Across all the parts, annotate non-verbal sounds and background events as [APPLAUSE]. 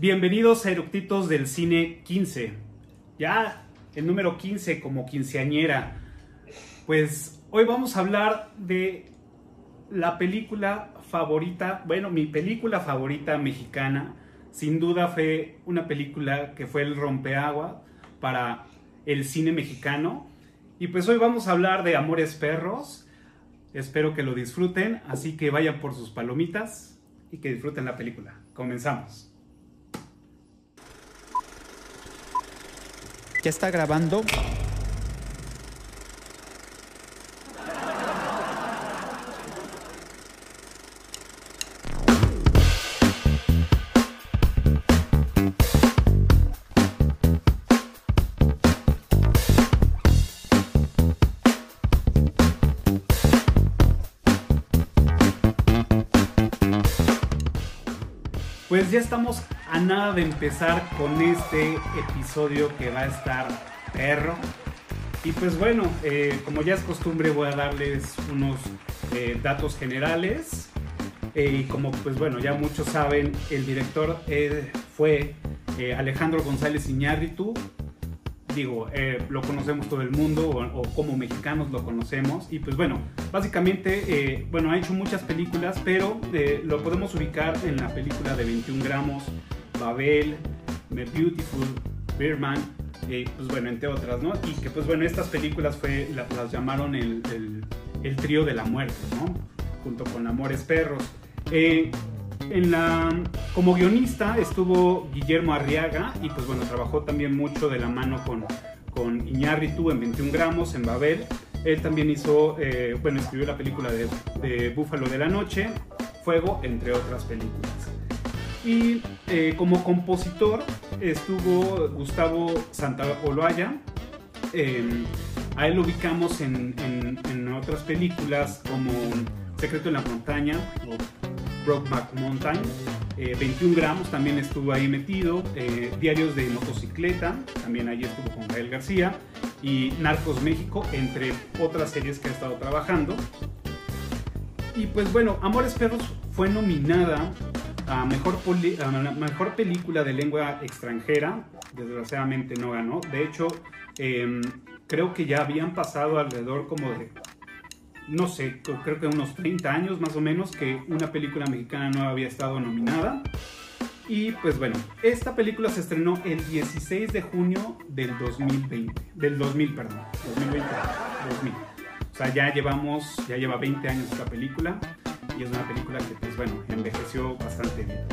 Bienvenidos a Eructitos del Cine 15. Ya el número 15 como quinceañera. Pues hoy vamos a hablar de la película favorita, bueno, mi película favorita mexicana. Sin duda fue una película que fue el rompeagua para el cine mexicano. Y pues hoy vamos a hablar de Amores Perros. Espero que lo disfruten, así que vayan por sus palomitas y que disfruten la película. Comenzamos. ¿Ya está grabando? Pues ya estamos a nada de empezar con este episodio que va a estar perro. Y pues bueno, eh, como ya es costumbre voy a darles unos eh, datos generales. Eh, y como pues bueno, ya muchos saben, el director fue Alejandro González Iñárritu, digo, eh, lo conocemos todo el mundo o, como mexicanos lo conocemos. Y pues bueno, básicamente, eh, bueno, ha hecho muchas películas, pero eh, lo podemos ubicar en la película de 21 gramos, Babel, The Beautiful, Birdman, pues bueno, entre otras, ¿no? Y que pues bueno, estas películas fue, las, llamaron el, el, trío de la muerte, ¿no? Junto con Amores Perros. En la, como guionista estuvo Guillermo Arriaga y pues bueno, trabajó también mucho de la mano con, con Iñárritu en 21 gramos, en Babel. Él también hizo, eh, bueno, escribió la película de, Búfalo de la Noche, Fuego, entre otras películas. Y eh, como compositor estuvo Gustavo Santaolalla. Eh, a él lo ubicamos en, otras películas como Secreto en la Montaña Brokeback Mountain. 21 eh, gramos también estuvo ahí metido. Eh, Diarios de motocicleta, también ahí estuvo con Gael García. Y Narcos México, entre otras series que ha estado trabajando. Y pues bueno, Amores Perros fue nominada a mejor, a mejor película de lengua extranjera. Desgraciadamente no ganó. De hecho, em, creo que ya habían pasado alrededor como de no sé, creo que unos 30 años más o menos que una película mexicana no había estado nominada. Y pues bueno, esta película se estrenó el 16 de junio del 2020, del 2000, perdón, 2020, 2000. O sea, ya llevamos, ya lleva 20 años esta película y es una película que pues bueno, envejeció bastante bien.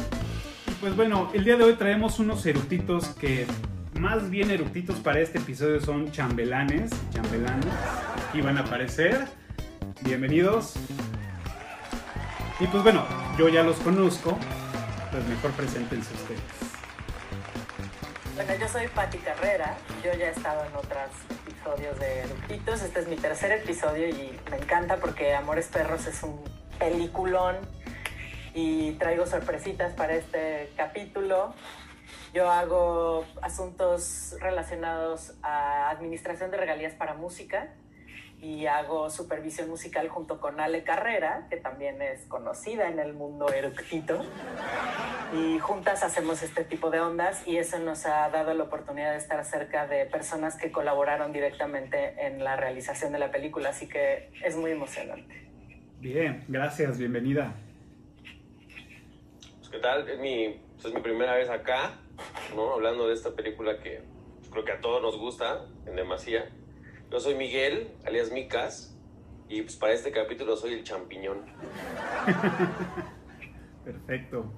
Pues bueno, el día de hoy traemos unos eructitos que más bien eructitos para este episodio son chambelanes, chambelanes, aquí van a aparecer. Bienvenidos. Y pues bueno, yo ya los conozco, pues mejor preséntense ustedes. Bueno, yo soy Patti Carrera, yo ya he estado en otros episodios de Eructitos, este es mi tercer episodio y me encanta porque Amores Perros es un peliculón y traigo sorpresitas para este capítulo. Yo hago asuntos relacionados a administración de regalías para música, y hago supervisión musical junto con Ale Carrera, que también es conocida en el mundo eructito. Y juntas hacemos este tipo de ondas y eso nos ha dado la oportunidad de estar cerca de personas que colaboraron directamente en la realización de la película, así que es muy emocionante. Bien, gracias, bienvenida. Pues, ¿Qué tal? Es mi, es mi primera vez acá, ¿no? Hablando de esta película que creo que a todos nos gusta en demasía. Yo soy Miguel, alias Micas, y pues para este capítulo soy el champiñón. [LAUGHS] Perfecto.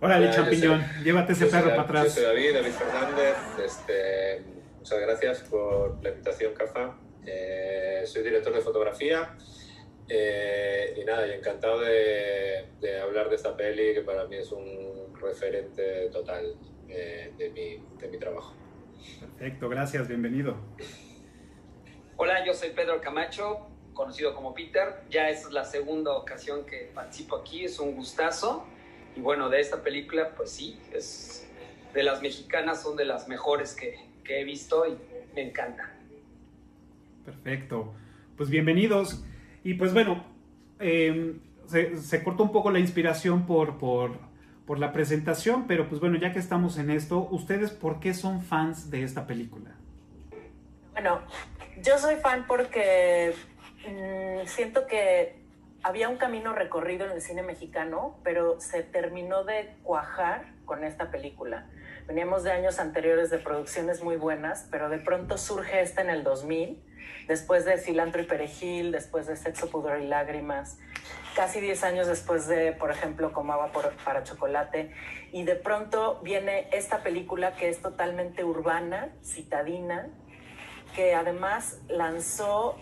Órale, champiñón, llévate ese perro para atrás. Yo soy David, David Fernández. Este, muchas gracias por la invitación, Cafa. Eh, soy director de fotografía. Eh, y nada, y encantado de, de, hablar de esta peli que para mí es un referente total eh, de, mi, de mi trabajo. Perfecto, gracias, bienvenido. Hola, yo soy Pedro Camacho, conocido como Peter. Ya es la segunda ocasión que participo aquí, es un gustazo. Y bueno, de esta película, pues sí, es de las mexicanas, son de las mejores que, que he visto y me encanta. Perfecto. Pues bienvenidos. Y pues bueno, em, se, cortó un poco la inspiración por, por, por la presentación, pero pues bueno, ya que estamos en esto, ¿ustedes por qué son fans de esta película? Bueno, yo soy fan porque mm, siento que había un camino recorrido en el cine mexicano, pero se terminó de cuajar con esta película. Veníamos de años anteriores de producciones muy buenas, pero de pronto surge esta en el 2000, después de Cilantro y Perejil, después de Sexo, Pudor y Lágrimas, casi 10 años después de, por ejemplo, Comaba para Chocolate, y de pronto viene esta película que es totalmente urbana, citadina, que además lanzó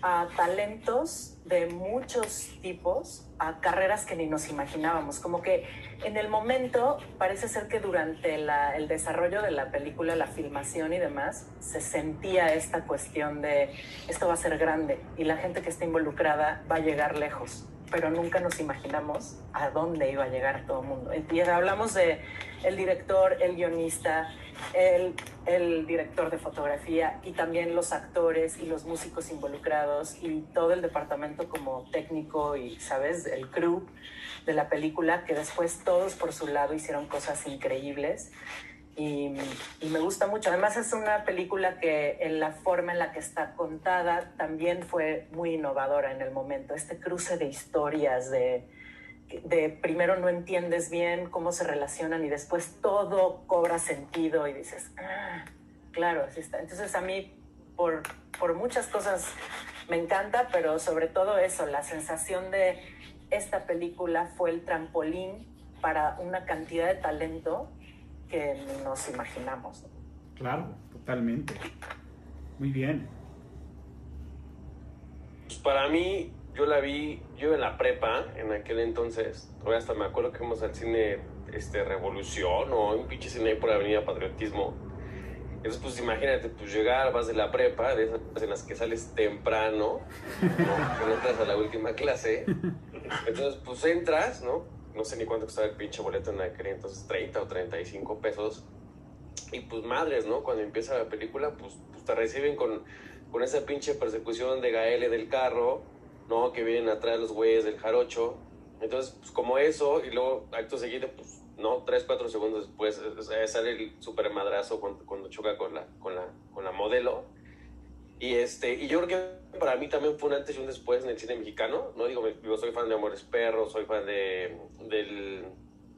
a talentos de muchos tipos a carreras que ni nos imaginábamos. Como que en el momento parece ser que durante el desarrollo de la película, la filmación y demás, se sentía esta cuestión de esto va a ser grande y la gente que está involucrada va a llegar lejos pero nunca nos imaginamos a dónde iba a llegar todo el mundo. Y hablamos de el director, el guionista, el, el, director de fotografía y también los actores y los músicos involucrados y todo el departamento como técnico y, ¿sabes?, el crew de la película, que después todos por su lado hicieron cosas increíbles y, me gusta mucho. Además es una película que en la forma en la que está contada también fue muy innovadora en el momento. Este cruce de historias, de, de primero no entiendes bien cómo se relacionan y después todo cobra sentido y dices, ah, claro, así está. Entonces a mí por, por muchas cosas me encanta, pero sobre todo eso, la sensación de esta película fue el trampolín para una cantidad de talento que nos imaginamos. Claro, totalmente. Muy bien. Pues para mí, yo la vi, yo en la prepa, en aquel entonces, todavía hasta me acuerdo que fuimos al cine este, Revolución o un pinche cine ahí por la Avenida Patriotismo. Entonces, pues imagínate, pues llegar, vas de la prepa, de esas en las que sales temprano, ¿no? no entras a la última clase. Entonces, pues entras, ¿no? no sé ni cuánto costaba el pinche boleto en aquel entonces, 30 o 35 pesos. Y pues madres, ¿no? Cuando empieza la película, pues, pues te reciben con, con esa pinche persecución de Gaele del carro, ¿no? Que vienen atrás los güeyes del jarocho. Entonces, pues como eso, y luego acto seguido, pues, ¿no? Tres, cuatro segundos después sale el super madrazo cuando, cuando choca con la, con, la, con la modelo. Y, este, y yo creo que para mí también fue un antes y un después en el cine mexicano. No digo, yo soy fan de Amores Perros, soy fan de, del,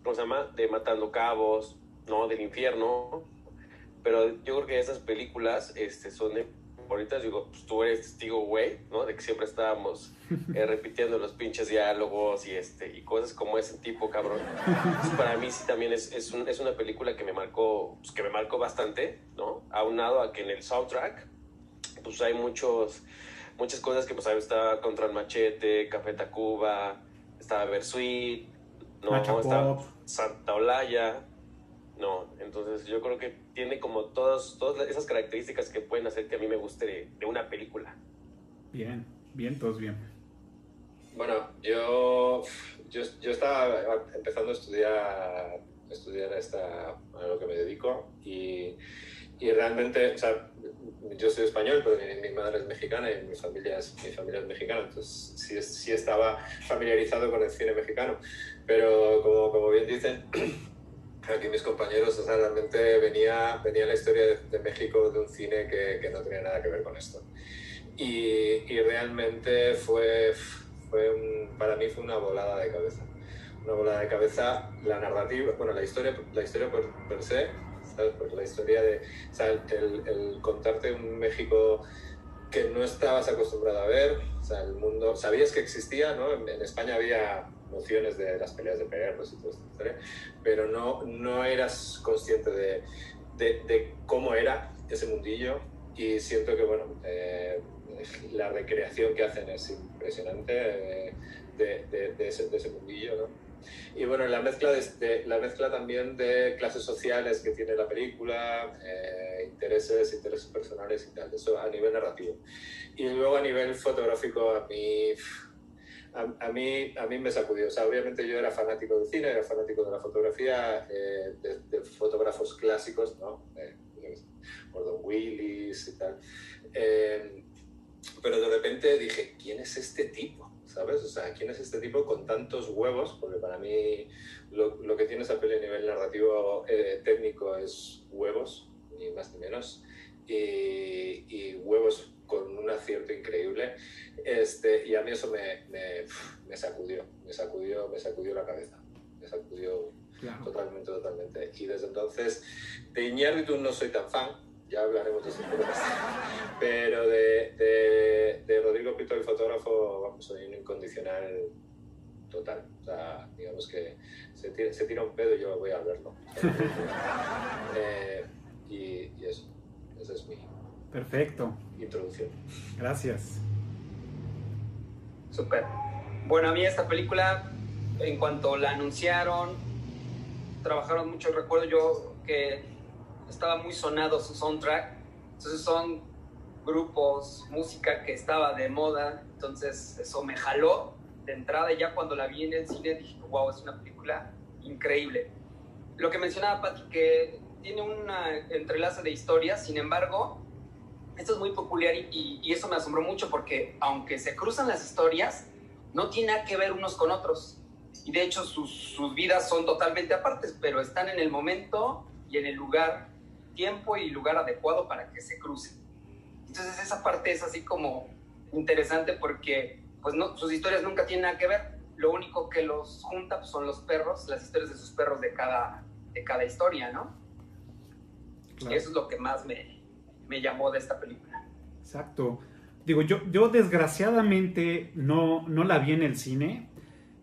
¿cómo se llama? De Matando Cabos, ¿no? Del Infierno. Pero yo creo que esas películas este, son de bonitas. Digo, pues tú eres testigo, güey, ¿no? De que siempre estábamos eh, [LAUGHS] repitiendo los pinches diálogos y, este, y cosas como ese tipo, cabrón. para mí sí también es, es, un, es, una película que me marcó, pues, que me marcó bastante, ¿no? Aunado a que en el soundtrack pues hay muchos, muchas cosas que pues está Contra el Machete, Café Tacuba, está Versuit, no, está Santa Olaya, no, entonces yo creo que tiene como todas, todas esas características que pueden hacer que a mí me guste de, una película. Bien, bien, todos bien. Bueno, yo, yo, yo estaba empezando a estudiar, estudiar esta, a lo que me dedico y y realmente, o sea, yo soy español, pero mi, madre es mexicana y mi familia es, mi familia es mexicana, entonces sí, sí, estaba familiarizado con el cine mexicano. Pero como, como bien dicen, aquí mis compañeros, o sea, realmente venía, venía la historia de, México de un cine que, que, no tenía nada que ver con esto. Y, y realmente fue, fue un, para mí fue una volada de cabeza. Una volada de cabeza, la narrativa, bueno, la historia, la historia por, per se pues la historia de, o sea, el, contarte un México que no estabas acostumbrado a ver, o sea, el mundo, sabías que existía, ¿no? En, España había nociones de las peleas de perros y todo esto, pero no, no eras consciente de, de, cómo era ese mundillo y siento que, bueno, eh, la recreación que hacen es impresionante eh, de, de, ese, de ese mundillo, ¿no? Y bueno, la mezcla, de, la mezcla también de clases sociales que tiene la película, eh, intereses, intereses personales y tal, eso a nivel narrativo. Y luego a nivel fotográfico a mí, a, mí, a mí me sacudió. O sea, obviamente yo era fanático del cine, era fanático de la fotografía, eh, de, fotógrafos clásicos, ¿no? Eh, Gordon Willis y tal. Eh, pero de repente dije, ¿quién es este tipo? ¿sabes? O sea, ¿quién es este tipo con tantos huevos? Porque para mí lo, lo que tiene esa peli a nivel narrativo eh, técnico es huevos, ni más ni menos, y, huevos con un acierto increíble. Este, y a mí eso me, me, me sacudió, me sacudió, me sacudió la cabeza, me sacudió claro. totalmente, totalmente. Y desde entonces, de Iñárritu no soy tan fan, ya hablaremos de eso [LAUGHS] Pero de, de, de, Rodrigo Pito, el fotógrafo, vamos, soy un incondicional total. O sea, digamos que se tira, se tira un pedo y yo voy a verlo. [LAUGHS] eh, y, y, eso, esa es mi Perfecto. Introducción. Gracias. Super. Bueno, a mí esta película, en cuanto la anunciaron, trabajaron mucho. Recuerdo yo que estaba muy sonado su soundtrack. Entonces son grupos, música que estaba de moda. Entonces eso me jaló de entrada. Y ya cuando la vi en el cine dije, wow, es una película increíble. Lo que mencionaba Pati, que tiene una entrelace de historias, sin embargo, esto es muy peculiar y, y, eso me asombró mucho porque aunque se cruzan las historias, no tiene nada que ver unos con otros. Y de hecho sus, sus vidas son totalmente apartes, pero están en el momento y en el lugar, tiempo y lugar adecuado para que se crucen. Entonces esa parte es así como interesante porque pues no, sus historias nunca tienen nada que ver. Lo único que los junta pues, son los perros, las historias de sus perros de cada, de cada historia, ¿no? Claro. Y eso es lo que más me, me llamó de esta película. Exacto. Digo, yo, yo desgraciadamente no, no la vi en el cine.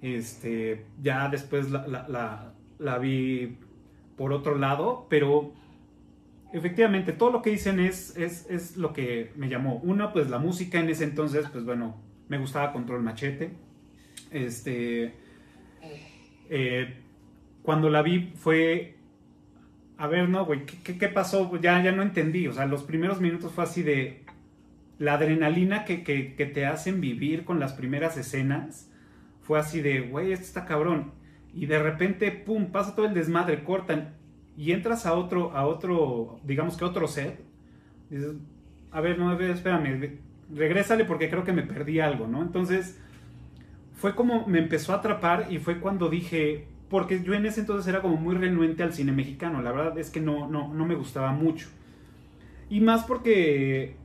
Este, ya después la, la, la, la, vi por otro lado, pero efectivamente todo lo que dicen es, es, es, lo que me llamó. Una, pues la música en ese entonces, pues bueno, me gustaba Control Machete. Este, eh, cuando la vi fue a ver, no, güey, ¿qué, ¿qué, pasó? Ya, ya no entendí. O sea, los primeros minutos fue así de la adrenalina que, que, te hacen vivir con las primeras escenas. Fue así de, güey, esto está cabrón. Y de repente, pum, pasa todo el desmadre, cortan. Y entras a otro, a otro, digamos que otro set. Dices, a ver, no, a ver, espérame, regrésale porque creo que me perdí algo, ¿no? Entonces, fue como me empezó a atrapar y fue cuando dije, porque yo en ese entonces era como muy renuente al cine mexicano, la verdad es que no, no, no me gustaba mucho. Y más porque,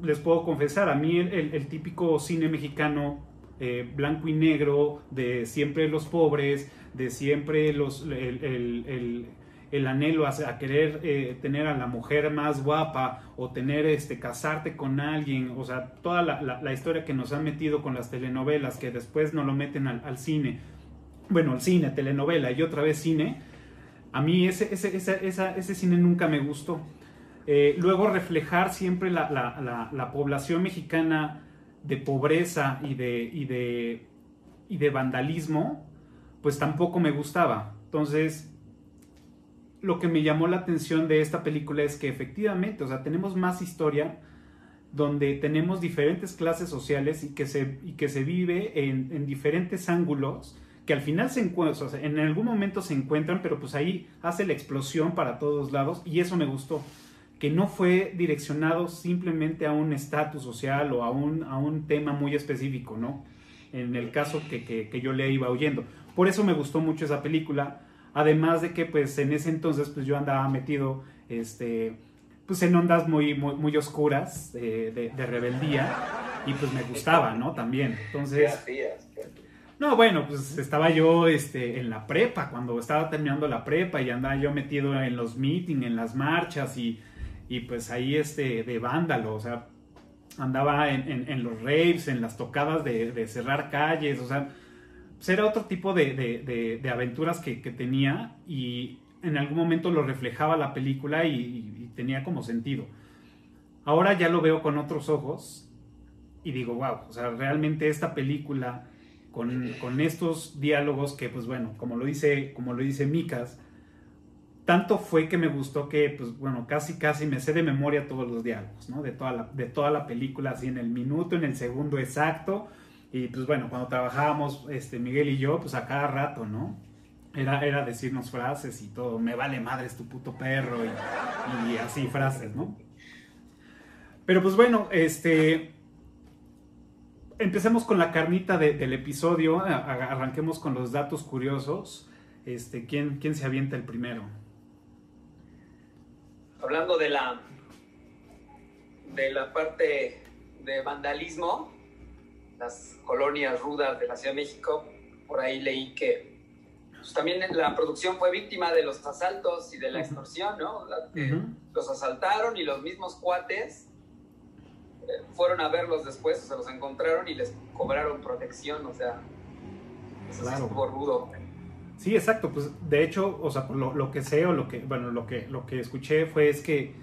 les puedo confesar, a mí el, típico cine mexicano eh, blanco y negro, de siempre los pobres, de siempre los, el, el anhelo a, querer eh, tener a la mujer más guapa o tener, este, casarte con alguien, o sea, toda la, la, historia que nos han metido con las telenovelas, que después no lo meten al, al cine bueno, el cine, telenovela y otra vez cine, a mí ese, ese, ese, esa, ese cine nunca me gustó. Eh, luego reflejar siempre la, la, la, la, población mexicana de pobreza y de, y, de, y de vandalismo, pues tampoco me gustaba. Entonces, lo que me llamó la atención de esta película es que efectivamente, o sea, tenemos más historia donde tenemos diferentes clases sociales y que se, y que se vive en, en diferentes ángulos que al final se encuentran, en algún momento se encuentran, pero pues ahí hace la explosión para todos lados y eso me gustó, que no fue direccionado simplemente a un estatus social o a un, a un tema muy específico, ¿no? En el caso que, que, yo le iba oyendo. Por eso me gustó mucho esa película, además de que pues en ese entonces pues yo andaba metido, este, pues en ondas muy, muy, oscuras de, de, de rebeldía y pues me gustaba, ¿no? También. Entonces... No, bueno, pues estaba yo este, en la prepa, cuando estaba terminando la prepa y andaba yo metido en los meetings, en las marchas y, y pues ahí este, de vándalo, o sea, andaba en, los raves, en las tocadas de, cerrar calles, o sea, pues era otro tipo de, aventuras que, tenía y en algún momento lo reflejaba la película y, y, y tenía como sentido. Ahora ya lo veo con otros ojos y digo, wow, o sea, realmente esta película con, con, estos diálogos que, pues bueno, como lo dice, como lo dice Micas, tanto fue que me gustó que, pues bueno, casi casi me sé de memoria todos los diálogos, ¿no? De toda la, de toda la película, así en el minuto, en el segundo exacto. Y pues bueno, cuando trabajábamos, este, Miguel y yo, pues a cada rato, ¿no? Era, era decirnos frases y todo, me vale madre es tu puto perro y, y así frases, ¿no? Pero pues bueno, este, empecemos con la carnita de- del episodio, arranquemos con los datos curiosos. Este, ¿quién, ¿Quién se avienta el primero? Hablando de la de la parte de vandalismo, las colonias rudas de la Ciudad de México, por ahí leí que pues, también la producción fue víctima de los asaltos y de la extorsión, ¿no? Que Ujú. Los asaltaron y los mismos cuates fueron a verlos después, se los encontraron y les cobraron protección, o sea, eso Claro. sí estuvo rudo. Sí, exacto. Pues de hecho, o sea, lo, lo que sé o lo que, bueno, lo que, lo que escuché fue es que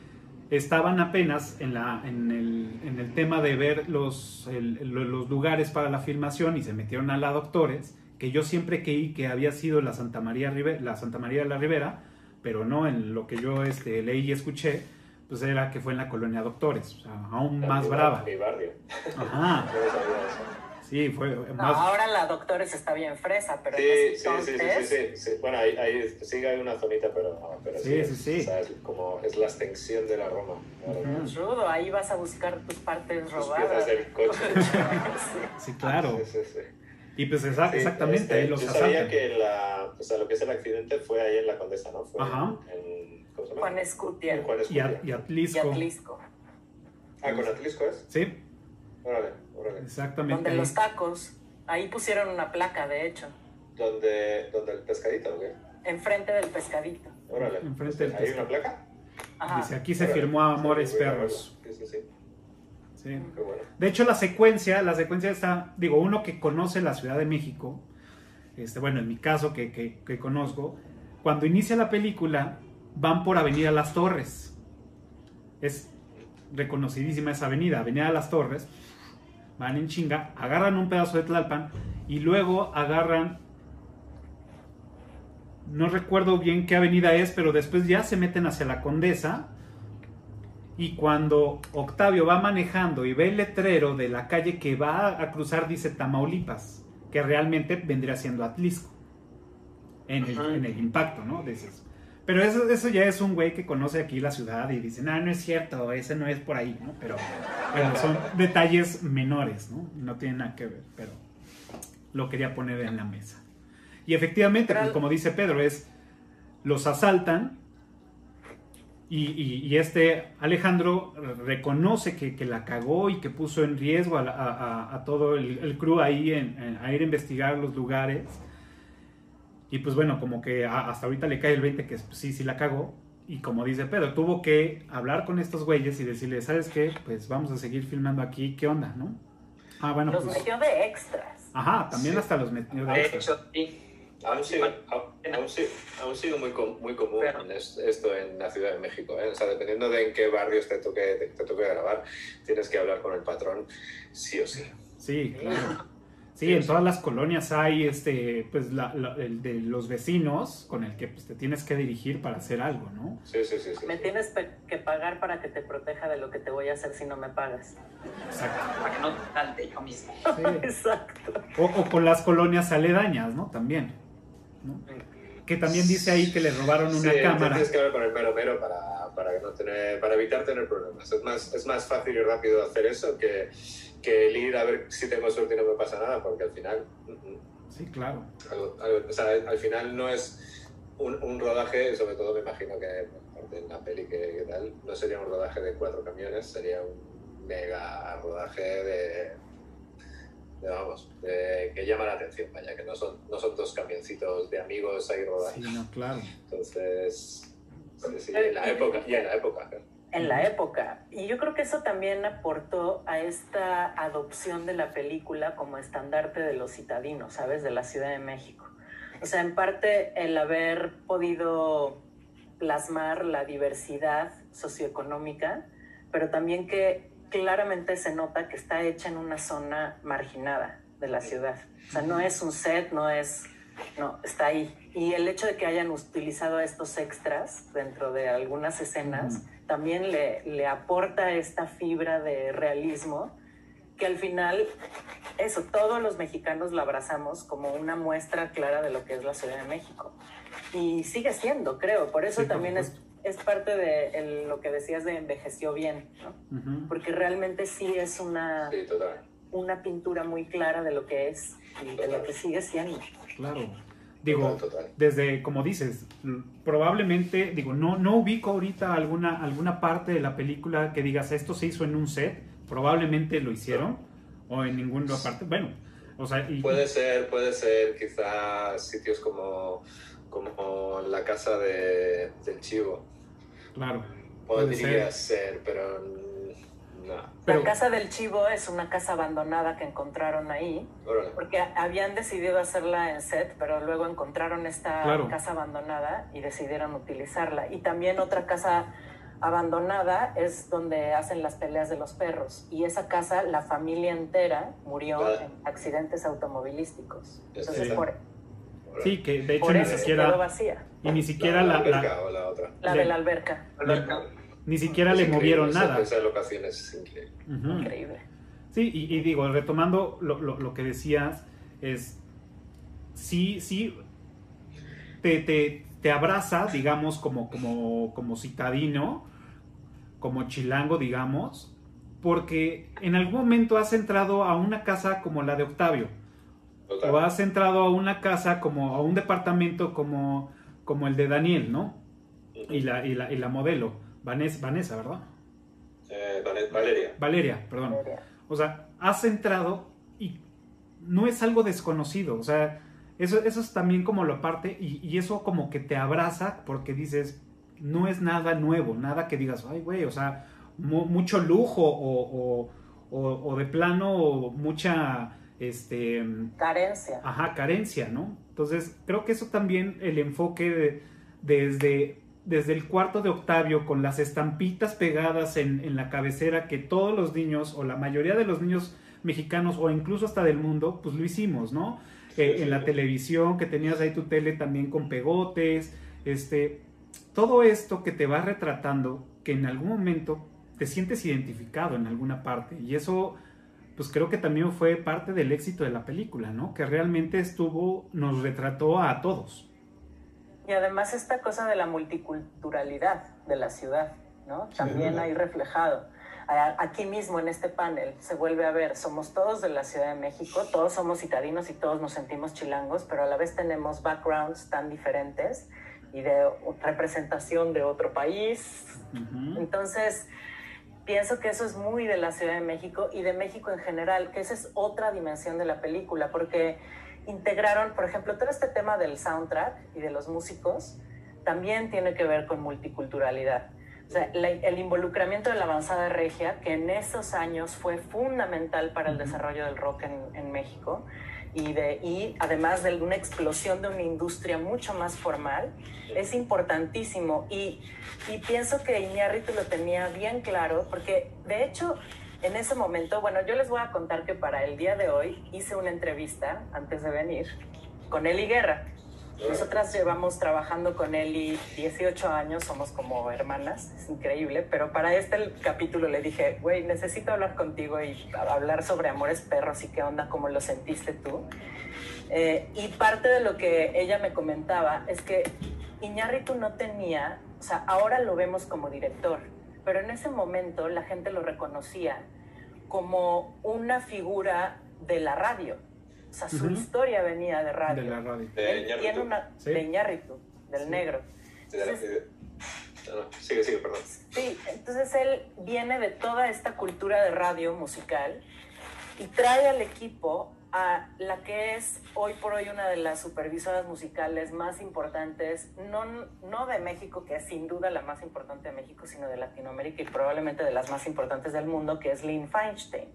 estaban apenas en, la, en, el, en el tema de ver los, el- los lugares para la filmación y se metieron a la Doctores, que yo siempre creí que había sido la Santa María, Ribe- la Santa María de la Ribera, pero no, en lo que yo este, leí y escuché, pues era que fue en la colonia Doctores, o sea, aún más Mi brava. Mi barrio. Ajá, [LAUGHS] No sí, fue No, más... ahora la Doctores está bien fresa, pero Sí, en ese sí, sí, sí, entonces... sí, sí, sí. Bueno, ahí, ahí sí hay una zonita, pero, no, pero Sí, sí, sí, es, sí. o sea, es como es la extensión de la Roma. Rudo, ahí vas a buscar tus partes Tus robadas. piezas del coche. [LAUGHS] Sí, claro. Sí, sí, sí. Y pues esa- Sí, exactamente, este, ahí los yo sabía asaltan. que la, o sea, lo que es el accidente fue ahí en la Condesa, ¿no? Fue Ajá. En, ¿Cómo se llama? Juan Escutia En Juan Y, Escutia. a- y y Atlisco. Atlisco, Ah, con Atlisco es. Sí, Órale, órale. exactamente. donde los tacos, ahí pusieron una placa, de hecho, ¿Dónde, dónde el pescadito o qué? enfrente del pescadito. Órale. Enfrente del ¿Hay pescado. una placa? Ajá. Dice, aquí se Órale. firmó Amores Sí. Perros. Sí, sí, sí. Sí. Qué bueno. De hecho, la secuencia, la secuencia está, digo, uno que conoce la Ciudad de México, este, bueno, en mi caso que, que- que conozco, cuando inicia la película, van por Avenida Las Torres. Es reconocidísima esa avenida, Avenida Las Torres. Van en chinga, agarran un pedazo de Tlalpan y luego agarran, no recuerdo bien qué avenida es, pero después ya se meten hacia la Condesa. Y cuando Octavio va manejando y ve el letrero de la calle que va a cruzar, dice Tamaulipas, que realmente vendría siendo Atlisco. En el, Ajá. en el impacto, ¿no? Dices. Pero eso, eso ya es un güey que conoce aquí la ciudad y dice, no, no es cierto, ese no es por ahí, ¿no? Pero bueno, son detalles menores, ¿no? No tienen nada que ver, pero lo quería poner en la mesa. Y efectivamente, Pero- pues como dice Pedro, es, los asaltan y, y- y este Alejandro reconoce que, que la cagó y que puso en riesgo a, la- a- a- a todo el, el crew ahí en- en- a ir a investigar los lugares. Y pues bueno, como que a- hasta ahorita le cae el 20 que pues, sí, sí la cagó. Y como dice Pedro, tuvo que hablar con estos güeyes y decirle, ¿sabes qué? Pues vamos a seguir filmando aquí, ¿qué onda, no? Ah, bueno, Los pues... metió de extras. Ajá, también Sí. hasta los metió de De hecho, sí. Aún sigue, aún, aún sigue, aún sigue muy, com- muy común Pero- esto en la Ciudad de México. ¿eh? O sea, dependiendo de en qué barrios te toque, te, te toque grabar, tienes que hablar con el patrón sí o sí. Sí, claro. Sí, en todas las colonias hay este, pues, la- la- el de los vecinos con el que pues, te tienes que dirigir para hacer algo, ¿no? Sí, sí, sí. sí, Me sí. tienes pe- que pagar para que te proteja de lo que te voy a hacer si no me pagas. Exacto. Para que no te salte yo mismo. [LAUGHS] Sí. Exacto. O, o con las colonias aledañas, ¿no? También. ¿No? Que también dice ahí que le robaron una Sí, cámara. Tienes que hablar con el mero mero para, para, no tener, para evitar tener problemas. Es más, es más fácil y rápido hacer eso que, que el ir a ver si tengo suerte y no me pasa nada, porque al final, mm, mm, Sí, claro. algo- algo- o sea, al final no es un, un rodaje, sobre todo me imagino que en la peli que, que tal, no sería un rodaje de cuatro camiones, sería un mega rodaje de, vamos, de- que llama la atención, vaya, que no son, no son dos camioncitos de amigos ahí rodando. Sí, no, claro. Entonces, sí, sí, en la época, y en la época. ¿eh? En la época. Y yo creo que eso también aportó a esta adopción de la película como estandarte de los citadinos, ¿sabes? De la Ciudad de México. O sea, en parte el haber podido plasmar la diversidad socioeconómica, pero también que claramente se nota que está hecha en una zona marginada de la ciudad. O sea, no es un set, no es, no, está ahí. Y el hecho de que hayan utilizado estos extras dentro de algunas escenas también le, le aporta esta fibra de realismo que al final, eso, todos los mexicanos la abrazamos como una muestra clara de lo que es la Ciudad de México. Y sigue siendo, creo. Por eso Sí, también es. Es parte de el- lo que decías de envejeció bien, ¿no? Porque realmente sí es una, Sí, una pintura muy clara de lo que es y de lo que sigue siendo. Claro. Digo, desde, como dices, probablemente, digo, no, no ubico ahorita alguna, alguna parte de la película que digas, esto se hizo en un set, probablemente lo hicieron, o en ninguna parte, bueno, o sea... Puede ser, puede ser quizás sitios como, como la casa de, del chivo. Claro. Podría ser. pero la casa del chivo es una casa abandonada que encontraron ahí, porque habían decidido hacerla en set, pero luego encontraron esta casa abandonada y decidieron utilizarla. Y también otra casa abandonada es donde hacen las peleas de los perros. Y esa casa, la familia entera murió en accidentes automovilísticos. Entonces, por, Sí, que de hecho ni siquiera. Vacía. Y ni siquiera la. La, la, la, otra. la de la alberca. alberca ni siquiera le movieron nada. Esa locación es increíble. increíble. Sí, y, digo, retomando lo, lo, que decías, es, sí, sí, te, te, te, abraza, digamos, como, como, como citadino, como chilango, digamos, porque en algún momento has entrado a una casa como la de Octavio, o has entrado a una casa como, a un departamento como, como el de Daniel, ¿no? y, la, y, la, y la modelo Vanessa, Vanessa ¿verdad? Eh, Valeria. Valeria, perdón. O sea, has entrado y no es algo desconocido. O sea, eso, eso es también como lo aparte y, eso como que te abraza porque dices, no es nada nuevo, nada que digas, ay, güey, o sea, mucho lujo o, o, de plano mucha este carencia. Ajá, carencia, ¿no? Entonces, creo que eso también el enfoque desde desde el cuarto de Octavio con las estampitas pegadas en, la cabecera que todos los niños o la mayoría de los niños mexicanos o incluso hasta del mundo, pues lo hicimos, ¿no? Eh, en la televisión, que tenías ahí tu tele también con pegotes, este, todo esto que te va retratando, que en algún momento te sientes identificado en alguna parte y eso pues creo que también fue parte del éxito de la película, ¿no? Que realmente estuvo, nos retrató a todos. Y además esta cosa de la multiculturalidad de la ciudad, ¿no? También hay reflejado. Aquí mismo en este panel se vuelve a ver, somos todos de la Ciudad de México, todos somos citadinos y todos nos sentimos chilangos, pero a la vez tenemos backgrounds tan diferentes y de representación de otro país. Entonces, pienso que eso es muy de la Ciudad de México y de México en general, que esa es otra dimensión de la película, porque integraron, por ejemplo, todo este tema del soundtrack y de los músicos también tiene que ver con multiculturalidad. O sea, el involucramiento de la avanzada regia, que en esos años fue fundamental para el desarrollo del rock en, en México, y, de, y además de una explosión de una industria mucho más formal, es importantísimo. Y, y pienso que Iñárritu lo tenía bien claro, porque de hecho en ese momento, bueno, yo les voy a contar que para el día de hoy hice una entrevista antes de venir con Eli Guerra. Nosotras llevamos trabajando con Eli 18 años, somos como hermanas, es increíble, pero para este capítulo le dije, güey, necesito hablar contigo y hablar sobre amores perros y qué onda, cómo lo sentiste tú. Eh, y parte de lo que ella me comentaba es que Iñárritu no tenía, o sea, ahora lo vemos como director, pero en ese momento la gente lo reconocía como una figura de la radio. O sea, su historia venía de radio. De la radio. De tiene una de Iñárritu, del negro. sigue, sigue, perdón. Sí, entonces él viene de toda esta cultura de radio musical y trae al equipo a la que es hoy por hoy una de las supervisoras musicales más importantes, no, no de México, que es sin duda la más importante de México, sino de Latinoamérica y probablemente de las más importantes del mundo, que es Lynn Feinstein,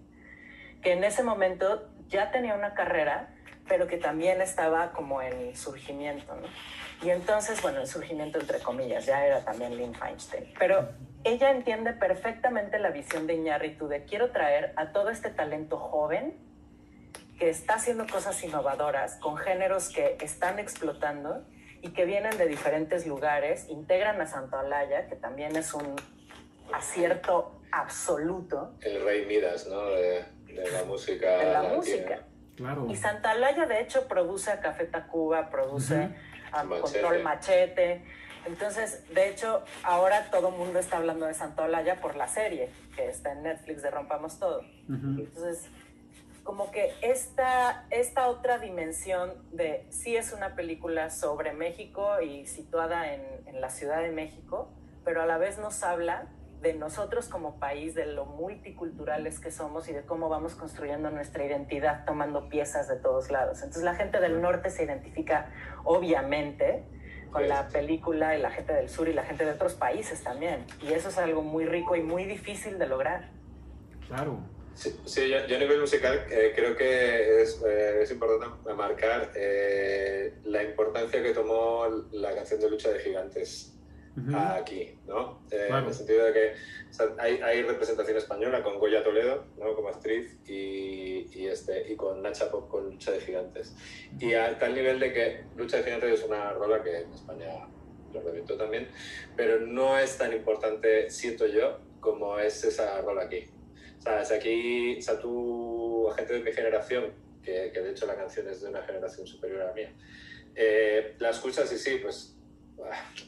que en ese momento ya tenía una carrera, pero que también estaba como en surgimiento, ¿no? Y entonces, bueno, el surgimiento entre comillas, ya era también Lynn Feinstein, pero ella entiende perfectamente la visión de Iñárritu de quiero traer a todo este talento joven, que está haciendo cosas innovadoras con géneros que están explotando y que vienen de diferentes lugares, integran a Santa Olaya, que también es un acierto absoluto. El rey Midas, ¿no? De, la música. De la música. Claro. Y Santa Olaya, de hecho, produce a Café Tacuba, produce a Control Machete. Entonces, de hecho, ahora todo el mundo está hablando de Santa Olaya por la serie que está en Netflix de Rompamos Todo. Entonces, como que esta, esta otra dimensión de sí es una película sobre México y situada en, en la Ciudad de México, pero a la vez nos habla de nosotros como país, de lo multiculturales que somos y de cómo vamos construyendo nuestra identidad tomando piezas de todos lados. Entonces la gente del norte se identifica obviamente con la película y la gente del sur y la gente de otros países también. Y eso es algo muy rico y muy difícil de lograr. Claro. Sí, yo, a nivel musical eh, creo que es, eh, es importante marcar eh, la importancia que tomó la canción de Lucha de Gigantes aquí, ¿no? En el sentido de que hay, hay, representación española con Goya Toledo, ¿no? Como actriz y, y, este, y con Nacha Pop con Lucha de Gigantes. Y a tal nivel de que Lucha de Gigantes es una rola que en España lo reventó también, pero no es tan importante, siento yo, como es esa rola aquí. ¿Sabes? Aquí, o sea, tú, gente de mi generación, que, que, de hecho la canción es de una generación superior a la mía, eh, la escuchas y sí, pues,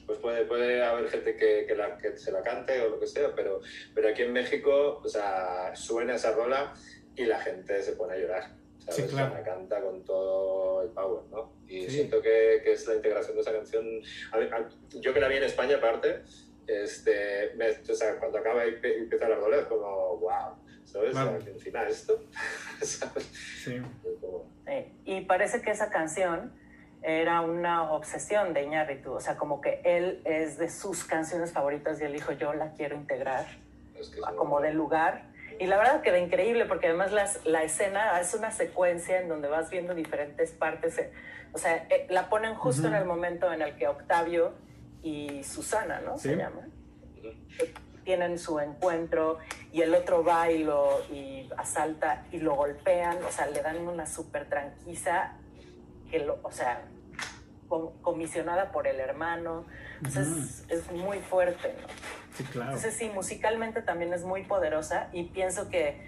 pues puede, puede haber gente que, que, la, que se la cante o lo que sea, pero, pero aquí en México, o sea, suena esa rola y la gente se pone a llorar. ¿sabes? Sí, claro. La canta con todo el power, ¿no? Y sí. siento que, que, es la integración de esa canción. A a, yo que la vi en España, aparte, este, me, o sea, cuando acaba y empieza la rola es como, wow, ¿sabes? Claro. Encima esto, [LAUGHS] ¿sabes? Sí. Y parece que esa canción era una obsesión de Iñárritu, o sea, como que él es de sus canciones favoritas y él dijo, yo la quiero integrar es que como de lugar. Y la verdad queda increíble porque además las, la escena es una secuencia en donde vas viendo diferentes partes. Eh, o sea, eh, la ponen justo uh -huh. en el momento en el que Octavio y Susana, ¿no? ¿Sí? Se llama. Tienen su encuentro y el otro va y lo y asalta y lo golpean, o sea, le dan una súper tranquiza, que lo, o sea, comisionada por el hermano. Entonces uh -huh. es, es, muy fuerte, ¿no? Sí, claro. Entonces sí, musicalmente también es muy poderosa y pienso que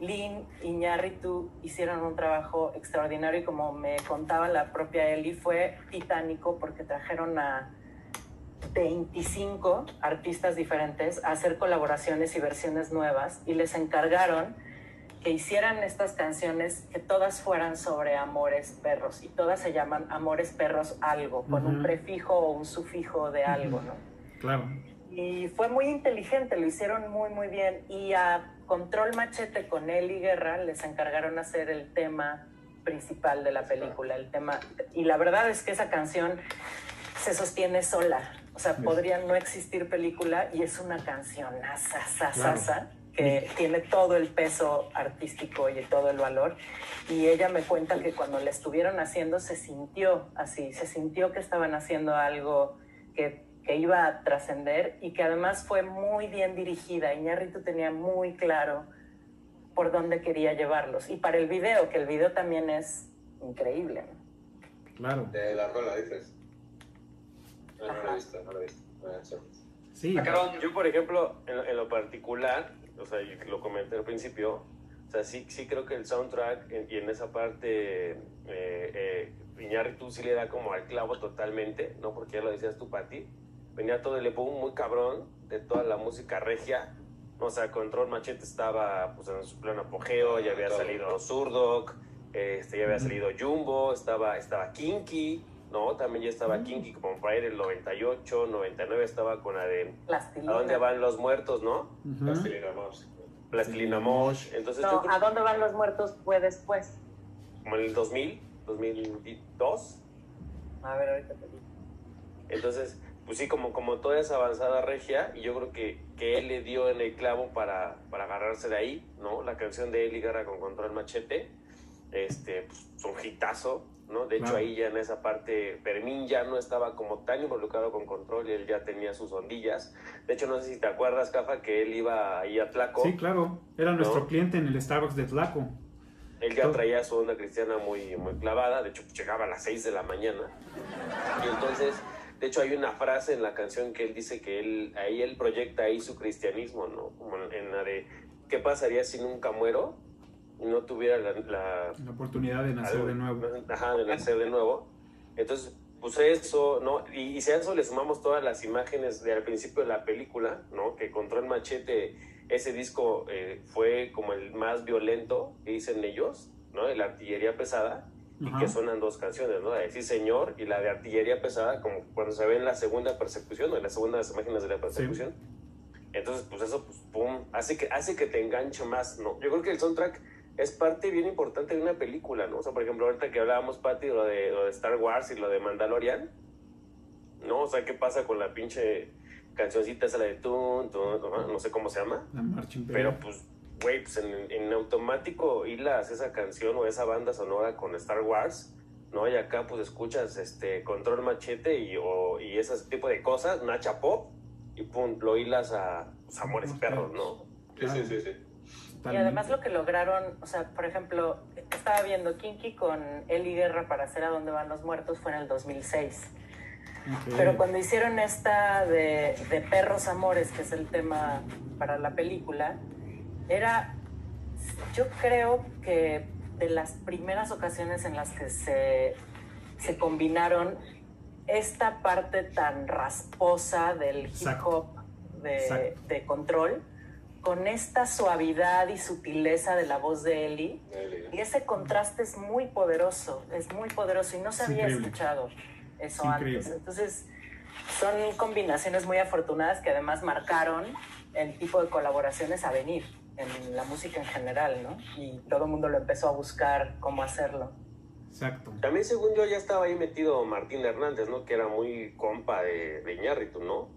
Lynn y Ñarritu hicieron un trabajo extraordinario y como me contaba la propia Eli, fue titánico porque trajeron a 25 artistas diferentes a hacer colaboraciones y versiones nuevas y les encargaron que hicieran estas canciones que todas fueran sobre amores perros y todas se llaman amores perros algo, con uh -huh. un prefijo o un sufijo de algo, ¿no? Claro. Y fue muy inteligente, lo hicieron muy, muy bien. Y a Control Machete con Eli Guerra les encargaron hacer el tema principal de la película, el tema. Y la verdad es que esa canción se sostiene sola. O sea, podría no existir película y es una canción claro. Que tiene todo el peso artístico y todo el valor. Y ella me cuenta que cuando la estuvieron haciendo se sintió así, se sintió que estaban haciendo algo que, que iba a trascender y que además fue muy bien dirigida. Iñárritu tenía muy claro por dónde quería llevarlos. Y para el video, que el video también es increíble. Claro. De la rola, dices. No, no lo he visto, no lo he visto. Sí. Yo, por ejemplo, en, en, lo particular, o sea, lo comenté al principio, o sea, sí, sí creo que el soundtrack en, y en esa parte, eh, eh, Iñárritu sí le da como al clavo totalmente, ¿no? Porque ya lo decías tú, Pati, venía todo el boom muy cabrón de toda la música regia, o sea, Control Machete estaba pues, en su pleno apogeo, ya había salido Zurdok, este, ya había salido Jumbo, estaba, estaba Kinky, ¿no? También ya estaba mm. Kinky como para ir el 98, 99 estaba con la de Plastilina. ¿A dónde van los muertos, no? Uh -huh. Plastilina Mosh. Plastilina Mosh. Entonces, no, ¿a dónde van los muertos fue después? Como en el 2000, 2002. A ver, ahorita te digo. Entonces, pues sí, como, como toda esa avanzada regia, y yo creo que, que él le dio en el clavo para, para agarrarse de ahí, ¿no? La canción de Eli Garra con Control Machete, este, pues, es un hitazo, ¿no? De hecho, claro. ahí ya en esa parte, Fermín ya no estaba como tan involucrado con Control él ya tenía sus ondillas. De hecho, no sé si te acuerdas, Cafa, que él iba ahí a Tlaco. Sí, claro, era ¿no? nuestro cliente en el Starbucks de Tlaco. Él ya traía su onda cristiana muy, muy clavada, de hecho, pues, llegaba a las 6 de la mañana. Y entonces, de hecho, hay una frase en la canción que él dice que él, ahí él proyecta ahí su cristianismo, ¿no? Como en la de, ¿qué pasaría si nunca muero? No tuviera la, la, la oportunidad de nacer algo, de nuevo. Ajá, de nacer de nuevo. Entonces, pues eso, ¿no? Y, y si a eso le sumamos todas las imágenes del principio de la película, ¿no? Que Control Machete, ese disco eh, fue como el más violento que dicen ellos, ¿no? De la artillería pesada, y Ajá. que suenan dos canciones, ¿no? La de Sí Señor y la de artillería pesada, como cuando se ve en la segunda persecución, o en las segundas imágenes de la persecución. Entonces, pues eso, pues, pum, hace que, hace que te enganche más, ¿no? Yo creo que el soundtrack es parte bien importante de una película, ¿no? O sea, por ejemplo, ahorita que hablábamos, Patty, lo de, lo de Star Wars y lo de Mandalorian, ¿no? O sea, ¿qué pasa con la pinche cancioncita esa la de tun, tun, tun, no sé cómo se llama? La marcha imperial. Pero pues, güey, pues en, en automático hilas esa canción o esa banda sonora con Star Wars, ¿no? Y acá pues escuchas este Control Machete y, o, y ese tipo de cosas, Nacha Pop, y pum, lo hilas a pues, Amores Perros. ¿no? Sí, sí, sí, sí. Y además lo que lograron, o sea, por ejemplo, estaba viendo Kinky con Eli Guerra para hacer A dónde van los muertos fue en el 2006. Ok. Pero cuando hicieron esta de, de Perros Amores, que es el tema para la película, era, yo creo que de las primeras ocasiones en las que se, se combinaron esta parte tan rasposa del hip hop de, de control con esta suavidad y sutileza de la voz de. Eli, Y ese contraste es muy poderoso, es muy poderoso y no se Es había increíble. escuchado eso Es antes. increíble. Entonces, son combinaciones muy afortunadas que además marcaron el tipo de colaboraciones a venir en la música en general, ¿no? Y todo el mundo lo empezó a buscar cómo hacerlo. Exacto. También según yo ya estaba ahí metido Martín Hernández, ¿no? Que era muy compa de, de Iñárritu, ¿no?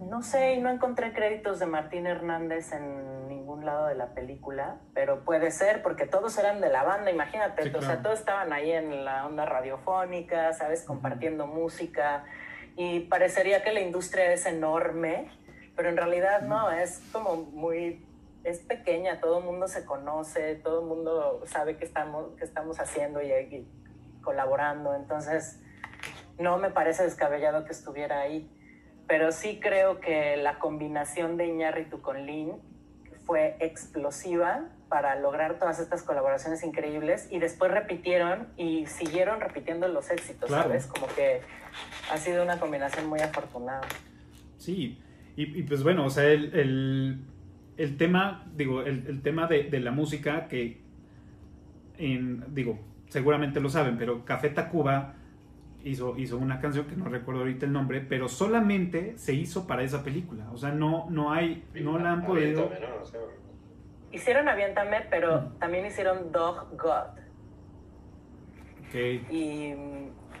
No sé, y no encontré créditos de Martín Hernández en ningún lado de la película, pero puede ser porque todos eran de la banda, imagínate, Sí, o sea, claro. todos estaban ahí en la onda radiofónica, ¿sabes? Compartiendo música y parecería que la industria es enorme, pero en realidad no, es como muy, es pequeña, todo el mundo se conoce, todo el mundo sabe qué estamos, qué estamos haciendo y, y colaborando, entonces no me parece descabellado que estuviera ahí pero sí creo que la combinación de Iñárritu con Lin fue explosiva para lograr todas estas colaboraciones increíbles y después repitieron y siguieron repitiendo los éxitos, Claro. ¿sabes? Como que ha sido una combinación muy afortunada. Sí, y, y pues bueno, o sea, el, el- el tema, digo, el, el tema de, de la música que, en, digo, seguramente lo saben, pero Café Tacuba hizo, hizo una canción que no recuerdo ahorita el nombre, pero solamente se hizo para esa película. O sea, no, no hay, no la han podido... Aviéntame, ¿no? O sea, Hicieron Aviéntame, pero Mm. también hicieron Dog God. Ok, Y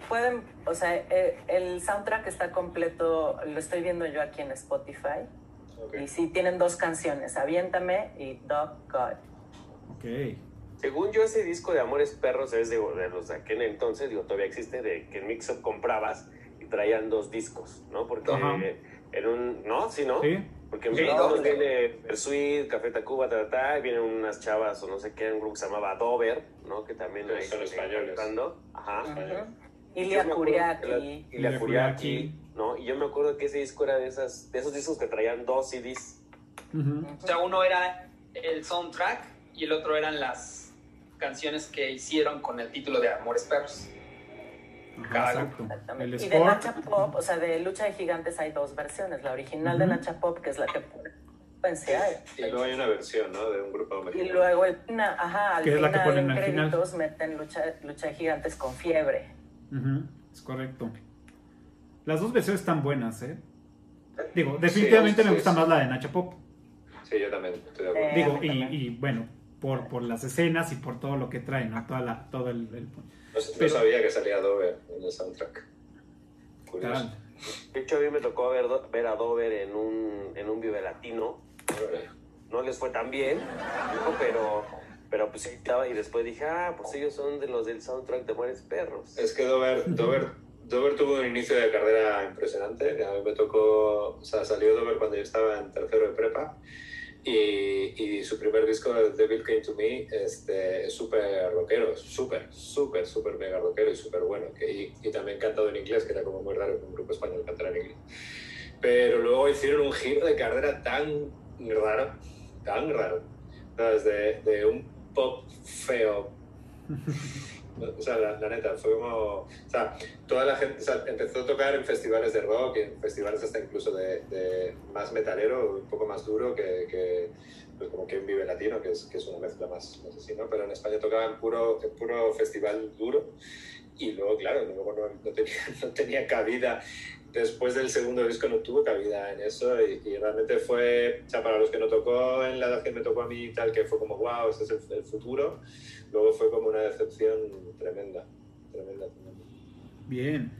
pueden, o sea, eh, el soundtrack está completo, lo estoy viendo yo aquí en Spotify. ok. Y sí, tienen dos canciones, Aviéntame y Dog God. ok. Según yo, ese disco de Amores Perros es de, de los de aquel entonces, digo, todavía existe, de que en Mixup comprabas y traían dos discos, ¿no? Porque Ajá. en un... ¿No? ¿Sí, no? Sí, Porque en Sí, Mixup doble. viene Persuit, Café Tacuba, ta, ta, ta, y vienen unas chavas, o no sé qué, un grupo que se llamaba Dover, ¿no? Que también Sí, son españoles. cantando. Ajá. Yo Ilia la Ilia Kuriaki. ¿no? Y yo me acuerdo que ese disco era de, esas, de esos discos que traían dos CDs. O sea, uno era el soundtrack y el otro eran las canciones que hicieron con el título de Amores Perros. ajá, Cada exacto. Exactamente. El Y de Nacha Pop, o sea, de Lucha de Gigantes hay dos versiones. La original de. Nacha Pop, que es la que pensé. ay. Y luego hay una versión, ¿no? De un grupo Y mexicano. luego el na- ajá, al la que final ponen en final. créditos meten Lucha, Lucha de Gigantes con fiebre. Ujú, es correcto. Las dos versiones están buenas, ¿eh? Digo, definitivamente sí, me gusta sí. más la de Nacha Pop. Sí, yo también estoy de acuerdo. Eh, Digo, y, y, bueno, por, por las escenas y por todo lo que trae, ¿no? Toda la, todo el, el- No, pero- sabía que salía Dover en el soundtrack. Curioso. De hecho, a mí me tocó ver, ver a Dover en un, en un Vive Latino. No les fue tan bien, pero, pero pues sí estaba. Y después dije, ah, pues ellos son de los del soundtrack de Amores Perros. Es que Dover, Dover, Dover tuvo un inicio de carrera impresionante. A mí me tocó, o sea, salió Dover cuando yo estaba en tercero de prepa. Y, y su primer disco, Devil Came to Me, este, es súper rockero, súper, súper, súper mega rockero y súper bueno. Que, y, y también cantado en inglés, que era como muy raro que un grupo español cantara en inglés. Pero luego hicieron un giro de carrera tan raro, tan raro. ¿sabes? De, de un pop feo [LAUGHS] O sea, la, neta, fue como. O sea, toda la gente empezó a tocar en festivales de rock, en festivales hasta incluso de, más metalero, un poco más duro que, pues como que un Vive Latino, que es, que es una mezcla más, así, ¿no? Pero en España tocaba puro, en puro festival duro y luego, claro, luego no, no tenía, [LAUGHS] no tenía cabida después del segundo disco no tuvo cabida en eso y, y, realmente fue, o sea, para los que no tocó en la edad que me tocó a mí y tal, que fue como, wow, este es el, el futuro, luego fue como una decepción tremenda, tremenda, tremenda. Bien.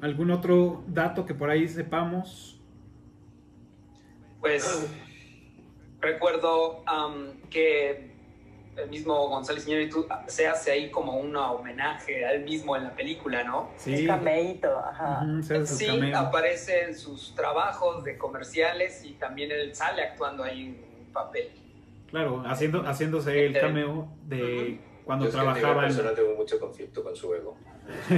¿Algún otro dato que por ahí sepamos? Pues recuerdo um, que el mismo González Iñárritu se hace ahí como un homenaje a él mismo en la película, ¿no? Sí. Un cameíto, ajá. Su Sí, cameo. aparece en sus trabajos de comerciales y también él sale actuando ahí un papel. Claro, haciendo, haciéndose el cameo de cuando Yo es que trabajaba en... tengo mucho conflicto con su ego. [LAUGHS]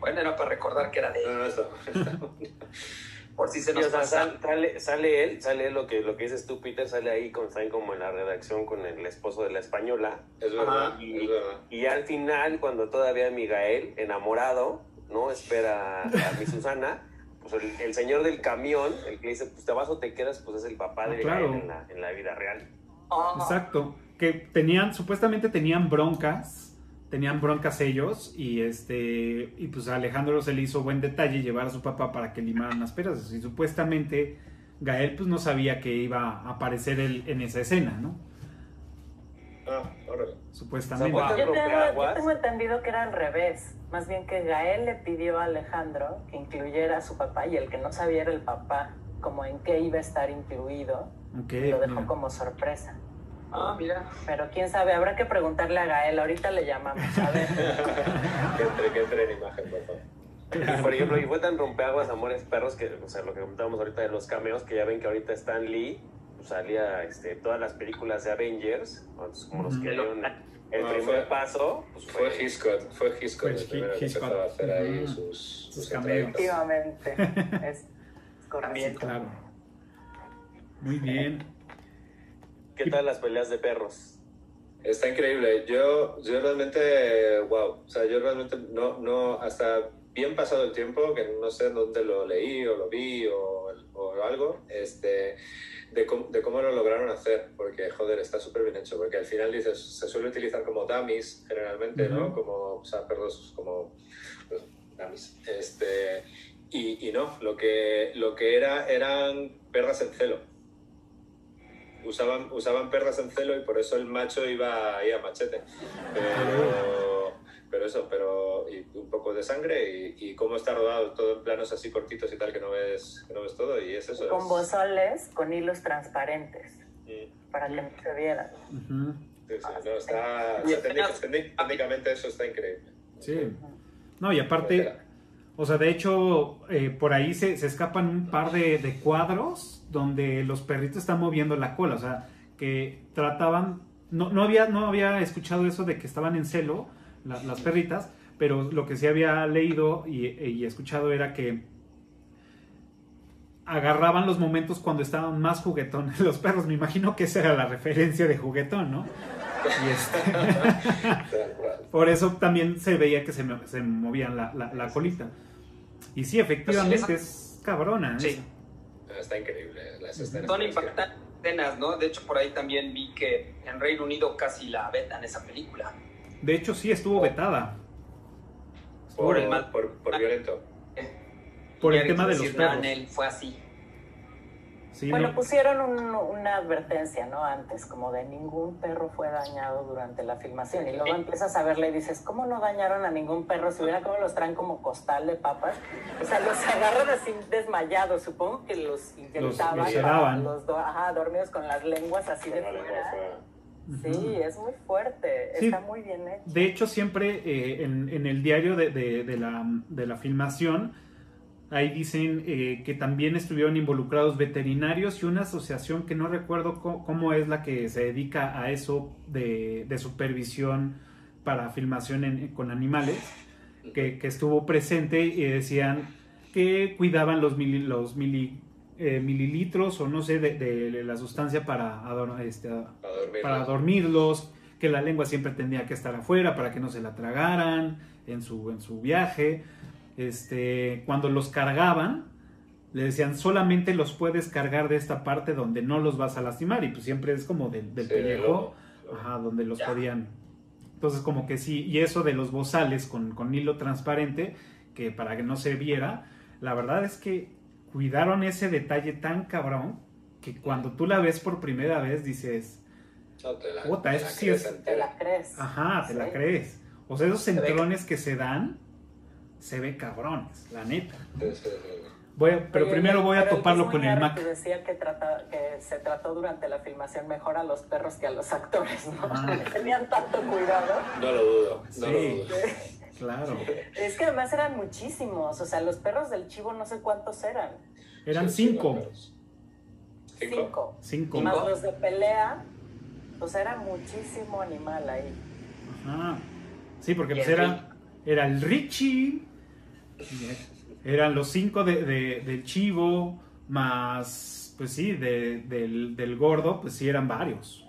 Bueno, era para recordar que era de No, él, no, está, está- [LAUGHS] por si se Sí, nos o sea, pasa. sal- sale, sale él, sale lo que, lo que dices tú, Peter, sale ahí con, están como en la redacción con el esposo de la española. es verdad, Ajá. es verdad. Y al final, cuando todavía Miguel, enamorado, ¿no? Espera a mi Susana, pues el, el señor del camión, el que dice, pues te vas o te quedas, pues es el papá de Ah, claro. Gael en la, en la vida real. Exacto. Que tenían, supuestamente tenían broncas, tenían broncas ellos y este y pues a Alejandro se le hizo buen detalle llevar a su papá para que limaran las peras y supuestamente Gael pues no sabía que iba a aparecer él en esa escena, ¿no? Ah, órale. Supuestamente. O sea, Yo tengo, yo rompeaguas. tengo entendido que era al revés. Más bien que Gael le pidió a Alejandro que incluyera a su papá y el que no sabía era el papá, como en qué iba a estar incluido, Ok, y lo dejó mira. como sorpresa. Ah, mira. Pero quién sabe, habrá que preguntarle a Gael, ahorita le llamamos, a ver. [LAUGHS] Que entre, que entre en imagen, por favor. Y, [LAUGHS] por ejemplo, y fue tan rompeaguas Amores Perros que, o sea, lo que comentábamos ahorita de los cameos, que ya ven que ahorita Stan Lee pues, salía este, todas las películas de Avengers, entonces, como los que dieron el No, primer fue- paso, pues Fue fue, Hitchcock, fue Hitchcock el primero que empezó a hacer ahí sus, Sus sus cameos. Efectivamente, [LAUGHS] es correcto. También. Claro. Muy bien. ¿Qué tal las peleas de perros? Está increíble. Yo, yo realmente, wow. O sea, yo realmente no, no, hasta bien pasado el tiempo, que no sé dónde lo leí o lo vi o, o algo, este, de, cómo, de cómo lo lograron hacer. Porque, joder, está súper bien hecho. Porque al final dices, se suele utilizar como dummies generalmente, ¿no? Ujú. Como, o sea, perros como pues, dummies. Este, y, y no, lo que, lo que era eran perras en celo usaban, usaban perras en celo y por eso el macho iba ahí a machete. Pero, pero eso, pero y un poco de sangre y, y cómo está rodado todo en planos así cortitos y tal que no ves, que no ves todo y es eso. Con es- bozoles, con hilos transparentes, Mm, para que no se vieran. Ujú. sí, sí, no, está, apenas- técnic- técnicamente eso está increíble. Sí. No, y aparte, o sea, de hecho, eh, por ahí se, se escapan un par de, de cuadros donde los perritos están moviendo la cola, o sea, que trataban, no, no, había, no había escuchado eso de que estaban en celo la- las perritas, pero lo que sí había leído y, y escuchado era que agarraban los momentos cuando estaban más juguetones [LAUGHS] los perros. Me imagino que esa era la referencia de juguetón, ¿no? Y este- [LAUGHS] [LAUGHS] por eso también se veía que se, se movían la, la- la colita. Y sí, efectivamente Pues es cabrona. ¿eh? Sí. Está increíble. Las escenas Son impactantes escenas, ¿no? De hecho, por ahí también vi que en Reino Unido casi la vetan esa película. De hecho, sí estuvo vetada. Por, por el mal- por, por violento. Por el tema de los perros. "No, Nel, fue así. Sí, Bueno, no- pusieron un- una advertencia, ¿no? Antes, como de ningún perro fue dañado durante la filmación. Y luego empiezas a verle y dices, ¿cómo no dañaron a ningún perro? Si hubiera como los traen como costal de papas. O sea, los [LAUGHS] agarran así desmayados. Supongo que los inyectaban. los para sedaban. los do- ajá, dormidos con las lenguas así de fuera. fuera. Sí, es muy fuerte. Sí. Está muy bien hecho. De hecho, siempre eh, en, en el diario de, de- de la, de la filmación, ahí dicen eh, que también estuvieron involucrados veterinarios y una asociación que no recuerdo cómo, es la que se dedica a eso de, de supervisión para filmación en- con animales, que, que estuvo presente y decían que cuidaban los, mili- los mili- eh, mililitros o no sé de, de la sustancia para, este, Para dormir. para dormirlos, que la lengua siempre tenía que estar afuera para que no se la tragaran en su, en su viaje. Este, cuando los cargaban, le decían solamente los puedes cargar de esta parte donde no los vas a lastimar y pues siempre es como del, del Sí, pellejo, luego, ajá, donde los Ya. podían. Entonces como que sí, y eso de los bozales con, con hilo transparente, que para que no se viera, la verdad es que cuidaron ese detalle tan cabrón que cuando tú la ves por primera vez dices, No, te la, Puta, te eso la sí crees es- Te la crees. ajá, te la Sí. crees. O sea, esos centrones que se dan, se ve cabrones, la neta. Voy a- pero Oye, primero voy a toparlo con el Mac. que decía que, trata, que se trató durante la filmación mejor a los perros que a los actores, ¿no? Ah. [LAUGHS] Tenían tanto cuidado. No lo dudo, no Sí. lo dudo. [LAUGHS] Claro. Es que además eran muchísimos, o sea, los perros del chivo no sé cuántos eran. Eran cinco. ¿Cinco? Cinco. Cinco. Más los de pelea, o sea, era muchísimo animal ahí. Ajá. Sí, porque pues era, era el Richie, eran los cinco de, de- del chivo, más, pues sí, de- del, del gordo, pues sí, eran varios.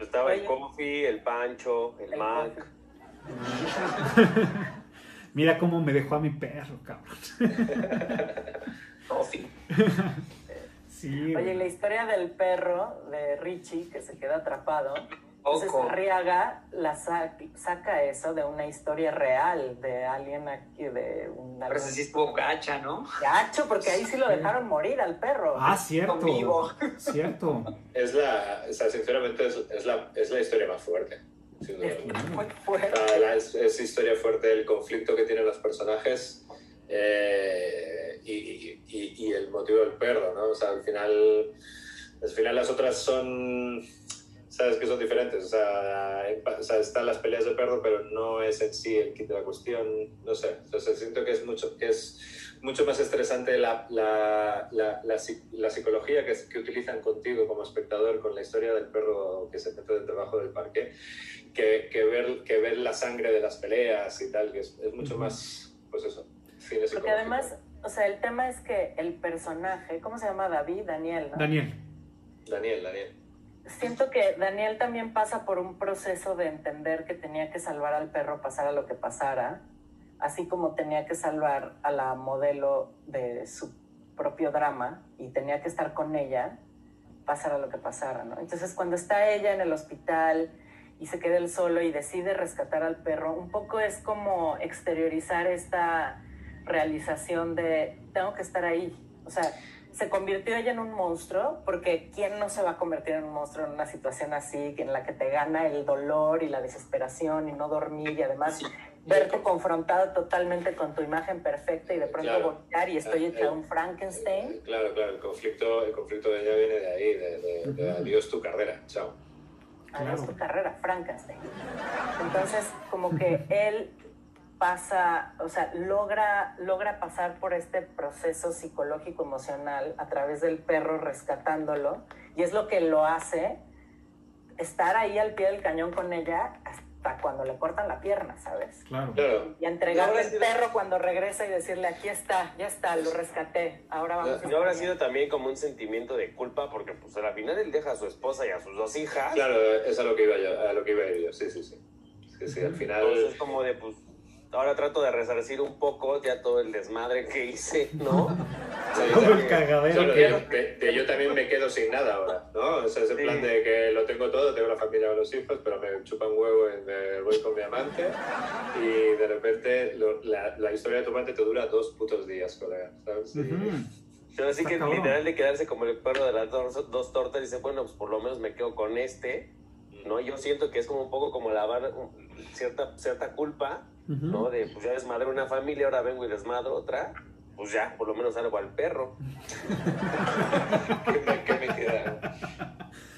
Estaba el. Confi, el Pancho, el, El Mac. Confi. [LAUGHS] Mira cómo me dejó a mi perro, cabrón. [LAUGHS] Coffee. Sí, Oye, la historia del perro de Richie que se queda atrapado. Entonces. Arriaga la sa- saca eso de una historia real de alguien aquí, de un Pero ese sí estuvo gacha, ¿no? gacho, porque ahí sí lo dejaron morir al perro. Ah, cierto. Con vivo. Cierto. Es la, o sea, sinceramente es, es la, es la historia más fuerte, sin duda. Es muy fuerte. la- es, es historia fuerte el conflicto que tienen los personajes eh, y, y- y- y el motivo del perro, ¿no? O sea, al final, al final las otras son, sabes que son diferentes. O sea, o sea, están las peleas de perro, pero no es en sí el kit de la cuestión. No sé, o sea, siento que es mucho, que es mucho más estresante la, la, la, la, psi- la psicología que, que utilizan contigo como espectador con la historia del perro que se mete debajo del parque que, que, ver, que ver la sangre de las peleas y tal, que es, es mucho más, pues eso, cine Porque además, o sea, el tema es que el personaje, ¿cómo se llama David? Daniel, ¿no? Daniel. Daniel, Daniel. Siento que Daniel también pasa por un proceso de entender que tenía que salvar al perro pasara lo que pasara, así como tenía que salvar a la modelo de su propio drama y tenía que estar con ella, pasara lo que pasara, ¿no? Entonces cuando está ella en el hospital y se queda él solo y decide rescatar al perro, un poco es como exteriorizar esta realización de tengo que estar ahí, o sea, se convirtió ella en un monstruo, porque ¿quién no se va a convertir en un monstruo en una situación así, en la que te gana el dolor y la desesperación y no dormir y además verte confrontada totalmente con tu imagen perfecta y de pronto Claro. voltear y estoy hecha eh, un Frankenstein? Eh, Claro, claro, el conflicto, el conflicto de ella viene de ahí, de, de, de Ujú. adiós tu carrera, chao. Adiós tu carrera, Frankenstein. Entonces, como que él pasa, o sea, logra, logra pasar por este proceso psicológico emocional a través del perro rescatándolo y es lo que lo hace estar ahí al pie del cañón con ella hasta cuando le cortan la pierna, ¿sabes? Claro. Claro, Y entregarle el perro cuando regresa y decirle, aquí está, ya está, lo rescaté, ahora vamos a... ¿No habrá sido también como un sentimiento de culpa? Porque pues al final él deja a su esposa y a sus dos hijas. claro, es a lo que iba yo, a lo que iba a yo, sí, sí, sí. Sí, sí, al final... Entonces como de pues ahora trato de resarcir un poco ya todo el desmadre que hice, ¿no? [LAUGHS] Sí, Todo el sí. cagadero de yo también me quedo sin nada ahora, ¿no? O sea, ese Sí. plan de que lo tengo todo, tengo la familia con los hijos, pero me chupa un huevo y me voy con mi amante y de repente lo- la, la historia de tu amante te dura dos putos días, colega, ¿sabes? Y- Ujú. Pero así que literal de quedarse como el perro de las dos, dos tortas, dice, bueno, pues por lo menos me quedo con este, ¿no? Yo siento que es como un poco como lavar cierta, cierta culpa, ¿no? De, pues ya desmadré una familia, ahora vengo y desmadro otra, pues ya, por lo menos salvo al perro. [LAUGHS] ¿Qué me, qué me queda?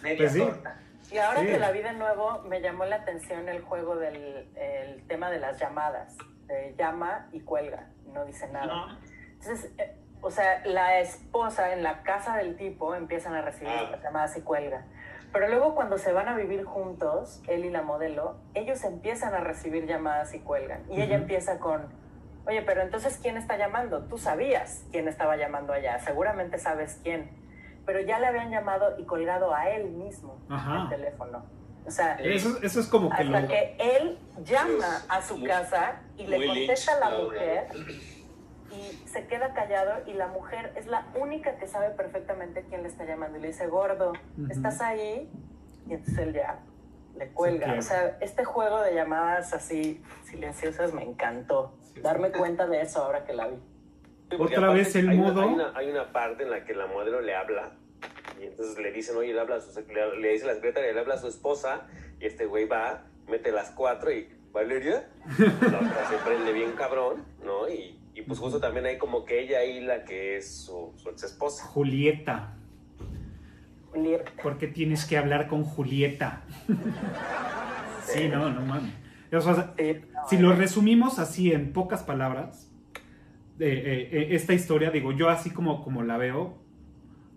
Media Pues sí. torta. Y ahora Sí. que la vi de nuevo, me llamó la atención el juego del el tema de las llamadas. De llama y cuelga, no dice nada. No. Entonces, eh, o sea, la esposa en la casa del tipo empiezan a recibir Ah. las llamadas y cuelga. Pero luego cuando se van a vivir juntos, él y la modelo, ellos empiezan a recibir llamadas y cuelgan. Y ella empieza con, oye, pero entonces ¿quién está llamando? Tú sabías quién estaba llamando allá, seguramente sabes quién. Pero ya le habían llamado y colgado a él mismo Ajá. el teléfono. O sea, Eso, eso es como que hasta lo... que él llama a su casa y le contesta a la mujer y se queda callado y la mujer es la única que sabe perfectamente quién le está llamando y le dice, gordo. ¿estás ahí? Y entonces él ya le cuelga. pierde. o sea, este juego de llamadas así silenciosas me encantó. Darme cuenta de eso ahora que la vi. Sí, Otra vez el hay una- modo- hay, una, hay una parte en la que la modelo le habla y entonces le dicen, oye, le, habla a su, le, le dice la secretaria, le habla a su esposa y este güey va, mete las cuatro y, ¿Valeria? [LAUGHS] La otra se prende bien cabrón, ¿no? Y, y pues justo también hay como que ella ahí la que es su, su ex esposa. Julieta. Julieta. ¿Por qué tienes que hablar con Julieta? [LAUGHS] sí, no, no mames. O sea, Sí, no, si lo resumimos así en pocas palabras, eh, eh, eh, esta historia, digo, yo así como, como la veo,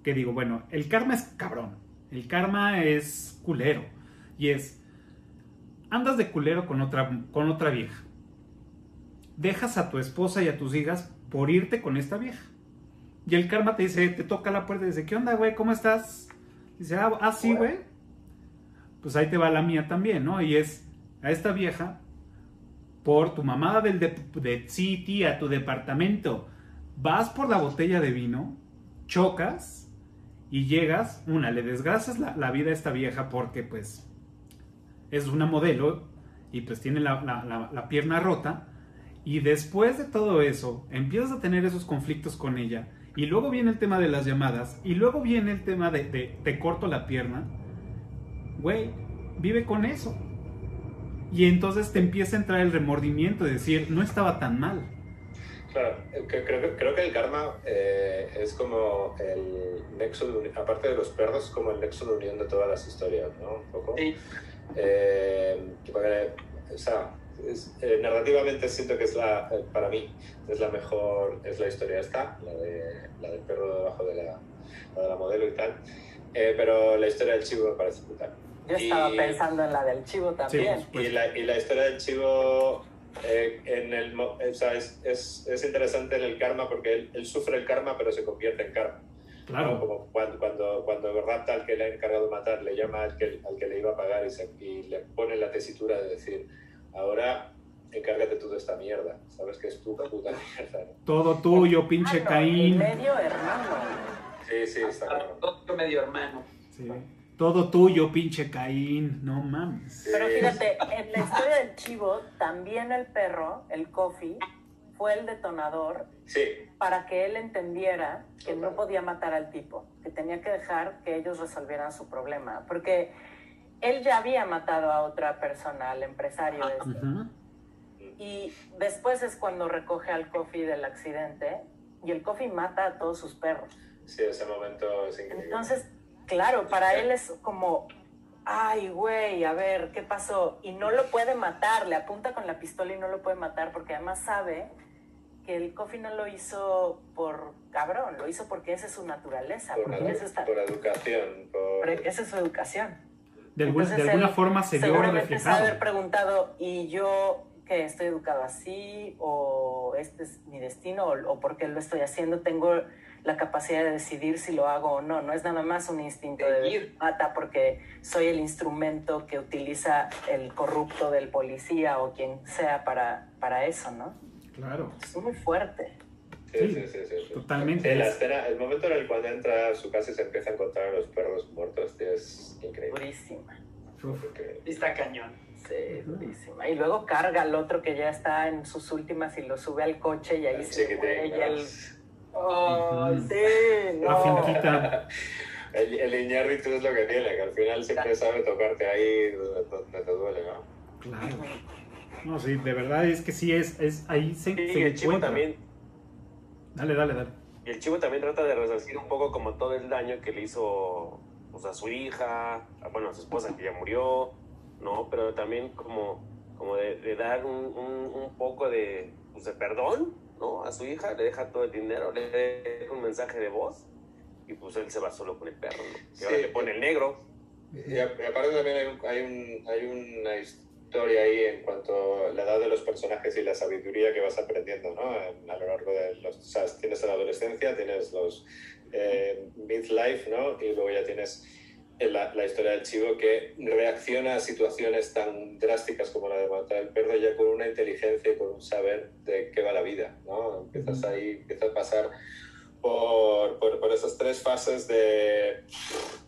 que digo, bueno, el karma es cabrón, el karma es culero, y es, andas de culero con otra, con otra vieja, dejas a tu esposa y a tus hijas por irte con esta vieja, y el karma te dice, te toca la puerta y dice, ¿qué onda, güey? ¿Cómo estás? Dice, ah, ah, sí, güey. Pues ahí te va la mía también, ¿no? Y es a esta vieja por tu mamada del de, de sí, tía, tu departamento. Vas por la botella de vino, chocas y llegas, una, le desgracias la, la vida a esta vieja porque pues es una modelo y pues tiene la- la pierna rota. Y después de todo eso, empiezas a tener esos conflictos con ella. Y luego viene el tema de las llamadas. Y luego viene el tema de, de te corto la pierna. Güey, vive con eso. Y entonces te empieza a entrar el remordimiento de decir, no estaba tan mal. Claro, eh, que- creo, que- creo que el karma eh, es como el nexo, de aparte de los perros, como el nexo de unión de todas las historias, ¿no? Un poco. Sí. Eh, porque, o sea, es- eh, narrativamente siento que es la, eh, para mí, es la mejor, es la historia esta, la, de, la del perro debajo de la, la de la modelo y tal. Eh, pero la historia del chivo me parece brutal. Yo estaba Y- pensando en la del chivo también. Pues- y, la, y la historia del chivo eh, en el, o sea, es, es, es interesante en el karma porque él, él sufre el karma pero se convierte en karma. ¿no? Claro. Como cuando, cuando, cuando rapta al que le ha encargado de matar, le llama al que, al que le iba a pagar y, se- y le pone la tesitura de decir, ahora encárgate tú de esta mierda, sabes que es tu puta mierda. ¿no? Todo tuyo, pinche Hermano, Caín. medio hermano. Sí, sí, está claro. Otro medio hermano. Sí. Todo tuyo, pinche Caín. No mames. Pero fíjate, en la historia del chivo, también el perro, el Coffee, fue el detonador Sí, para que él entendiera que no podía matar al tipo, que tenía que dejar que ellos resolvieran su problema, porque él ya había matado a otra persona, al empresario este, y después es cuando recoge al Coffee del accidente y el Coffee mata a todos sus perros. sí, ese momento es increíble. Entonces, claro, para él es como, ay, güey, a ver, ¿qué pasó? Y no lo puede matar, le apunta con la pistola y no lo puede matar porque además sabe que el Coffee no lo hizo por cabrón, lo hizo porque esa es su naturaleza, por, porque edu- esa, está- por educación, por... esa es su educación. De, algún- de Entonces alguna él forma se vio Seguramente se ha de haber reflejado. preguntado, ¿y yo que estoy educado así? ¿O este es mi destino? ¿O, o por qué lo estoy haciendo? Tengo la capacidad de decidir si lo hago o no. No es nada más un instinto de mata porque soy el instrumento que utiliza el corrupto del policía o quien sea para, para eso, ¿no? Claro. Es muy fuerte. Sí, sí, sí. Totalmente. Sí, la Es- escena, el momento en el cual entra a su casa y se empieza a encontrar a los perros muertos, tío, es increíble. Durísima. Increíble. Está cañón. Sí, durísima. Y luego carga al otro que ya está en sus últimas y lo sube al coche y ahí El se muere y ¿no? él... Ay, Ujú. Sí, [LAUGHS] La no. finquita. [LAUGHS] El, el Iñárritu es lo que tiene, que al final siempre sabe tocarte ahí donde, te duele, ¿no? Claro. No, sí, de verdad es que sí es, es ahí se, Sí, se el chivo encuentra. también Dale, dale, dale. Y el chivo también trata de resarcir un poco como todo el daño que le hizo pues, a su hija, a, bueno, a su esposa que ya murió, ¿no? Pero también como, como de, de dar un, un- un poco de, pues, de perdón, ¿no? A su hija, le deja todo el dinero, le deja un mensaje de voz y pues él se va solo con el perro, ¿no? Y ahora Sí. le pone el negro. Y aparte también hay, un- hay, un- hay una historia ahí en cuanto a la edad de los personajes y la sabiduría que vas aprendiendo, ¿no? A lo largo de los... O sea, tienes la adolescencia, tienes los eh, midlife, ¿no? Y luego ya tienes en la, la, historia del chivo que reacciona a situaciones tan drásticas como la de matar el perro ya con una inteligencia y con un saber de qué va la vida, ¿no? Empiezas ahí, empiezas a pasar por, por, por esas tres fases de,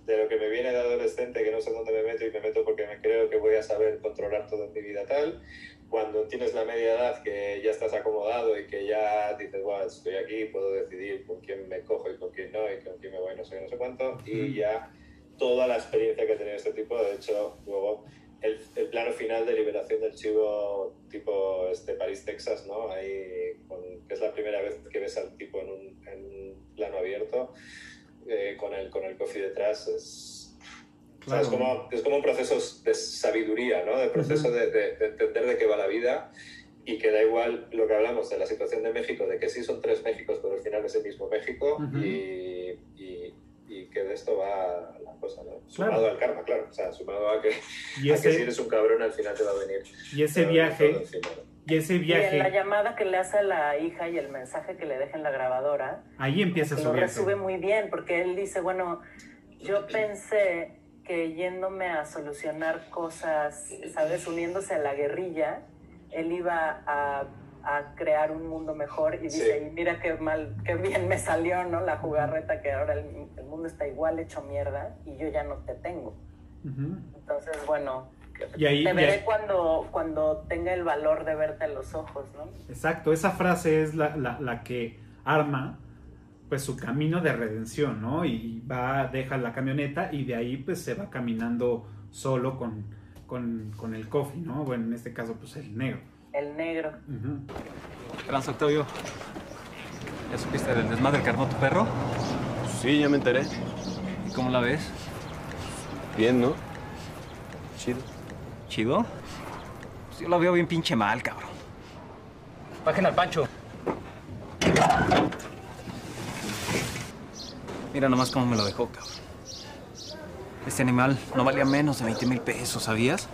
de, lo que me viene de adolescente, que no sé dónde me meto y me meto porque me creo que voy a saber controlar todo en mi vida tal, cuando tienes la media edad que ya estás acomodado y que ya dices, bueno, estoy aquí, puedo decidir con quién me cojo y con quién no, y con quién me voy, no sé, no sé cuánto, y ya toda la experiencia que ha tenido este tipo. De hecho, luego el, el, plano final de liberación del chivo tipo este, París, Texas, ¿no? Ahí, con, que es la primera vez que ves al tipo en un, en un plano abierto, eh, con, el, con el coffee detrás, es, claro. o sea, es, como, es como un proceso de sabiduría, ¿no? De proceso uh -huh. de, de, de entender de qué va la vida y que da igual lo que hablamos de la situación de México, de que sí son tres Méxicos, pero al final es el mismo México uh -huh. y, y, y, que de esto va la cosa, ¿no? Sumado claro. al karma, claro, o sea, sumado a que, y a que si eres un cabrón al final te va a venir. Y ese viaje, y ese viaje... Y en la llamada que le hace a la hija y el mensaje que le deja en la grabadora... Ahí empieza su Lo viaje. resume muy bien, porque él dice, bueno, yo pensé que yéndome a solucionar cosas, ¿sabes? Uniéndose a la guerrilla, él iba a, a crear un mundo mejor y dice, Sí. y mira qué mal, qué bien me salió, ¿no? La jugarreta que ahora el, el mundo está igual hecho mierda y yo ya no te tengo. Ujú. Entonces, bueno, Y ahí- te y veré ahí- cuando, cuando tenga el valor de verte a los ojos, ¿no? Exacto, esa frase es la, la, la que arma pues su camino de redención, ¿no? Y va, deja la camioneta y de ahí pues se va caminando solo con, con, con el coffee, ¿no? Bueno, en este caso pues el negro. El negro. Trans Octavio. ¿Ya supiste del desmadre que armó tu perro? Sí, ya me enteré. ¿Y cómo la ves? Bien, ¿no? Chido. ¿Chido? Pues yo la veo bien pinche mal, cabrón. Bajen al Pancho. Mira nomás cómo me lo dejó, cabrón. Este animal no valía menos de 20 mil pesos, ¿sabías?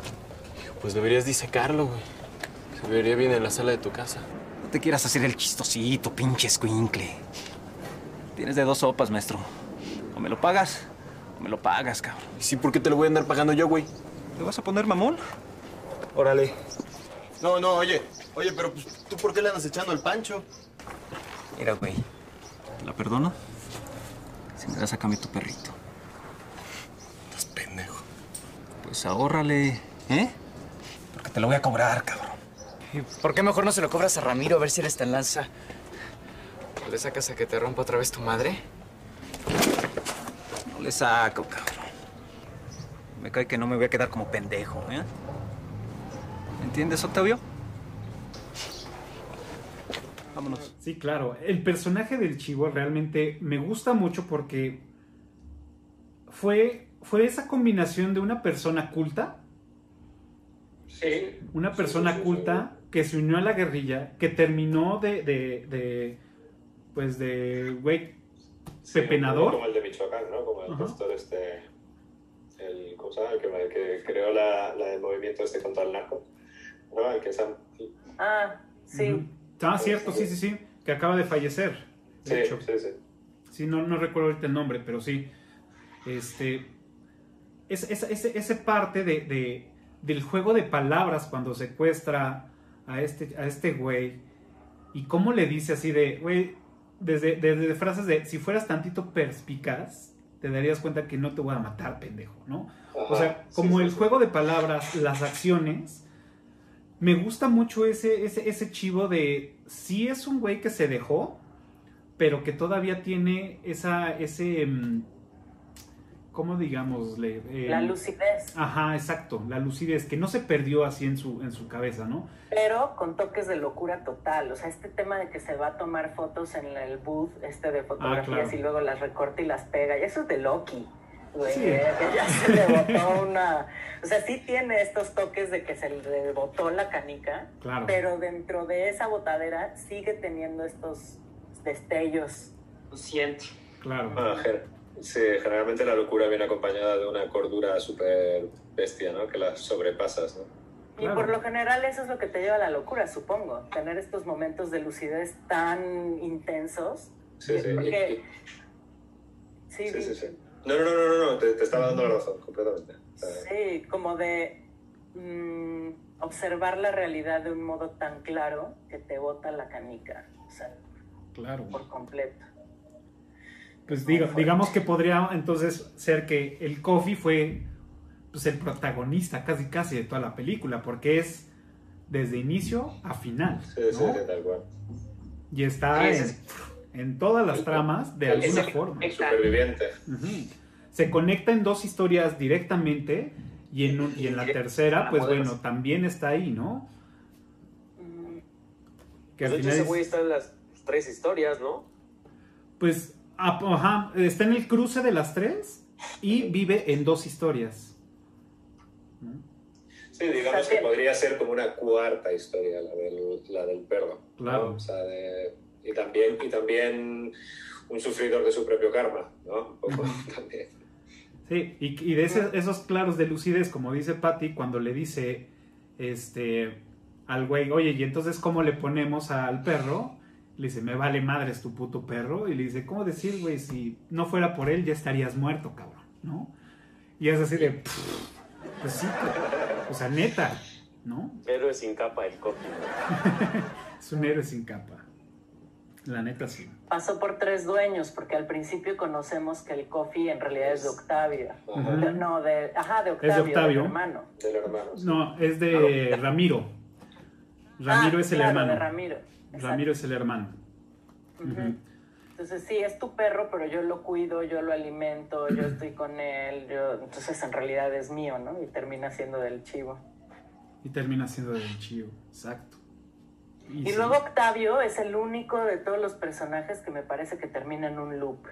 Pues deberías disecarlo, güey. Se vería bien en la sala de tu casa. No te quieras hacer el chistosito, pinche escuincle. Tienes de dos sopas, maestro. O me lo pagas, o me lo pagas, cabrón. ¿Y sí, por qué te lo voy a andar pagando yo, güey? ¿Te vas a poner mamón? Órale. No, no, oye. Oye, pero pues, ¿tú por qué le andas echando al pancho? Mira, güey. ¿Te la perdono? Si me das a tu perrito. Estás pendejo. Pues ahórrale, ¿eh? Porque te lo voy a cobrar, cabrón. ¿Y por qué mejor no se lo cobras a Ramiro a ver si eres tan lanza? ¿Le sacas a que te rompa otra vez tu madre? No le saco, cabrón. Me cae que no me voy a quedar como pendejo, ¿eh? ¿Me entiendes, Octavio? Vámonos. Sí, claro. El personaje del chivo realmente me gusta mucho porque fue, fue esa combinación de una persona culta, Sí. una persona Sí, sí, sí, culta que se unió a la guerrilla, que terminó de, de, de pues de, güey, Sí, pepenador. Como el de Michoacán, ¿no? Como el pastor este... El, ¿Cómo se llama? El que, el que creó la, la, el movimiento este contra el narco. ¿No? El que Sam... Ah, sí. Ujú. Ah, cierto, sí, sí, sí, que acaba de fallecer. De Sí, hecho. sí, sí. Sí, no, no recuerdo ahorita el nombre, pero sí. Este. Es, es- ese, ese parte de, de- del juego de palabras cuando secuestra a este, a este güey. Y cómo le dice así de, güey, desde, desde frases de, si fueras tantito perspicaz, te darías cuenta que no te voy a matar, pendejo, ¿no? O sea, como sí, el sí. juego de palabras, las acciones, me gusta mucho ese, ese, ese chivo de, sí es un güey que se dejó, pero que todavía tiene esa, ese, mm, ¿cómo digámosle? Eh, La lucidez. Ajá, exacto, la lucidez, que no se perdió así en su, en su cabeza, ¿no? pero con toques de locura total. O sea, este tema de que se va a tomar fotos en el booth este de fotografías Ah, claro. y luego las recorta y las pega. Y eso es de Loki. Güey, Sí. que ya se le botó una... O sea, sí tiene estos toques de que se le botó la canica, Claro. pero dentro de esa botadera sigue teniendo estos destellos. Lo siento. Claro. Ah, sí, generalmente la locura viene acompañada de una cordura súper bestia, ¿no? Que la sobrepasas, ¿no? Y Claro. por lo general eso es lo que te lleva a la locura, supongo. Tener estos momentos de lucidez tan intensos. Sí, sí. Porque- Y- Sí, y- sí, sí, sí. No, no, no, no, no, te, te estaba dando la razón, completamente. Sí, como de mm, observar la realidad de un modo tan claro que te bota la canica, o sea, Claro. por completo. Pues diga- digamos que podría entonces ser que el Coffee fue pues, el protagonista casi casi de toda la película, porque es desde inicio a final. sí, sí, ¿no? sí, tal cual. Y está Sí, en, todas las tramas de el- alguna forma. El superviviente. Se conecta en dos historias directamente y en, un- y en la tercera, pues modelos. bueno, también está ahí, ¿no? Mm, Que Pues al hecho, final ese es- güey está en las tres historias, ¿no? Pues, ah, ajá, está en el cruce de las tres y vive en dos historias. Sí, digamos que podría ser como una cuarta historia, la del, la del perro. ¿no? Claro. O sea, de- y, también, y también un sufridor de su propio karma, ¿no? Un poco [LAUGHS] también. Sí, y, y de ese- esos claros de lucidez, como dice Patty, cuando le dice este al güey, oye, ¿y entonces cómo le ponemos al perro? Le dice, me vale madres tu puto perro. Y le dice, ¿cómo decir, güey? Si no fuera por él, ya estarías muerto, cabrón, ¿no? Y es así de, "Pff, pues sí, o sea, neta, ¿no? Héroe sin capa, el coffee. [LAUGHS] Es un héroe sin capa. La neta sí. Pasó por tres dueños, porque al principio conocemos que el coffee en realidad es de Octavio. De- no, de, ajá, de Octavio, Octavio. del hermano. Del hermano. sí. No, es de Ramiro. Ramiro Ah, es el claro, hermano. de Ramiro. Exacto. Ramiro es el hermano. Entonces sí, es tu perro, pero yo lo cuido, yo lo alimento, yo estoy con él, yo... entonces en realidad es mío, ¿no? Y termina siendo del chivo. Y termina siendo del chivo, exacto. Y sí. luego Octavio es el único de todos los personajes que me parece que termina en un loop.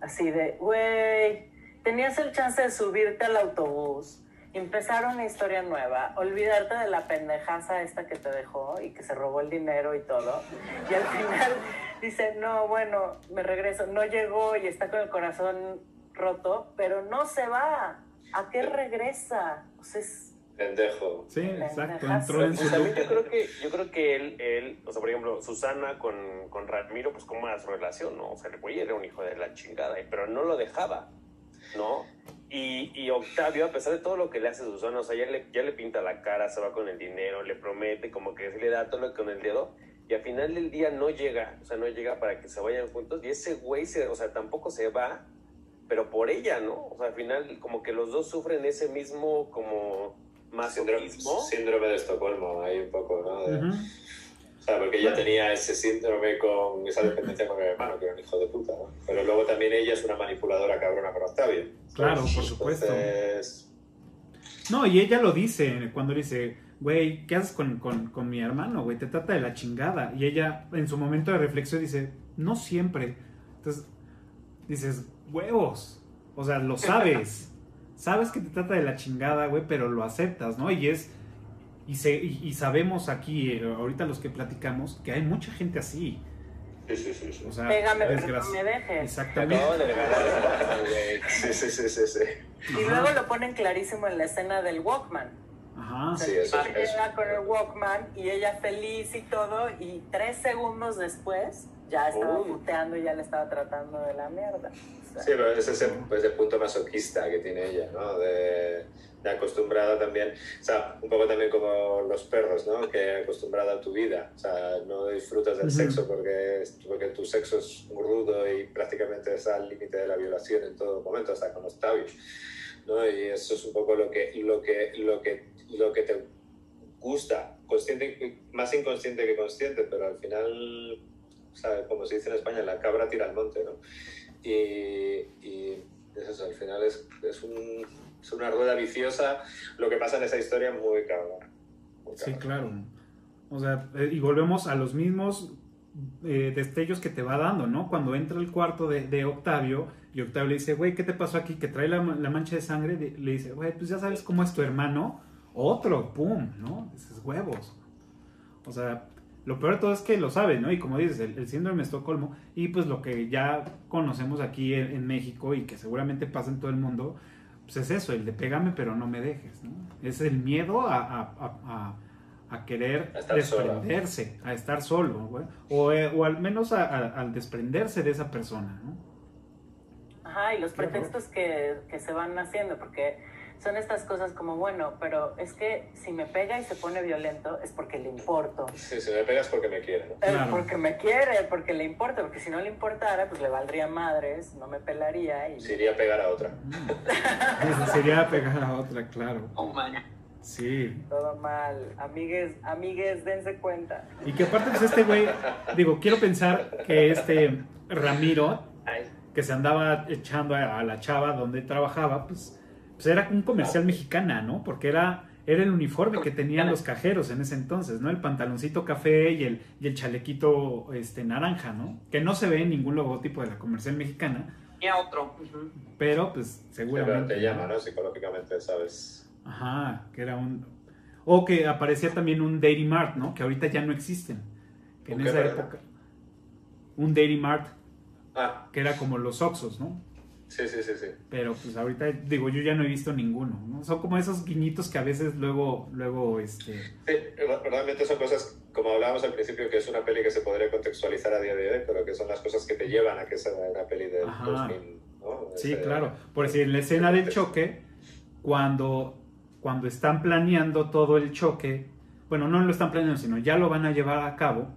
Así de, güey, tenías el chance de subirte al autobús, empezar una historia nueva, olvidarte de la pendejaza esta que te dejó y que se robó el dinero y todo. Y al final [LAUGHS] dice, no, bueno, me regreso. No llegó y está con el corazón roto, pero no se va. ¿A qué regresa? O sea, es... Pendejo. Sí, exacto, entró en su Pues yo creo que, yo creo que él, él, o sea, por ejemplo, Susana con, con Ramiro, pues cómo era su relación, ¿no? O sea, el güey era un hijo de la chingada, pero no lo dejaba, ¿no? Y, y Octavio, a pesar de todo lo que le hace Susana, o sea, ya le, ya le pinta la cara, se va con el dinero, le promete, como que sí le da todo lo que con el dedo, y al final del día no llega, o sea, no llega para que se vayan juntos, y ese güey, se, o sea, tampoco se va, pero por ella, ¿no? O sea, al final como que los dos sufren ese mismo como Síndrome, masoquismo. síndrome de Estocolmo, ahí un poco, ¿no? De- sea, porque ella tenía ese síndrome con esa dependencia con el hermano, que era un hijo de puta, ¿no? Pero luego también ella es una manipuladora cabrona con Octavio. Claro, por supuesto. Entonces, No, y ella lo dice cuando dice, güey, ¿qué haces con, con- con mi hermano, güey? Te trata de la chingada. Y ella, en su momento de reflexión, dice, no siempre. Entonces, dices, huevos. O sea, lo sabes. [LAUGHS] sabes que te trata de la chingada, güey, pero lo aceptas, ¿no? Y es. Y, se, y, y sabemos aquí, eh, ahorita los que platicamos, que hay mucha gente así. sí, sí, sí. sí. O sea, Pégame, pero no desgraci- me dejes. Exactamente. Acaban de Sí, sí, sí, sí, sí. Y luego lo ponen clarísimo en la escena del Walkman. Ajá. O sea, Sí, eso- llega con el Walkman y ella feliz y todo, y tres segundos después ya estaba Uy. puteando y ya le estaba tratando de la mierda. O sea, Sí, pero es ese, pues, ese punto masoquista que tiene ella, ¿no? De, de acostumbrada también, o sea, un poco también como los perros, ¿no? Que acostumbrada a tu vida, o sea, no disfrutas del Ujú. sexo porque, porque tu sexo es rudo y prácticamente está al límite de la violación en todo momento, hasta con Octavio, ¿no? Y eso es un poco lo que, lo que, lo que, lo que te gusta, consciente, más inconsciente que consciente, pero al final, o sea, como se dice en España, la cabra tira al monte, ¿no? Y, y es eso, al final es, es, un- es una rueda viciosa. Lo que pasa en esa historia es muy cabrón. muy Sí, cabrón. claro. O sea, eh, y volvemos a los mismos eh, destellos que te va dando, ¿no? Cuando entra al cuarto de, de Octavio y Octavio le dice, güey, ¿qué te pasó aquí? Que trae la, la mancha de sangre. le dice, güey, pues ya sabes cómo es tu hermano. Otro, pum, ¿no? Dices, huevos. O sea, lo peor de todo es que lo sabe, ¿no? Y como dices, el, el síndrome de Estocolmo y pues lo que ya conocemos aquí en, en México y que seguramente pasa en todo el mundo, pues es eso, el de pégame pero no me dejes, ¿no? Es el miedo a, a- a- querer A estar solo. desprenderse, a estar solo, güey. O, eh, o al menos a- a- al desprenderse de esa persona, ¿no? Ajá, y los pretextos que, que se van haciendo, porque son estas cosas como, bueno, pero es que si me pega y se pone violento es porque le importo. Sí, si me pegas porque me quiere. ¿no? Es Claro. porque me quiere, porque le importa, porque si no le importara, pues le valdría madres, no me pelaría y... Se iría a pegar a otra. Esa sería pegar a otra, claro. Oh, man. Sí. Todo mal. Amigues, amigues, dense cuenta. Y que aparte, pues este güey, digo, quiero pensar que este Ramiro, Ay, que se andaba echando a, a la chava donde trabajaba, pues, pues era un comercial mexicana, ¿no? Porque era, era el uniforme que tenían los cajeros en ese entonces, ¿no? El pantaloncito café y el, y el chalequito este, naranja, ¿no? Que no se ve en ningún logotipo de la comercial mexicana, y a otro. Pero pues Sí, pero seguramente... te llama, ¿no? Psicológicamente, ¿sabes? Ajá, que era un... O que aparecía también un Dairy Mart, ¿no? Que ahorita ya no existen. Que en ¿Un qué, esa época... Un Dairy Mart, Ah, que era como los Oxos, ¿no? Sí, sí, sí, sí. Pero pues ahorita, digo, yo ya no he visto ninguno, ¿no? Son como esos guiñitos que a veces luego, luego, este... Sí, re- realmente son cosas, como hablábamos al principio, que es una peli que se podría contextualizar a día de hoy, pero que son las cosas que te llevan a que sea una peli del Ajá. 2000, ¿no? Sí, Ese- claro. Por decir, en la escena del choque, cuando, cuando están planeando todo el choque, bueno, no lo están planeando, sino ya lo van a llevar a cabo,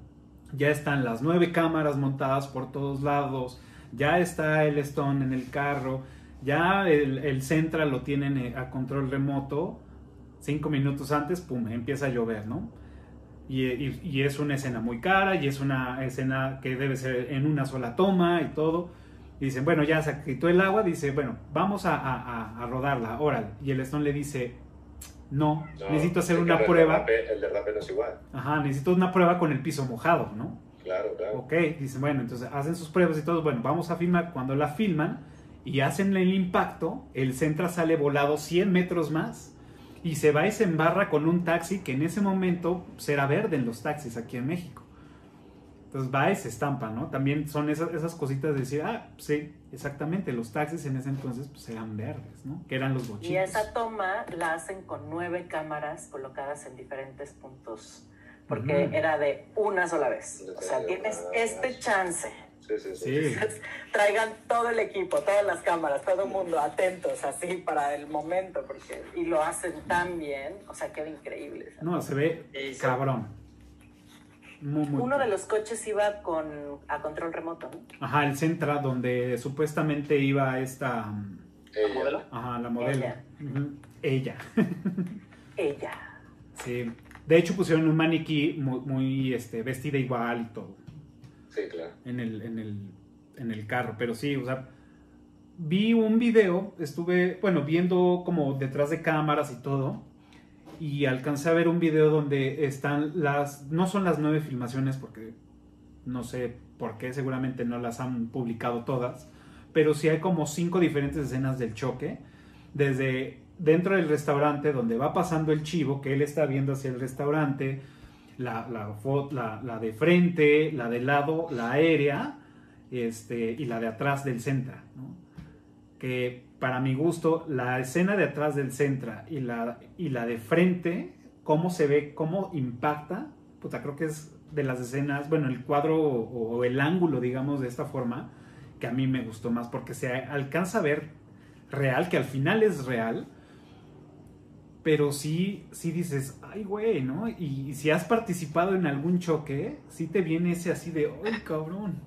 ya están las nueve cámaras montadas por todos lados, ya está el Stone en el carro, ya el, el Central lo tienen eh, a control remoto, cinco minutos antes, pum, empieza a llover, ¿no? Y, y- y es una escena muy cara y es una escena que debe ser en una sola toma y todo. Y dicen, bueno, ya se quitó el agua, dice, bueno, vamos a, a- a- rodarla, órale. Y el Stone le dice, no, No, necesito hacer una el prueba. derrape- el derrape no es igual, Ajá, necesito una prueba con el piso mojado, ¿no? Claro, claro. Ok, dicen, bueno, entonces hacen sus pruebas y todo, bueno, vamos a filmar. Cuando la filman y hacen el impacto, el Centra sale volado 100 metros más y se va y se embarra con un taxi que en ese momento será verde en los taxis aquí en México. Entonces va y se estampa, ¿no? También son esas, esas cositas de decir, ah, sí, exactamente, los taxis en ese entonces pues eran verdes, ¿no? Que eran los bochitos. Y esa toma la hacen con nueve cámaras colocadas en diferentes puntos, porque Ujú. era de una sola vez. O sea, tienes este chance. Sí, sí, sí. Sí, Traigan todo el equipo, todas las cámaras, todo el mundo atentos así para el momento, porque y lo hacen tan bien, o sea, queda increíble. no, se ve cabrón. Muy, muy Uno de los coches iba con a control remoto, ¿no? Ajá, el Centra donde supuestamente iba esta... mm, Ella. modelo? Ajá, la modelo. Ella. Ella. [LAUGHS] Ella. sí. De hecho pusieron un maniquí muy, muy, este, vestida igual y todo Sí, claro. en el, en, el, en el carro. Pero sí, o sea, vi un video, estuve, bueno, viendo como detrás de cámaras y todo. Y alcancé a ver un video donde están las, no son las nueve filmaciones porque no sé por qué, seguramente no las han publicado todas, pero sí hay como cinco diferentes escenas del choque, desde dentro del restaurante donde va pasando el chivo, que él está viendo hacia el restaurante, la, la, la, la de frente, la de lado, la aérea, este, y la de atrás del Centra, ¿no? que para mi gusto, la escena de atrás del Centra y la, y la de frente, cómo se ve, cómo impacta, puta, creo que es de las escenas, bueno, el cuadro o el ángulo, digamos, de esta forma, que a mí me gustó más, porque se alcanza a ver real, que al final es real, pero sí, sí dices, ay, güey, ¿no? Y, si has participado en algún choque, sí te viene ese así de, ay, cabrón.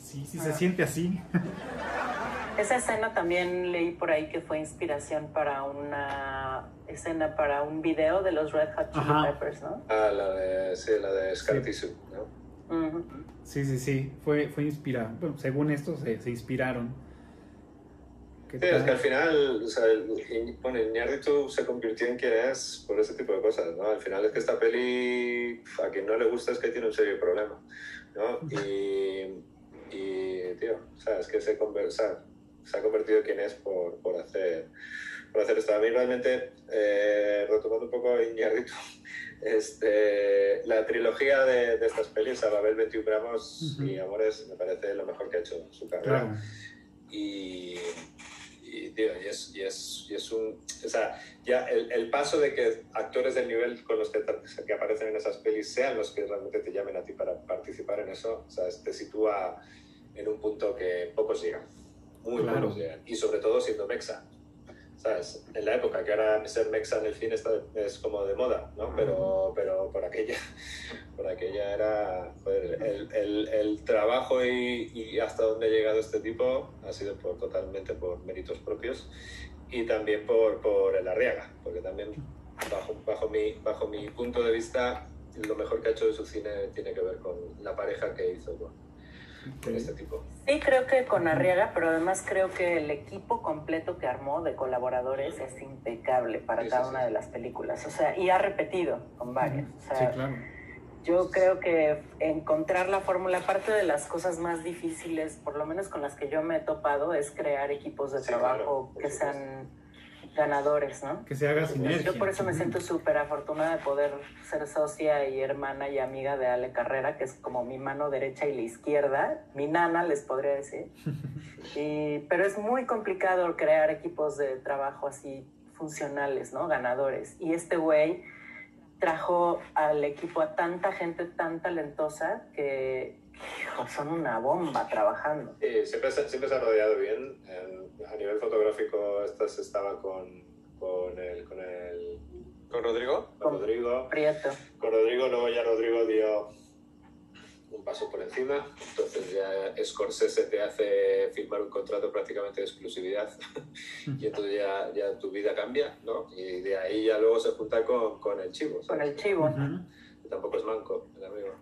Sí, sí se Ah. siente así. [LAUGHS] Esa escena también leí por ahí que fue inspiración para una escena para un video de los Red Hot Chili Ajá. Peppers, ¿no? Ah, la de, sí, la de Scar Sí. Tissue, ¿no? Sí, sí, sí, fue, fue inspirado. Bueno, según esto se, se inspiraron. ¿Qué Sí, es que al final, o sea, el- Iñ- bueno, Iñárritu se convirtió en quien es por ese tipo de cosas, ¿no? Al final es que esta peli, a quien no le gusta es que tiene un serio problema, ¿no? Y, y tío, o sea, es que se, conver- o sea, se ha convertido en quien es por, por hacer por hacer esto. A mí realmente, eh, retomando un poco Iñárritu, [LAUGHS] este, la trilogía de, de estas pelis, a Babel 21 gramos y Amores, me parece lo mejor que ha hecho en su carrera Claro. y, y, tío, y es, y es, y es un... O sea, ya el, el paso de que actores del nivel con los que, que aparecen en esas pelis sean los que realmente te llamen a ti para participar en eso, o sea, te sitúa en un punto que pocos llegan. muy Claro. pocos llegan. Y sobre todo siendo mexa. ¿Sabes? En la época que ahora ser mexa en el cine está, es como de moda, ¿no? Pero, pero por aquella, [LAUGHS] por aquella era joder, el, el- el trabajo y, y hasta dónde ha llegado este tipo ha sido por, totalmente por méritos propios y también por, por el Arriaga, porque también bajo, bajo, mi, bajo mi punto de vista lo mejor que ha hecho de su cine tiene que ver con la pareja que hizo con, con este tipo. Sí, creo que con Arriaga, pero además creo que el equipo completo que armó de colaboradores es impecable para Sí, cada sí. una de las películas. O sea, y ha repetido con varias. O sea, Sí, claro. Yo creo que encontrar la fórmula, parte de las cosas más difíciles, por lo menos con las que yo me he topado, es crear equipos de Sí, trabajo claro, que supuesto. sean ganadores, ¿no? Que se haga sinergia. Yo por eso me siento súper afortunada de poder ser socia y hermana y amiga de Ale Carrera, que es como mi mano derecha y la izquierda, mi nana les podría decir. [LAUGHS] Y- pero es muy complicado crear equipos de trabajo así funcionales, ¿no? Ganadores. Y este güey trajo al equipo a tanta gente tan talentosa que hijo, son una bomba trabajando. Sí, siempre, se- siempre se ha rodeado bien. En- a nivel fotográfico, estas estaba con, con, el, con, el, ¿Con Rodrigo? con Rodrigo. Prieto. Con Rodrigo, luego ya Rodrigo dio un paso por encima. Entonces ya Scorsese te hace firmar un contrato prácticamente de exclusividad [LAUGHS] y entonces ya, ya tu vida cambia, ¿no? Y de ahí ya luego se junta con, con el chivo. Con el chivo. Tampoco es manco, el amigo.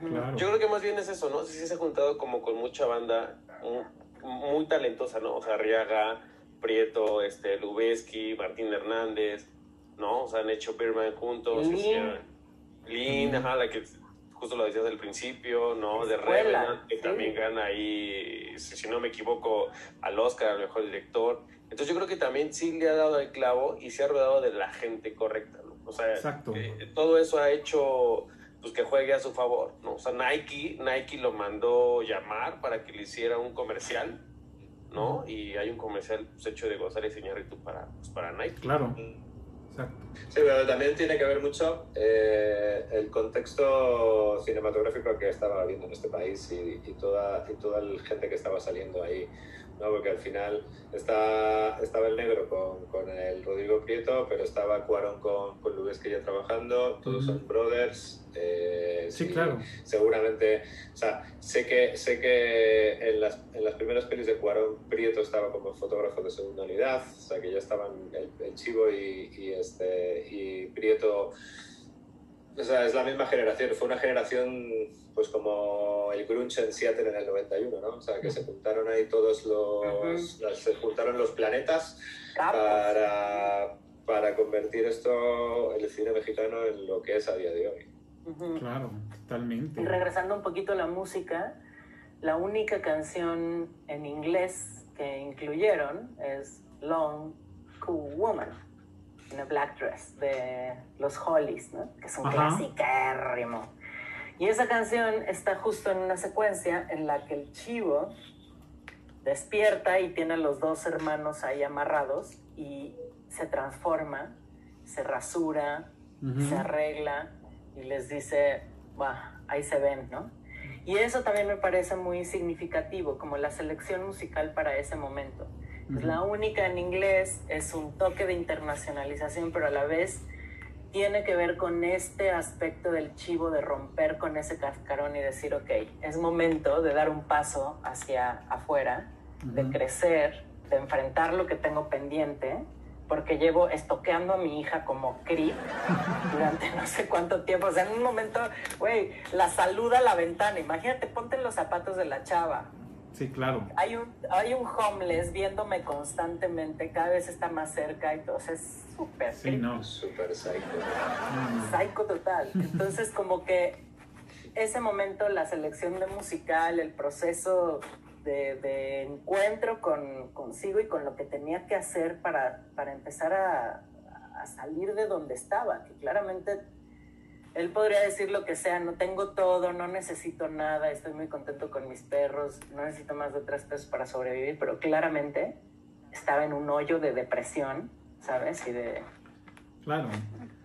Claro. Yo creo que más bien es eso, ¿no? Sí, sí se ha juntado como con mucha banda muy, muy talentosa, ¿no? O sea, Arriaga, Prieto, este, Lubeski, Martín Hernández, ¿no? O sea, han hecho Birman juntos. Lin. ajá, la que justo lo decías al principio, ¿no? De Revenant, que sí. también gana ahí, si si no me equivoco, al Oscar, al mejor director. Entonces yo creo que también sí le ha dado el clavo y se ha rodeado de la gente correcta, ¿no? O sea, Exacto. eh, todo eso ha hecho pues que juegue a su favor, ¿no? O sea, Nike, Nike lo mandó llamar para que le hiciera un comercial, ¿no? Y hay un comercial pues, hecho de González Iñárritu para, pues, para Nike. Claro. Exacto. Sí, pero también tiene que ver mucho eh, el contexto cinematográfico que estaba habiendo en este país y, y toda, y toda la gente que estaba saliendo ahí. ¿No? Porque al final está, estaba el negro con, con el Rodrigo Prieto, pero estaba Cuarón con, con Lubeski ya trabajando, todos Ujú. son brothers. eh, Sí, sí, claro. Seguramente, o sea, sé que, sé que en, las, en las primeras pelis de Cuarón, Prieto estaba como fotógrafo de segunda unidad, o sea, que ya estaban el, el Chivo y, y este, y Prieto, o sea, es la misma generación, fue una generación pues como el grunge en Seattle en el 91, ¿no? O sea, que se juntaron ahí todos los, las- se juntaron los planetas Capos. para, para convertir esto, el cine mexicano, en lo que es a día de hoy. Ujú. Claro, totalmente. Y regresando un poquito a la música, la única canción en inglés que incluyeron es Long Cool Woman Black Dress de los Hollies, ¿no? que es un clasicérrimo. Y esa canción está justo en una secuencia en la que el chivo despierta y tiene a los dos hermanos ahí amarrados y se transforma, se rasura, se arregla y les dice, va, ahí se ven, ¿no? Y eso también me parece muy significativo, como la selección musical para ese momento. Es Ujú. la única en inglés, es un toque de internacionalización, pero a la vez tiene que ver con este aspecto del chivo de romper con ese cascarón y decir, ok, es momento de dar un paso hacia afuera, de crecer, de enfrentar lo que tengo pendiente, porque llevo estoqueando a mi hija como creep [LAUGHS] durante no sé cuánto tiempo. O sea, en un momento, güey, la saluda a la ventana. Imagínate, ponte en los zapatos de la chava. Sí, claro. Hay un, hay un homeless viéndome constantemente, cada vez está más cerca y todo. O sea, es súper Sí, no. Súper psycho. Mm. Psycho total. Entonces, como que ese momento, la selección de musical, el proceso de, de encuentro con, consigo y con lo que tenía que hacer para, para empezar a, a salir de donde estaba, que claramente él podría decir lo que sea, no tengo todo, no necesito nada, estoy muy contento con mis perros, no necesito más de tres pesos para sobrevivir, pero claramente estaba en un hoyo de depresión, ¿sabes? Y de, Claro.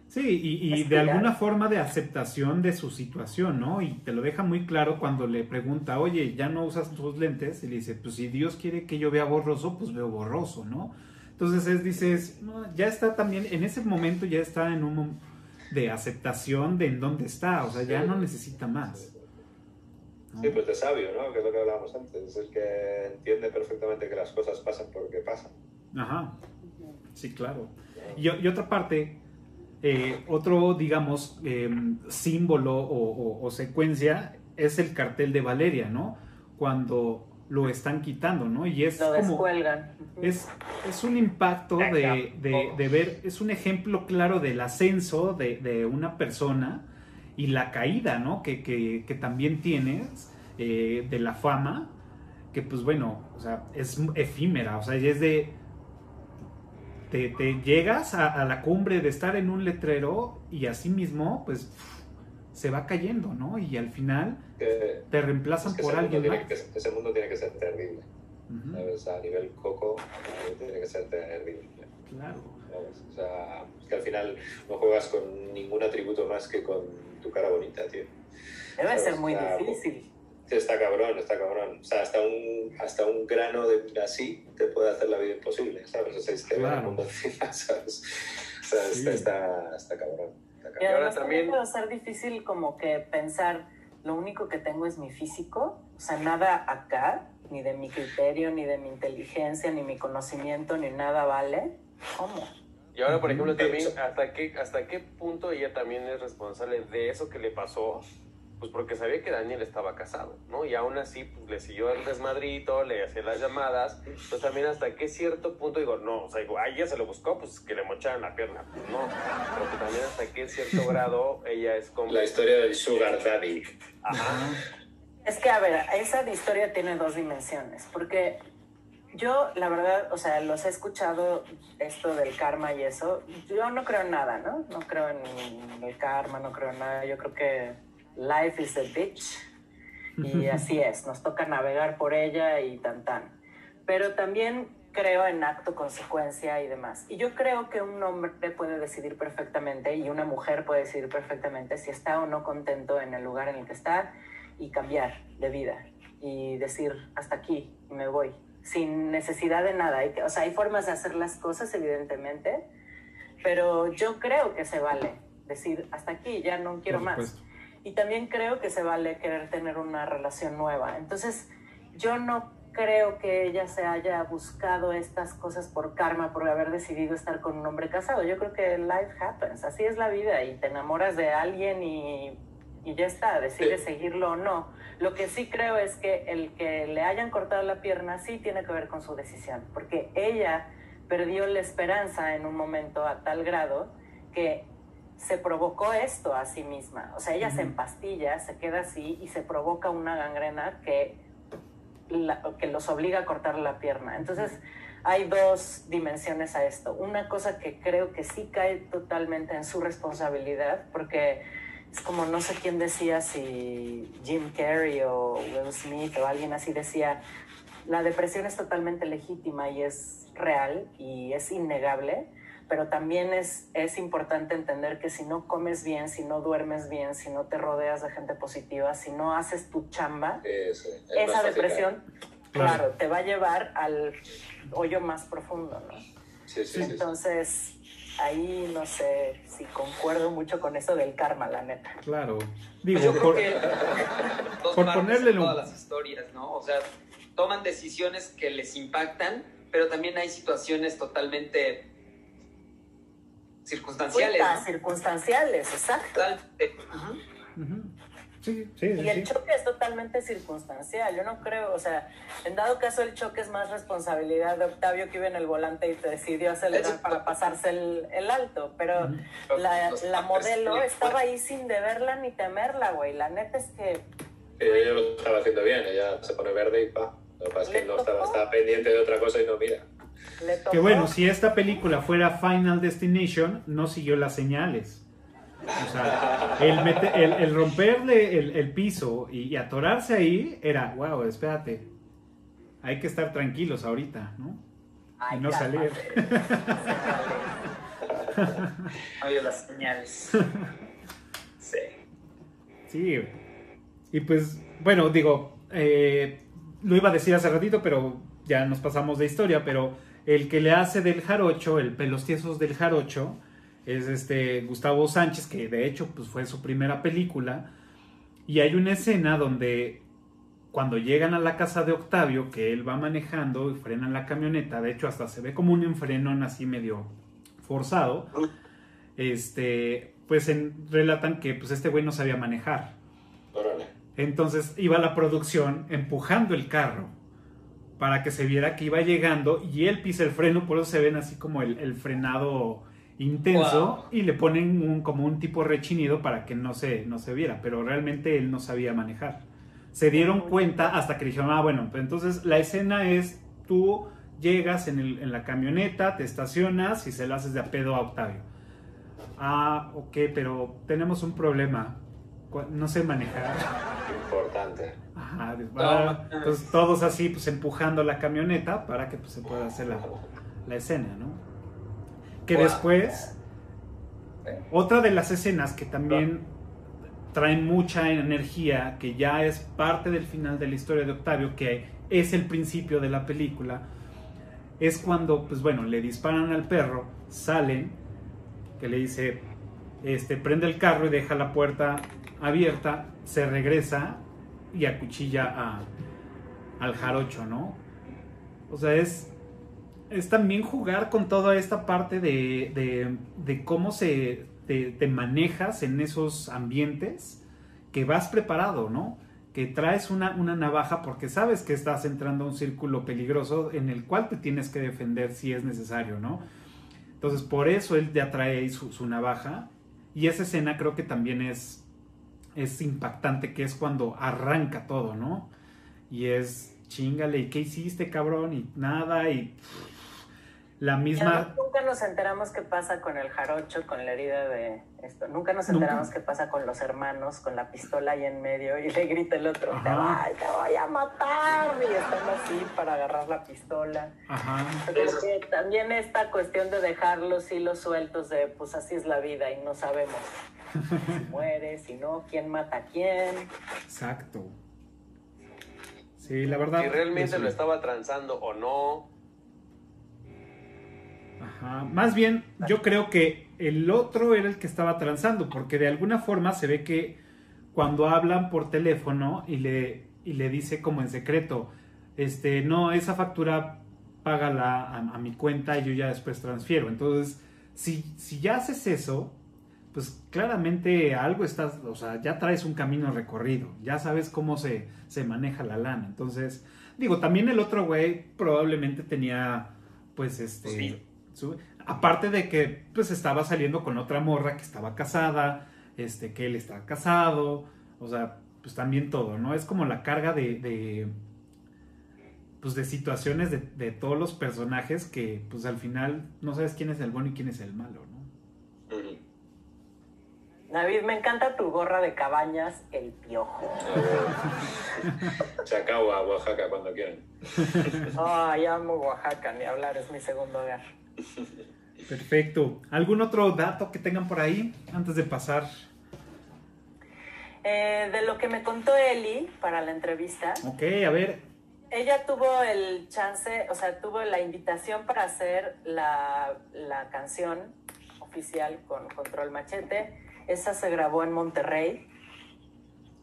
Sí, y, y de alguna forma de aceptación de su situación, ¿no? Y te lo deja muy claro cuando le pregunta, oye, ya no usas tus lentes, y le dice, pues si Dios quiere que yo vea borroso, pues veo borroso, ¿no? Entonces es, dices, no, ya está también, en ese momento ya está en un de aceptación de en dónde está, o sea, ya no necesita más. ¿no? Sí, pues de sabio, ¿no? Que es lo que hablábamos antes. Es el que entiende perfectamente que las cosas pasan porque pasan. Ajá, sí, claro. Y, y otra parte, eh, otro, digamos, eh, símbolo o, o- o secuencia es el cartel de Valeria, ¿no? Cuando lo están quitando, ¿no? Y es Lo como... descuelgan. Es, es un impacto de, de- de ver, es un ejemplo claro del ascenso de, de una persona y la caída, ¿no? Que, que- que también tienes eh, de la fama, que pues bueno, o sea, es efímera, o sea, y es de... Te, te llegas a, a la cumbre de estar en un letrero y así mismo, pues se va cayendo, ¿no? Y al final Que, te reemplazan es que por alguien más. que, ese mundo tiene que ser terrible. ¿sabes? A nivel coco, tiene que ser terrible. claro. ¿sabes? O sea, es que al final no juegas con ningún atributo más que con tu cara bonita, tío. Debe ser muy O sea, difícil. Sí, Está cabrón, está cabrón. O sea, hasta un, hasta un grano de así te puede hacer la vida imposible, ¿sabes? O sea, si te ve el Claro. mundo encima, [LAUGHS] ¿sabes? O sea, Sí. está, está, está cabrón. Y además también- puede ser difícil como que pensar, lo único que tengo es mi físico, o sea, nada acá, ni de mi criterio, ni de mi inteligencia, ni mi conocimiento, ni nada vale. ¿Cómo? Y ahora, por ejemplo, también. ¿hasta qué, ¿hasta qué punto ella también es responsable de eso que le pasó? Pues porque sabía que Daniel estaba casado, ¿no? Y aún así, pues le siguió el desmadrito, le hacía las llamadas. Pues también hasta qué cierto punto digo, no, o sea, digo, a ella se lo buscó, pues que le mocharan la pierna. Pues no. Pero que también hasta qué cierto [LAUGHS] grado ella es como... La historia del Sugar Daddy. Ajá. Es que, a ver, esa historia tiene dos dimensiones, porque yo, la verdad, o sea, los he escuchado esto del karma y eso, yo no creo en nada, ¿no? No creo en el karma, no creo en nada, yo creo que life is a bitch y [LAUGHS] así es, nos toca navegar por ella y tan tan. Pero también creo en acto, consecuencia y demás. Y yo creo que un hombre puede decidir perfectamente y una mujer puede decidir perfectamente si está o no contento en el lugar en el que está y cambiar de vida y decir hasta aquí y me voy sin necesidad de nada. O sea, hay formas de hacer las cosas, evidentemente, pero yo creo que se vale decir hasta aquí, ya no quiero más. Y también creo que se vale querer tener una relación nueva. Entonces, yo no creo que ella se haya buscado estas cosas por karma, por haber decidido estar con un hombre casado. Yo creo que life happens, así es la vida y te enamoras de alguien y, y ya está, decides seguirlo o no. Lo que sí creo es que el que le hayan cortado la pierna sí tiene que ver con su decisión, porque ella perdió la esperanza en un momento a tal grado que se provocó esto a sí misma. O sea, ella se empastilla, se queda así y se provoca una gangrena que, la- que los obliga a cortar la pierna. Entonces, hay dos dimensiones a esto. Una cosa que creo que sí cae totalmente en su responsabilidad, porque es como no sé quién decía, si Jim Carrey o Will Smith o alguien así decía, la depresión es totalmente legítima y es real y es innegable, pero también es, es importante entender que si no comes bien, si no duermes bien, si no te rodeas de gente positiva, si no haces tu chamba, Es, es más esa depresión, Claro. claro, te va a llevar al hoyo más profundo, ¿no? Sí, sí. Entonces, ahí no sé si concuerdo mucho con eso del karma, la neta. Claro. Digo, Yo creo por- que [LAUGHS] dos por ponerle todas las historias, ¿no? O sea, toman decisiones que les impactan, pero también hay situaciones totalmente circunstanciales, ¿no? circunstanciales, exacto. Sí, sí, sí, Y el sí. choque es totalmente circunstancial. Yo no creo, o sea, en dado caso el choque es más responsabilidad de Octavio que iba en el volante y te decidió acelerar para pasarse el, el alto. Pero la, la modelo estaba ahí sin deberla ni temerla, güey. La neta es que Ella lo estaba haciendo bien, ella se pone verde y pa. Lo que pasa es que no estaba, estaba pendiente de otra cosa y no mira. Que bueno, si esta película fuera Final Destination, no siguió las señales. O sea, el, el- el romperle el, el piso y, y atorarse ahí era, wow, espérate. Hay que estar tranquilos ahorita, ¿no? Ay, y no salir. Oye las señales. Sí. Sí. Y pues, bueno, digo, eh, lo iba a decir hace ratito, pero ya nos pasamos de historia, pero el que le hace del jarocho, el pelos tiesos del jarocho, es este Gustavo Sánchez, que de hecho pues fue su primera película. Y hay una escena donde cuando llegan a la casa de Octavio, que él va manejando y frenan la camioneta, de hecho hasta se ve como un enfrenón así medio forzado, este, pues en- relatan que pues este güey no sabía manejar. Entonces iba la producción empujando el carro para que se viera que iba llegando y él pisa el freno, por eso se ven así como el, el frenado intenso Wow. y le ponen un, como un tipo rechinido para que no se, no se viera, pero realmente él no sabía manejar. Se dieron cuenta hasta que dijeron, ah, bueno, pues entonces la escena es tú llegas en, el- en la camioneta, te estacionas y se la haces de a pedo a Octavio. Ah, ok, pero tenemos un problema. No sé manejar. Importante. Ajá, ah, entonces todos así pues empujando la camioneta para que pues, se pueda hacer la, la escena, ¿no? Que Wow. después, otra de las escenas que también traen mucha energía, que ya es parte del final de la historia de Octavio, que es el principio de la película, es cuando, pues bueno, le disparan al perro, salen, que le dice, este, prende el carro y deja la puerta abierta, se regresa y acuchilla a, al jarocho, ¿no? O sea, es, es también jugar con toda esta parte de, de, cómo se te, te manejas en esos ambientes, que vas preparado, ¿no? Que traes una, una navaja porque sabes que estás entrando a un círculo peligroso en el cual te tienes que defender si es necesario, ¿no? Entonces, por eso él ya trae ahí su, su navaja. Y esa escena creo que también es, es impactante, que es cuando arranca todo, ¿no? Y es, chingale, ¿y qué hiciste, cabrón? Y nada, y la misma... Nunca nos enteramos qué pasa con el jarocho, con la herida de esto. Nunca nos Nunca. enteramos qué pasa con los hermanos, con la pistola ahí en medio y le grita el otro, te, voy, te voy a matar. Y están así para agarrar la pistola. Ajá. También esta cuestión de dejar los hilos sueltos de, pues así es la vida y no sabemos si muere, si no, quién mata a quién. Exacto. Sí, la verdad. Si realmente eso- lo estaba transando o no. Ajá. Más bien, yo creo que el otro era el que estaba transando, porque de alguna forma se ve que cuando hablan por teléfono y le, y le dice como en secreto, este, no, esa factura págala a, a mi cuenta y yo ya después transfiero. Entonces, si, si ya haces eso, pues claramente algo estás, o sea, ya traes un camino recorrido, ya sabes cómo se, se maneja la lana. Entonces, digo, también el otro güey probablemente tenía, pues, este, Sí. Aparte de que, pues, estaba saliendo con otra morra que estaba casada, este, que él estaba casado, o sea, pues también todo, ¿no? Es como la carga de, de pues, de situaciones de, de todos los personajes que, pues, al final no sabes quién es el bueno y quién es el malo, ¿no? David, me encanta tu gorra de cabañas, el piojo. Chacagua, Oaxaca, cuando quieran. Ay, amo Oaxaca, ni hablar, es mi segundo hogar. Perfecto. ¿Algún otro dato que tengan por ahí antes de pasar? Eh, de lo que me contó Eli para la entrevista, Ok, a ver. ella tuvo el chance, o sea, tuvo la invitación para hacer la, la canción oficial con Control Machete. Esa se grabó en Monterrey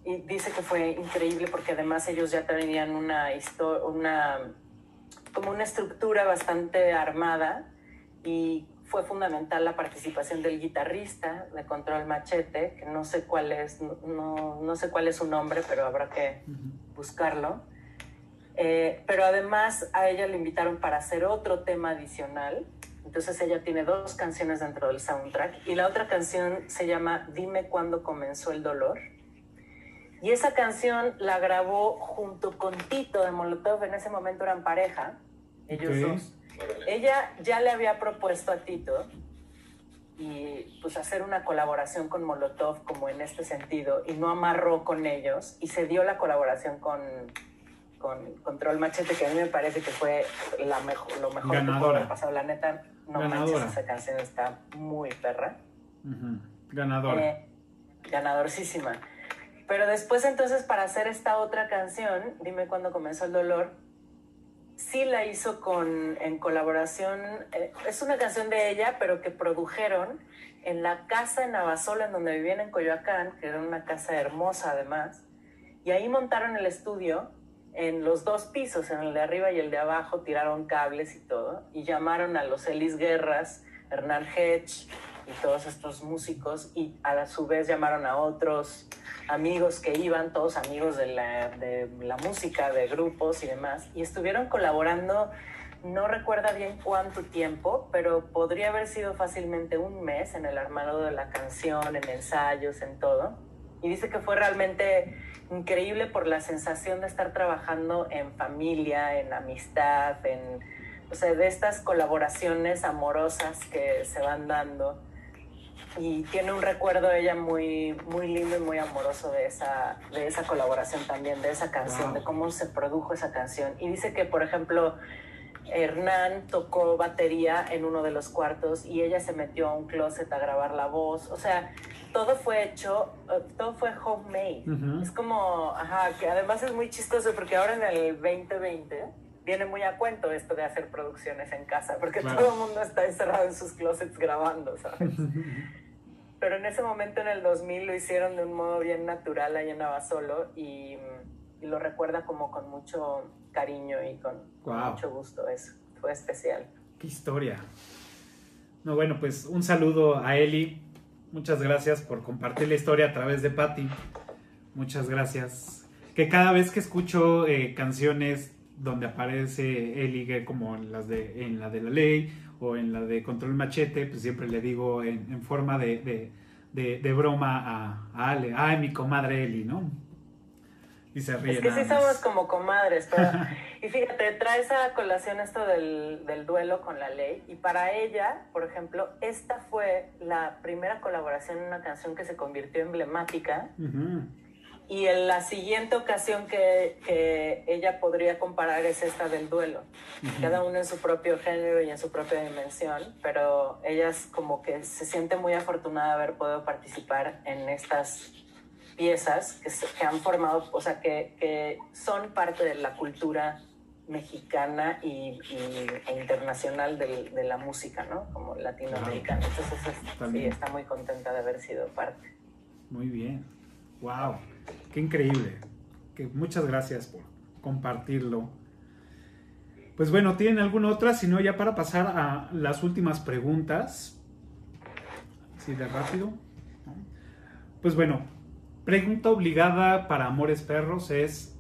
y dice que fue increíble porque además ellos ya tenían una historia, una como una estructura bastante armada y fue fundamental la participación del guitarrista de Control Machete, que no sé cuál es, no, no sé cuál es su nombre, pero habrá que buscarlo. Eh, pero además a ella le invitaron para hacer otro tema adicional. Entonces ella tiene dos canciones dentro del soundtrack y la otra canción se llama Dime cuándo comenzó el dolor. Y esa canción la grabó junto con Tito de Molotov, en ese momento eran pareja, ellos dos. Órale. Ella ya le había propuesto a Tito y pues hacer una colaboración con Molotov como en este sentido y no amarró con ellos y se dio la colaboración con, con Control Machete, que a mí me parece que fue la mejor, lo mejor que pudo haber pasado. La neta, no Ganadora. manches, esa canción está muy perra. Ganadora. Eh, ganadorcísima. Pero después entonces para hacer esta otra canción, Dime cuándo comenzó el dolor, sí la hizo con, en colaboración, eh, es una canción de ella, pero que produjeron en la casa en Navasola, en donde vivían en Coyoacán, que era una casa hermosa además, y ahí montaron el estudio en los dos pisos, en el de arriba y el de abajo, tiraron cables y todo, y llamaron a los Elis Guerras, Hernán Hedge y todos estos músicos, y a su vez llamaron a otros amigos que iban, todos amigos de la, de la música, de grupos y demás, y estuvieron colaborando, no recuerda bien cuánto tiempo, pero podría haber sido fácilmente un mes en el armado de la canción, en ensayos, en todo. Y dice que fue realmente increíble por la sensación de estar trabajando en familia, en amistad, en, o sea, de estas colaboraciones amorosas que se van dando. Y tiene un recuerdo ella muy, muy lindo y muy amoroso de esa, de esa colaboración también, de esa canción, Wow. de cómo se produjo esa canción. Y dice que, por ejemplo, Hernán tocó batería en uno de los cuartos y ella se metió a un closet a grabar la voz. O sea, todo fue hecho, eh, todo fue homemade. Ujú. Es como, ajá, que además es muy chistoso porque ahora en el 2020 viene muy a cuento esto de hacer producciones en casa, porque Claro. todo el mundo está encerrado en sus closets grabando, ¿sabes? [LAUGHS] Pero en ese momento, en el 2000, lo hicieron de un modo bien natural ahí en Navasolo y, y lo recuerda como con mucho cariño y con, con Guau. mucho gusto. Eso fue especial. Qué historia. No, bueno, pues un saludo a Eli. Muchas gracias por compartir la historia a través de Patty. Muchas gracias. Que cada vez que escucho eh, canciones donde aparece Eli, como en, las de, en la de la ley o en la de Control Machete, pues siempre le digo en, en forma de, de- de- de broma a, a Ale, ay, mi comadre Eli, ¿no? Y se ríe. Es que sí somos como comadres, pero... [LAUGHS] y fíjate, trae esa colación esto del, del duelo con la ley. Y para ella, por ejemplo, esta fue la primera colaboración en una canción que se convirtió emblemática. Ujú. Y en la siguiente ocasión que, que ella podría comparar es esta del duelo. Cada uno en su propio género y en su propia dimensión, pero ella es como que se siente muy afortunada de haber podido participar en estas piezas que, se- que han formado, o sea, que, que son parte de la cultura mexicana y, y- e internacional del- de, la música, ¿no? Como latinoamericana. Entonces, es- sí, está muy contenta de haber sido parte. Muy bien. Wow. Qué increíble. Que muchas gracias por compartirlo. Pues bueno, ¿tienen alguna otra? Si no, ya para pasar a las últimas preguntas. Así de rápido. Pues bueno, pregunta obligada para Amores Perros es,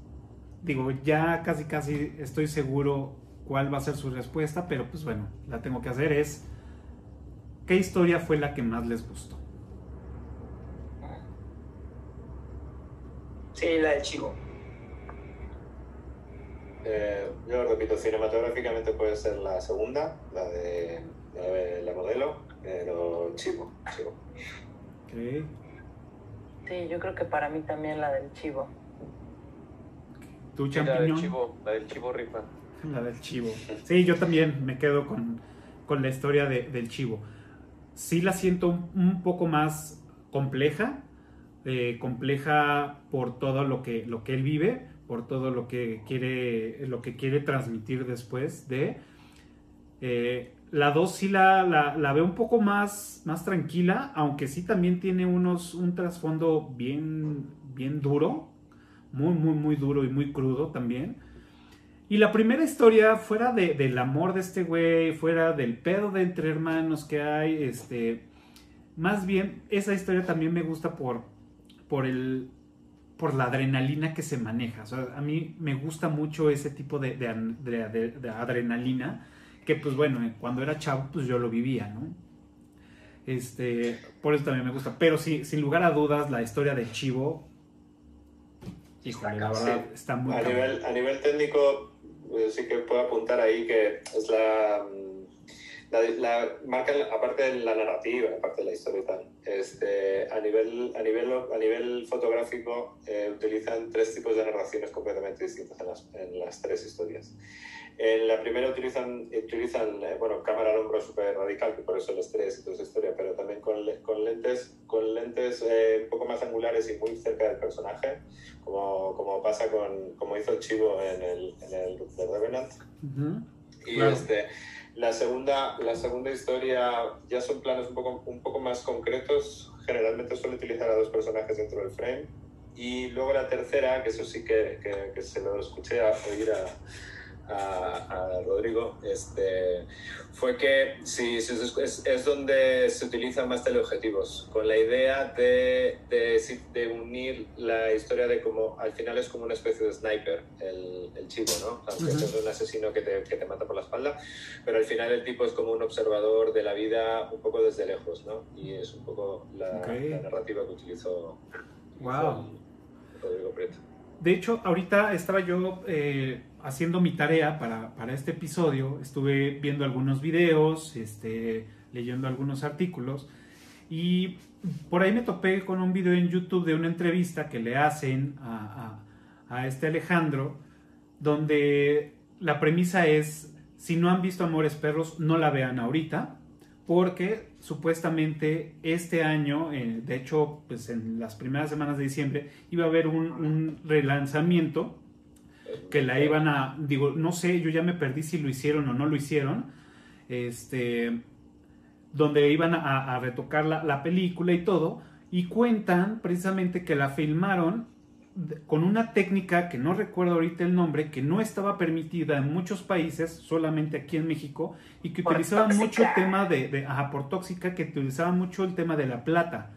digo, ya casi casi estoy seguro cuál va a ser su respuesta, pero pues bueno, la tengo que hacer es, ¿qué historia fue la que más les gustó? Sí, la del chivo. Eh, yo repito, cinematográficamente puede ser la segunda, la de, la, de la modelo, pero chivo, chivo. Sí, yo creo que para mí también la del chivo. ¿Tú, Sí, la del chivo, la del chivo rifa. [LAUGHS] La del chivo. Sí, yo también me quedo con, con la historia de- del chivo. Sí la siento un poco más compleja, eh, compleja por todo lo que, lo que él vive, por todo lo que quiere, lo que quiere transmitir después de... Eh, la 2 sí la, la, la un poco más, más tranquila, aunque sí también tiene unos, un trasfondo bien, bien duro, muy, muy, muy duro y muy crudo también. Y la primera historia, fuera de- del amor de este güey, fuera del pedo de entre hermanos que hay, este, más bien esa historia también me gusta por, por el, por la adrenalina que se maneja. O sea, a mí me gusta mucho ese tipo de, de an- de- de- de adrenalina, que pues bueno, eh, cuando era chavo, pues yo lo vivía, ¿no? Este, por eso también me gusta. Pero sí, sin lugar a dudas, la historia de Chivo, híjole, la verdad, Sí. está muy A nivel, a nivel técnico, sí que puedo apuntar ahí que es la, la, la- marcan, aparte de la narrativa, aparte de la historia y tal, este, a, nivel, a, nivel, a nivel fotográfico eh, utilizan tres tipos de narraciones completamente distintas en las, en las tres historias. En la primera utilizan, utilizan eh, bueno, cámara al hombro súper radical, que por eso el estrés y toda esa historia, pero también con, con lentes, con lentes eh, un poco más angulares y muy cerca del personaje, como, como pasa con, como hizo Chivo en el, en el The Revenant. Ujú. Y Claro. este, la, segunda, la segunda historia ya son planos un poco, un poco más concretos. Generalmente suele utilizar a dos personajes dentro del frame. Y luego la tercera, que eso sí que, que, que se lo escuché a oír a, a, a Rodrigo, este, fue que sí, es, es, donde se utilizan más teleobjetivos, con la idea de, de, unir la historia de como, al final es como una especie de sniper, el, el chivo, ¿no? Aunque Ujú. es un asesino que te, que te mata por la espalda, pero al final el tipo es como un observador de la vida un poco desde lejos, ¿no? Y es un poco la narrativa que utilizó Wow. Rodrigo Prieto. De hecho, ahorita estaba yo eh, haciendo mi tarea para, para este episodio. Estuve viendo algunos videos, este, leyendo algunos artículos. Y por ahí me topé con un video en YouTube de una entrevista que le hacen a, a- a este Alejandro, donde la premisa es, si no han visto Amores Perros, no la vean ahorita, porque supuestamente este año, eh, de hecho, pues en las primeras semanas de diciembre, iba a haber un, un relanzamiento que la iban a, digo, no sé, yo ya me perdí si lo hicieron o no lo hicieron, este, donde iban a, a retocar la, la película y todo, y cuentan precisamente que la filmaron con una técnica que no recuerdo ahorita el nombre, que no estaba permitida en muchos países, solamente aquí en México, y que Por utilizaba mucho el tema de, de- ajá, por tóxica, que utilizaba mucho el tema de la plata.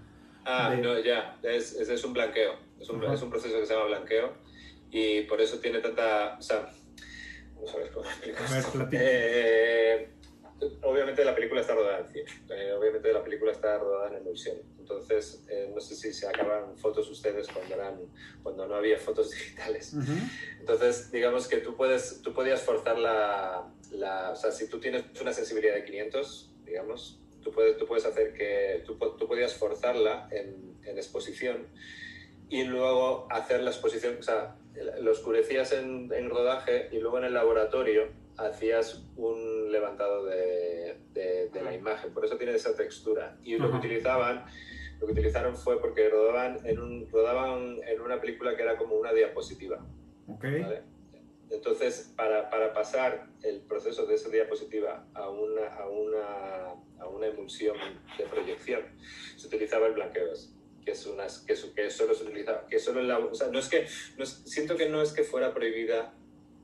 Ah, de- no, ya, es, es, es un blanqueo, es un, Ajá. es un proceso que se llama blanqueo y por eso tiene tanta, o sea, cómo explicar A ver, esto. platica. Eh, obviamente la película está rodada en cine, eh, obviamente la película está rodada en emulsión, entonces eh, no sé si se acaban fotos ustedes cuando, eran, cuando no había fotos [LAUGHS] digitales. Ujú. Entonces, digamos que tú, puedes, tú podías forzar la, la... O sea, si tú tienes una sensibilidad de 500, digamos, tú puedes, tú puedes hacer que... Tú, tú podías forzarla en, en exposición y luego hacer la exposición... O sea, lo oscurecías en, en rodaje y luego en el laboratorio hacías un levantado de, de- de la imagen. Por eso tiene esa textura. Y lo que utilizaban... Lo que utilizaron fue porque rodaban en, un, rodaban en una película que era como una diapositiva. Ok. ¿vale? Entonces, para, para pasar el proceso de esa diapositiva a una, a, una, a una emulsión de proyección, se utilizaba el blanqueo, que es unas, que, que solo se utiliza, que solo la, o sea, no es que, no es- siento que no es que fuera prohibida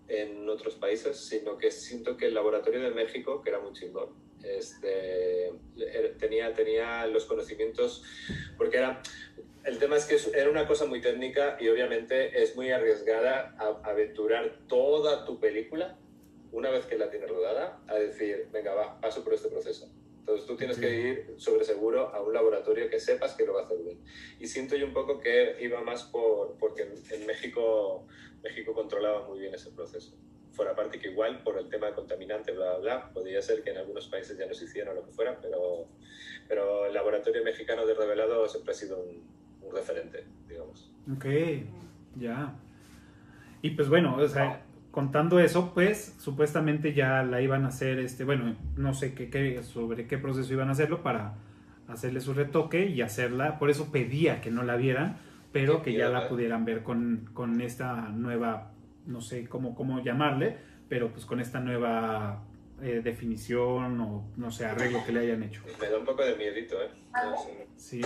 en otros países, sino que siento que el laboratorio de México, que era muy chingón, este, era- tenía, tenía los conocimientos, porque era, el tema es que era una cosa muy técnica y obviamente es muy arriesgada a- aventurar toda tu película una vez que la tienes rodada a decir, venga, va, paso por este proceso. Entonces tú tienes que ir sobre seguro a un laboratorio que sepas que lo va a hacer bien. Y siento yo un poco que iba más por, porque en, México, México controlaba muy bien ese proceso. Fuera parte que igual por el tema de contaminante, bla, bla, bla, podría ser que en algunos países ya no se hiciera lo que fuera, pero, pero el laboratorio mexicano de revelado siempre ha sido un, un referente, digamos. Ok, ya. Y pues bueno, o sea, contando eso, pues supuestamente ya la iban a hacer, este, bueno, no sé qué, qué- sobre qué proceso iban a hacerlo para hacerle su retoque y hacerla, por eso pedía que no la vieran, pero que ya la pudieran ver con, con esta nueva, no sé cómo, cómo llamarle, pero pues con esta nueva eh, definición o no sé, arreglo que le hayan hecho. Me da un poco de miedito, ¿eh? No sé. Sí.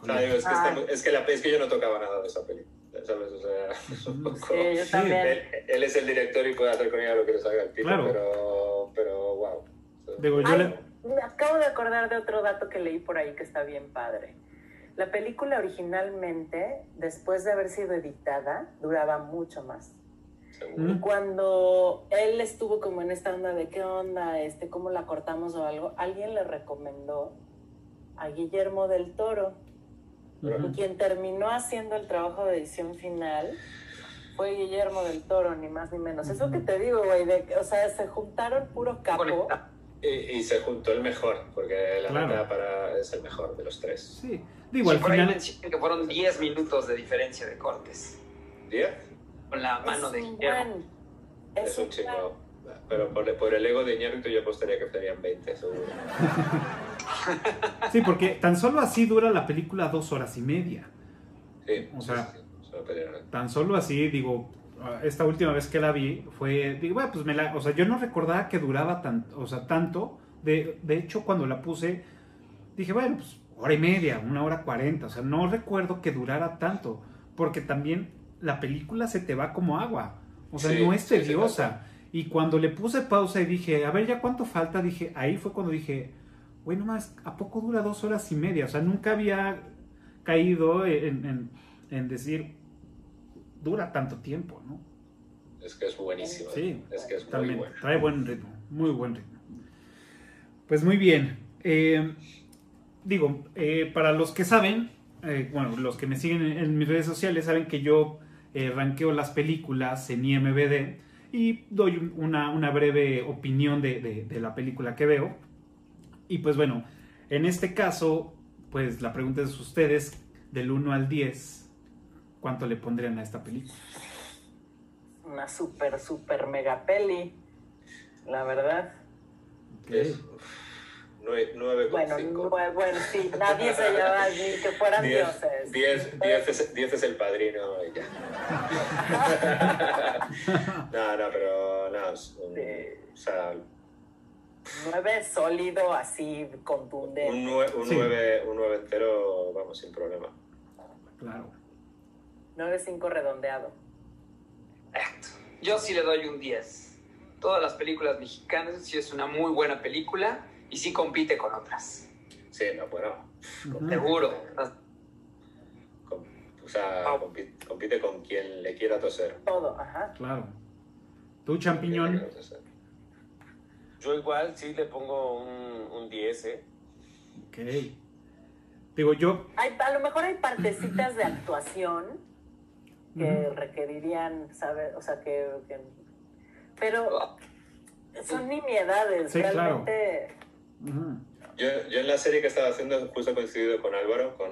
O sea, digo, es, que es, que la, es que yo no tocaba nada de esa peli, ¿sabes? O sea, [LAUGHS] poco... Sí, yo también. Él, él es el director y puede hacer con ella lo que le salga el pito, Claro. pero, pero wow. Digo, yo Ay, le... Me acabo de acordar de otro dato que leí por ahí que está bien padre. La película originalmente, después de haber sido editada, duraba mucho más. Seguro. Y cuando él estuvo como en esta onda de qué onda, este, cómo la cortamos o algo, alguien le recomendó a Guillermo del Toro. Y quien terminó haciendo el trabajo de edición final fue Guillermo del Toro, ni más ni menos. Eso que te digo, güey, de que, o sea, se juntaron puro capo Conecta. Y, y se juntó el mejor, porque la Claro. neta para, es el mejor de los tres. Sí. Digo, Sí, al final. que fueron 10 minutos de diferencia de cortes. ¿Diez? Con la mano es de Guillermo. buen. Es, Es un chingo. Pero por, por el ego de Iñárritu yo apostaría que serían 20, seguro. Sí, porque tan solo así dura la película dos horas y media. Sí, O sí, sea- sí, pelea. Tan solo así, digo, esta última vez que la vi fue, digo, bueno, pues me la, o sea, yo no recordaba que duraba tan, o sea, tanto. De, de hecho, cuando la puse, dije, bueno, pues hora y media, una hora cuarenta, o sea, no recuerdo que durara tanto, porque también la película se te va como agua, o sea, Sí, no es sí, sí, tediosa. Y cuando le puse pausa y dije, a ver, ya cuánto falta, dije, ahí fue cuando dije, bueno, más, ¿a poco dura dos horas y media? O sea, nunca había caído en, en- en decir, dura tanto tiempo, ¿no? Es que es buenísimo. Sí, es que es muy bueno. trae buen ritmo, muy buen ritmo. Pues muy bien. Eh, digo, eh, para los que saben, eh, bueno, los que me siguen en, en mis redes sociales saben que yo eh, ranqueo las películas en IMBD y doy un- una, una breve opinión de, de- de la película que veo. Y pues bueno, en este caso, pues la pregunta es ustedes, del 1 al 10, ¿cuánto le pondrían a esta película? Una super, super mega peli. La verdad. Es uf, nueve- 9,5. Bueno, sí, nadie se lleva ni que fueran 10, dioses. 10, 10 es, 10 es el padrino y ya. [LAUGHS] no, no, pero no. es un- Sí. o sea, sólido, así, contundente. un 9 un Sí. nueve- un nueve entero, vamos, sin problema. Claro. Nueve cinco redondeado. Exacto. Yo sí le doy un 10. Todas las películas mexicanas sí es una muy buena película y sí compite con otras. Sí, no, bueno. Ujú. Seguro. com- o sea, Ah. compite, compite con quien le quiera toser. Todo, ajá. Claro. ¿Tú, champiñón? Yo igual sí le pongo un, un 10, ¿eh? Ok. Digo, yo, Hay, a lo mejor hay partecitas de actuación que requerirían saber, o sea, que, que- pero son nimiedades, Sí, claro. Yo, yo en la serie que estaba haciendo justo coincidido con Álvaro, con,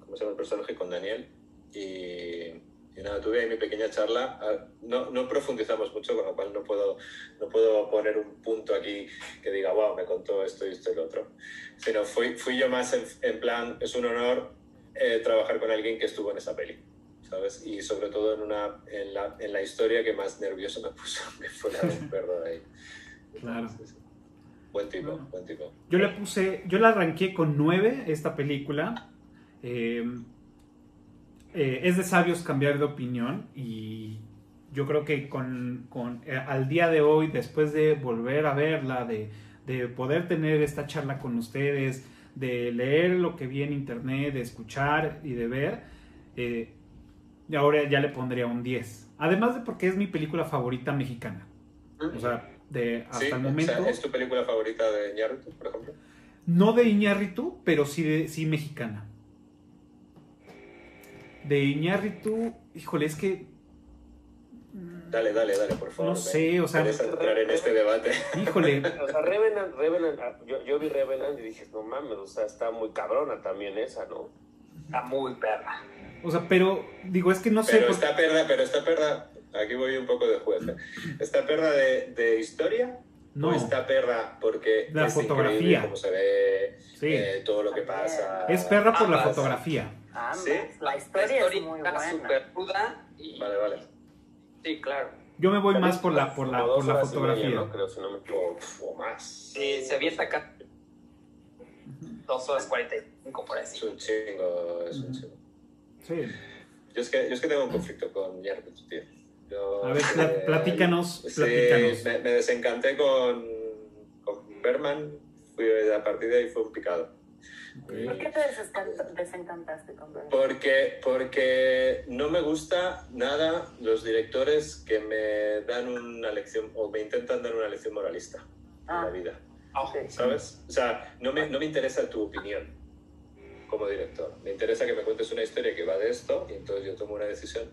¿cómo se llama el personaje? Con Daniel. Y, y nada, tuve ahí mi pequeña charla. Ah, No, no profundizamos mucho, con lo cual no puedo, no puedo poner un punto aquí que diga, wow, me contó esto y esto y lo otro. Sino fui, fui yo más en, en plan, es un honor eh, trabajar con alguien que estuvo en esa peli. ¿Sabes? Y sobre todo en, una, en, la, en la historia que más nervioso me puso, [LAUGHS] que fue la de un perro ahí. Claro. Sí, sí. Buen tipo, buen tipo. yo le puse, yo la arranqué con 9 esta película. Eh, eh, es de sabios cambiar de opinión y yo creo que con, con, eh, al día de hoy, después de volver a verla, de, de poder tener esta charla con ustedes, de leer lo que vi en internet, de escuchar y de ver, eh, ahora ya le pondría un 10. Además de porque es mi película favorita mexicana. O sea, de hasta Sí, el o momento. sea, ¿Es tu película favorita de Iñárritu, por ejemplo? No de Iñárritu, pero sí, de, sí mexicana. De Iñárritu, híjole, es que. mm, Dale, dale, dale, por favor. No sé, o sea- Me entrar en este debate. Híjole, [LAUGHS] O sea, Revenant, Revenant, ah, yo, yo vi Revenant y dije, no mames, o sea, está muy cabrona también esa, ¿no? Está muy perra. o sea, pero digo, es que no sé. Pero está perda, pero está perda. Aquí voy un poco de juez. ¿eh? ¿Está perda de, de historia? No. ¿O está perra porque La es fotografía. cómo se ve Sí. eh, todo lo que pasa? Es perra por la ambas. fotografía. Ambas. ¿Sí? La historia, la es muy está buena. súper cruda y... Vale, vale. Sí, claro. Yo me voy Pero más por la, por la, por la horas y media, fotografía. ¿no? Creo, si no me equivoco. O, más. Sí, se avienta acá dos horas 45 por ahí. Es un chingo, es un chingo. Sí. Yo es que, yo es que tengo un conflicto con Iñárritu, tío. Yo, A ver, eh, platícanos, sí, platícanos. Me, me desencanté con, con Berman, fui a partir de ahí fue un picado. Ok. ¿Por qué te desencantaste con Bernie? Porque, porque no me gusta nada los directores que me dan una lección o me intentan dar una lección moralista en Ah. la vida. Sí. ¿Sabes? O sea, no me, no me interesa tu opinión como director. Me interesa que me cuentes una historia que va de esto y entonces yo tomo una decisión,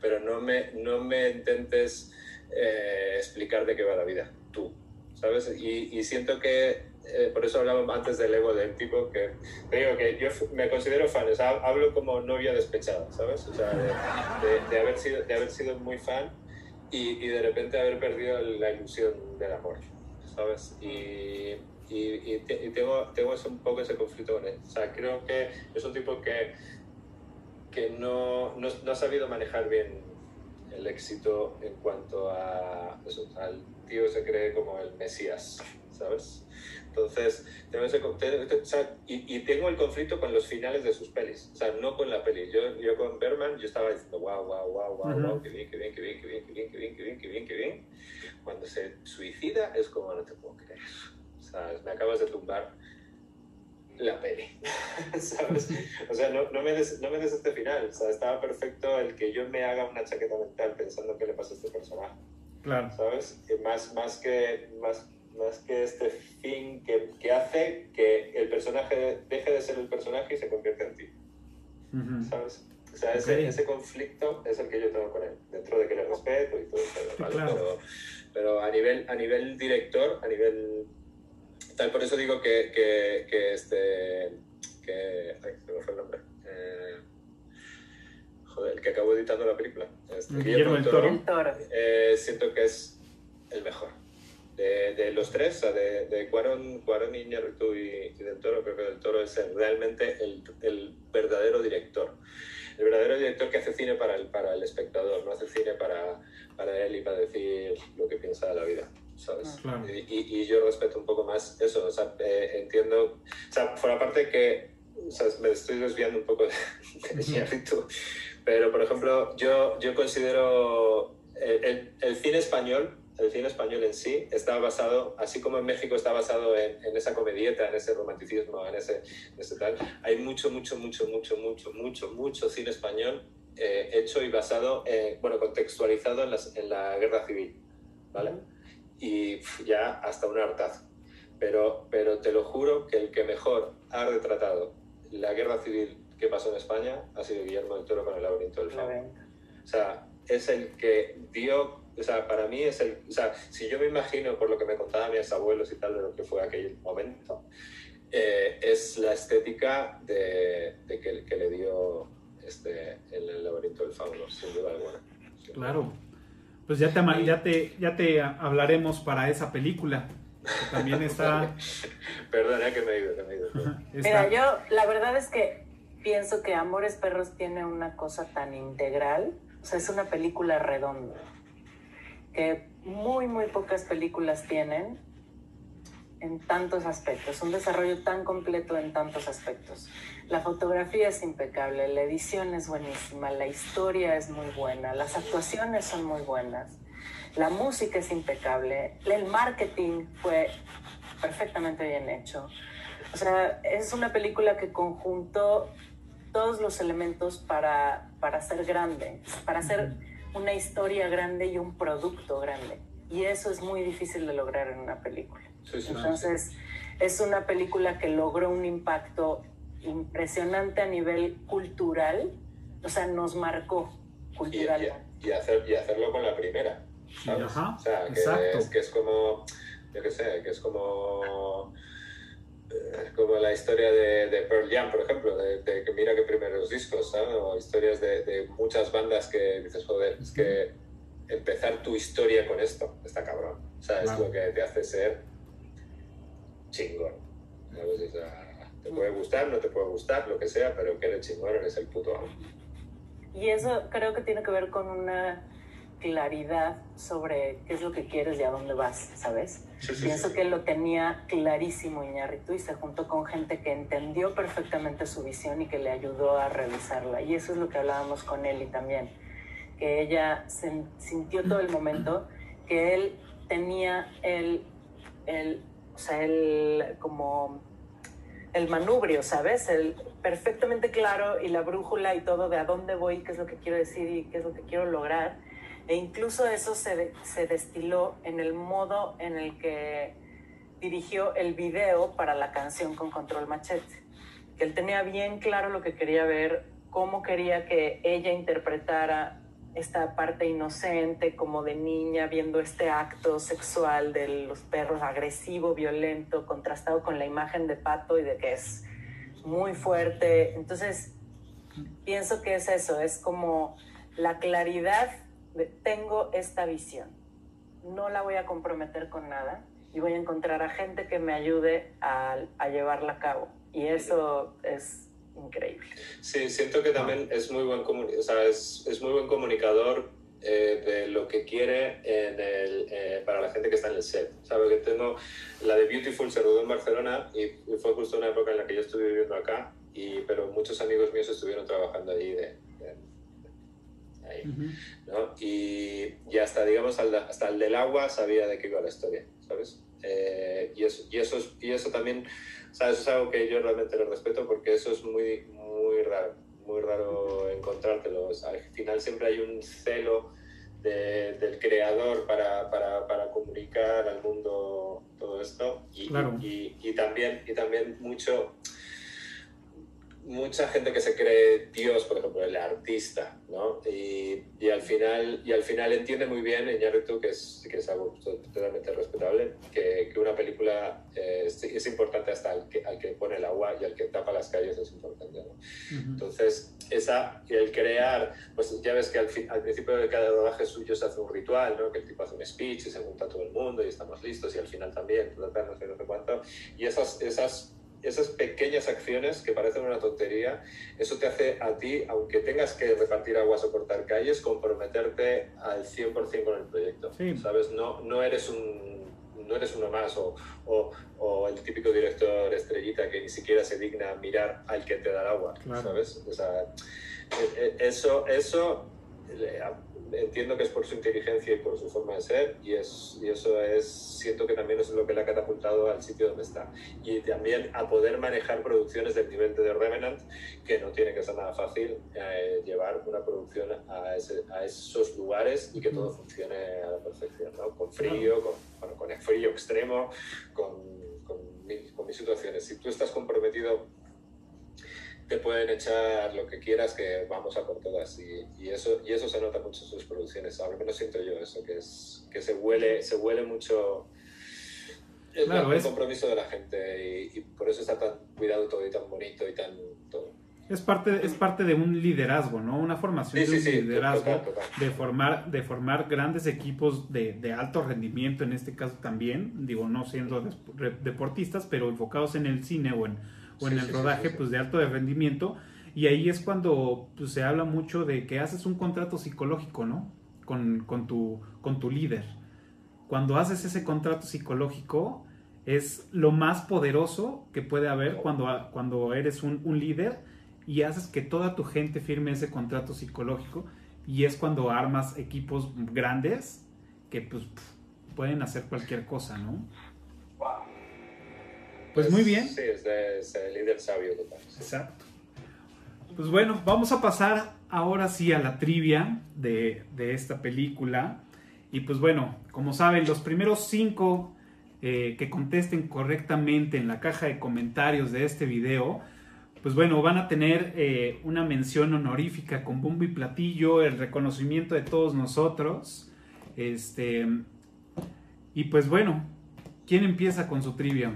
pero no me, no me intentes eh, explicar de qué va la vida, tú. ¿sabes? Y, y siento que, eh, por eso hablaba antes del ego del tipo, que te digo que yo me considero fan, o sea, hablo como novia despechada, ¿sabes? O sea, de, de- de haber, sido, de haber sido muy fan y, y de repente haber perdido la ilusión del amor, ¿sabes? Y, y, y te- y tengo, tengo ese- un poco ese conflicto con él. O sea, creo que es un tipo que, que no, no, no ha sabido manejar bien el éxito en cuanto a eso, al tío se cree como el mesías, ¿sabes? Entonces, tengo ese, o sea, y, y tengo el conflicto con los finales de sus pelis, o sea, no con la peli. Yo, yo con Berman, yo estaba diciendo, wow, wow, wow, wow, Ujú. wow, qué bien, qué bien, qué bien, qué bien, qué bien, qué bien, qué bien, qué bien, qué bien. Cuando se suicida es como, no te puedo creer. Sea, me acabas de tumbar la peli, [LAUGHS] ¿sabes? O sea, no, no, me des, no me des este final, o sea, estaba perfecto el que yo me haga una chaqueta mental pensando qué le pasa a este personaje, Claro. ¿sabes? Que más, más, que, más, más que este fin que, que hace que el personaje deje de ser el personaje y se convierta en ti. ¿sabes? O sea, ese, Ok. ese conflicto es el que yo tengo con él, dentro de que le respeto y todo eso, claro. pero, pero a, nivel, a nivel director, a nivel tal, por eso digo que, que, que este, que, ay, se me fue el nombre, Eh, joder, el que acabó editando la película, este, Guillermo del Toro. El toro. eh, siento que es el mejor. De, de los tres, o sea, de, de Cuarón, Cuarón Iñárritu y, y Del Toro, creo que Del Toro es el- realmente el, el verdadero director. El verdadero director que hace cine para el, para el espectador, no hace cine para, para él y para decir lo que piensa de la vida, ¿sabes? Claro. Y, y- y yo respeto un poco más eso, o sea, eh, entiendo, o sea, por aparte que o sea, me estoy desviando un poco [LAUGHS] de, de Iñárritu, pero por ejemplo, yo, yo considero el, el- el cine español, el cine español en sí, está basado, así como en México está basado en, en esa comedieta, en ese romanticismo, en ese, en ese tal, hay mucho, mucho, mucho, mucho, mucho, mucho, mucho cine español eh, hecho y basado, bueno, contextualizado en, las- en la guerra civil, ¿vale? Y ya hasta un hartazo. Pero, pero te lo juro que el que mejor ha retratado la guerra civil que pasó en España ha sido Guillermo del Toro con el laberinto del fauno. O sea, es el que dio, o sea, para mí es el, o sea, si yo me imagino por lo que me contaban mis abuelos y tal de lo que fue aquel momento, eh, es la estética de, de que, que le dio este, el, el laberinto del fauno, sin duda alguna. Sin duda. Claro. Pues ya te, ya te, ya te hablaremos para esa película. Que también [LAUGHS] está. Perdona que me he ido, que me he ido. está- Mira, yo la verdad es que pienso que Amores Perros tiene una cosa tan integral, o sea, es una película redonda, que muy, muy pocas películas tienen en tantos aspectos, un desarrollo tan completo en tantos aspectos. La fotografía es impecable, la edición es buenísima, la historia es muy buena, las actuaciones son muy buenas, la música es impecable, el marketing fue perfectamente bien hecho. O sea, es una película que conjuntó todos los elementos para, para ser grande, para hacer una historia grande y un producto grande. Y eso es muy difícil de lograr en una película. Sí, sí, sí. Entonces, es una película que logró un impacto impresionante a nivel cultural, o sea, nos marcó culturalmente. y- y hacer, y hacerlo con la primera. ¿sabes? Ajá, o sea, que exacto. es, que es como, yo qué sé, que es como, eh, como la historia de, de Pearl Jam, por ejemplo, de, de que mira que primeros discos, ¿sabes? O historias de, de muchas bandas que dices, joder, es que empezar tu historia con esto está cabrón. O sea, es lo que te hace ser chingón. ¿sabes? O sea, te puede gustar, no te puede gustar, lo que sea, pero que eres chingón, eres el puto amo. Y eso creo que tiene que ver con una claridad sobre qué es lo que quieres y a dónde vas, ¿sabes? Sí, sí, Pienso sí. que lo tenía clarísimo Iñárritu y se juntó con gente que entendió perfectamente su visión y que le ayudó a realizarla. Y eso es lo que hablábamos con Eli también, que ella sen- sintió todo el momento que él tenía el, el, o sea, el, como el manubrio, ¿sabes? El perfectamente claro y la brújula y todo de a dónde voy, qué es lo que quiero decir y qué es lo que quiero lograr. E incluso eso se, se destiló en el modo en el que dirigió el video para la canción con Control Machete. Que él tenía bien claro lo que quería ver, cómo quería que ella interpretara esta parte inocente como de niña viendo este acto sexual de los perros agresivo, violento, contrastado con la imagen de Pato y de que es muy fuerte. Entonces, pienso que es eso, es como la claridad de tengo esta visión. No la voy a comprometer con nada y voy a encontrar a gente que me ayude a, a llevarla a cabo. Y eso es increíble. Sí, siento que también es muy buen, o sea, es, es muy buen comunicador eh, de lo que quiere en el, eh, para la gente que está en el set. Sabe que tengo la de Beautiful se rodó en Barcelona y, y fue justo una época en la que yo estuve viviendo acá, y, pero muchos amigos míos estuvieron trabajando allí de, de- ahí, ¿no? Y, y hasta, digamos, al- hasta el del agua sabía de qué iba la historia, ¿sabes? Eh, y, eso, y, eso, es- y eso también, o sea, eso es algo que yo realmente lo respeto porque eso es muy, muy raro, muy raro encontrártelo. O sea, al final siempre hay un celo de- del creador para, para, para comunicar al mundo todo esto y, Claro. y, y también, y también mucho mucha gente que se cree Dios, por ejemplo, el artista, ¿no? Y, y al final y al final entiende muy bien Iñárritu que es, que es algo to- totalmente respetable, que, que una película eh, es, es importante hasta al que, al que pone el agua y al que tapa las calles es importante, ¿no? Entonces, esa, el crear, pues ya ves que al, fin- al principio de cada rodaje suyo se hace un ritual, ¿no? Que el tipo hace un speech y se junta todo el mundo y estamos listos y al final también, no sé, no sé cuánto. Y esas, esas, esas pequeñas acciones que parecen una tontería, eso te hace a ti, aunque tengas que repartir aguas o cortar calles, comprometerte al 100% con el proyecto. ¿Sabes? No, no eres un no eres uno más o, o, o el típico director estrellita que ni siquiera se digna mirar al que te da el agua, Claro. ¿sabes? O sea, e- e- eso, eso le- entiendo que es por su inteligencia y por su forma de ser y, es, y eso es, siento que también es lo que le ha catapultado al sitio donde está. Y también a poder manejar producciones del nivel de The Revenant, que no tiene que ser nada fácil eh, llevar una producción a, ese- a esos lugares y que todo funcione a la perfección, ¿no? Con frío, con, bueno, con el frío extremo, con, con, mil, con mil situaciones. Si tú estás comprometido te pueden echar lo que quieras que vamos a por todas. Y, y eso y eso se nota mucho en sus producciones. Al menos siento yo eso que es que se huele se huele mucho el, Claro, es- compromiso de la gente. Y, y por eso está tan cuidado todo y tan bonito y tan todo. Es parte, es parte de un liderazgo, ¿no? Una formación Sí, de sí, un sí, liderazgo, total, total. de formar, de formar grandes equipos de, de alto rendimiento, en este caso también, digo, no siendo deportistas, pero enfocados en el cine o en, o en Sí, el rodaje, sí, sí. pues de alto de rendimiento. Y ahí es cuando pues, se habla mucho de que haces un contrato psicológico, ¿no? Con, con, tu, con tu líder. Cuando haces ese contrato psicológico, es lo más poderoso que puede haber cuando, cuando eres un, un líder y haces que toda tu gente firme ese contrato psicológico y es cuando armas equipos grandes que pues pueden hacer cualquier cosa, ¿no? Pues muy bien. sí es de, es de líder sabio total Exacto. Pues bueno, vamos a pasar ahora sí a la trivia de, de esta película. Y pues bueno, como saben, los primeros cinco eh, que contesten correctamente en la caja de comentarios de este video, pues bueno, van a tener eh, una mención honorífica con bombo y platillo, el reconocimiento de todos nosotros. Este. Y pues bueno, ¿quién empieza con su trivia?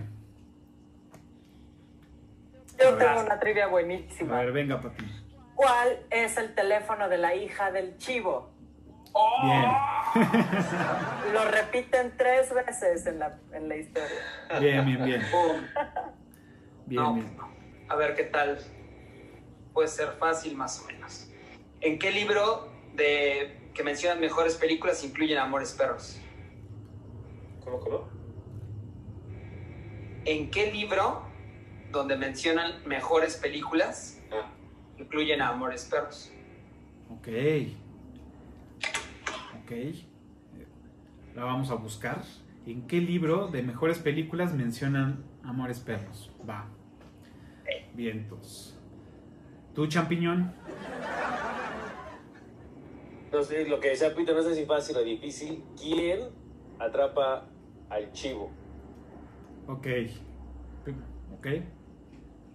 Yo tengo una trivia A buenísima. ver, venga, Pati. ¿Cuál es el teléfono de la hija del chivo? Bien. [LAUGHS] Lo repiten tres veces en la, en la historia. Bien, bien, bien. Bien, No, bien. A ver qué tal. Puede ser fácil más o menos. ¿En qué libro de que mencionan mejores películas incluyen Amores Perros? ¿cómo, cómo? ¿En qué libro donde mencionan mejores películas Ah, incluyen a Amores Perros? Ok. Ok. La vamos a buscar. ¿En qué libro de mejores películas mencionan Amores Perros? Va. Vientos. ¿Tú, champiñón? No sé, lo que decía Peter, no sé si fácil o difícil. ¿Quién atrapa al chivo? Ok. Ok.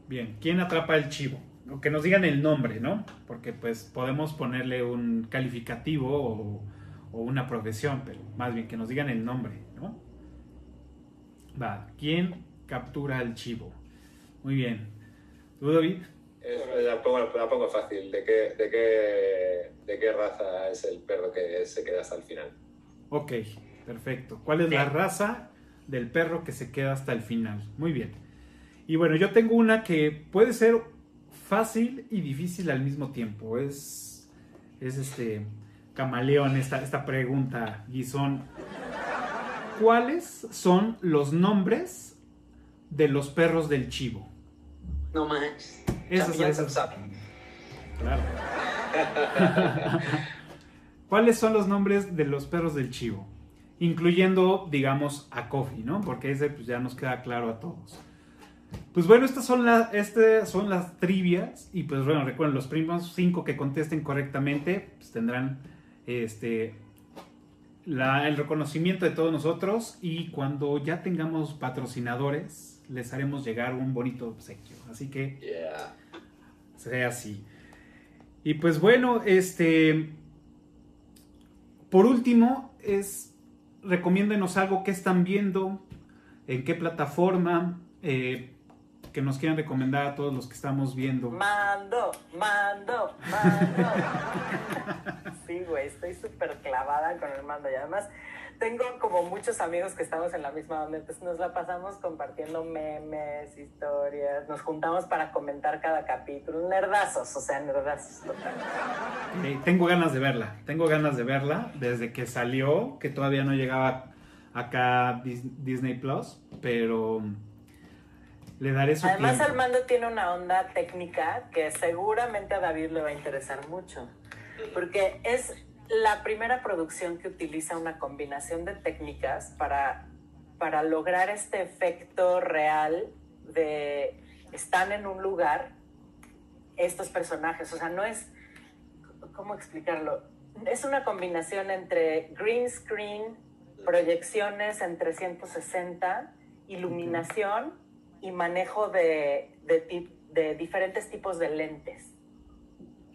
Bien. ¿Quién atrapa el chivo? o que nos digan el nombre, ¿no? Porque pues podemos ponerle un calificativo o, o una profesión, pero más bien que nos digan el nombre, ¿no? Va, ¿quién captura al chivo? Muy bien. ¿Tú, David? Es- la, pongo, la pongo fácil. ¿De qué, de, qué, ¿De qué raza es el perro que se queda hasta el final? Ok, perfecto. ¿Cuál es la raza del perro que se queda hasta el final? Muy bien. Y bueno, yo tengo una que puede ser fácil y difícil al mismo tiempo. Es, es este camaleón esta, esta pregunta, Guisón. ¿Cuáles son los nombres de los perros del chivo? No manches. Se sabe. Claro. [LAUGHS] ¿Cuáles son los nombres de los perros del chivo? Incluyendo, digamos, a Coffee, ¿no? Porque ese pues, ya nos queda claro a todos. Pues bueno, estas son, las estas son las trivias. Y pues bueno, recuerden, los primeros cinco que contesten correctamente pues, tendrán este, la- el reconocimiento de todos nosotros. Y cuando ya tengamos patrocinadores, les haremos llegar un bonito obsequio. Así que Yeah. sea así. Y pues bueno, este. Por último, es. Recomiéndenos algo que están viendo, en qué plataforma, eh, que nos quieran recomendar a todos los que estamos viendo. Mando, mando, mando. [LAUGHS] Sí, güey, estoy súper clavada con el mando y además tengo como muchos amigos que estamos en la misma onda, entonces nos la pasamos compartiendo memes, historias, nos juntamos para comentar cada capítulo, nerdazos, o sea, nerdazos total. Tengo ganas de verla, tengo ganas de verla desde que salió, que todavía no llegaba acá Dis- Disney Plus, pero le daré su Además, tiempo. el mando tiene una onda técnica que seguramente a David le va a interesar mucho, porque es la primera producción que utiliza una combinación de técnicas para, para lograr este efecto real de están en un lugar estos personajes. O sea, no es, ¿cómo explicarlo? Es una combinación entre green screen, proyecciones en 360, iluminación y manejo de, de, tip- de diferentes tipos de lentes,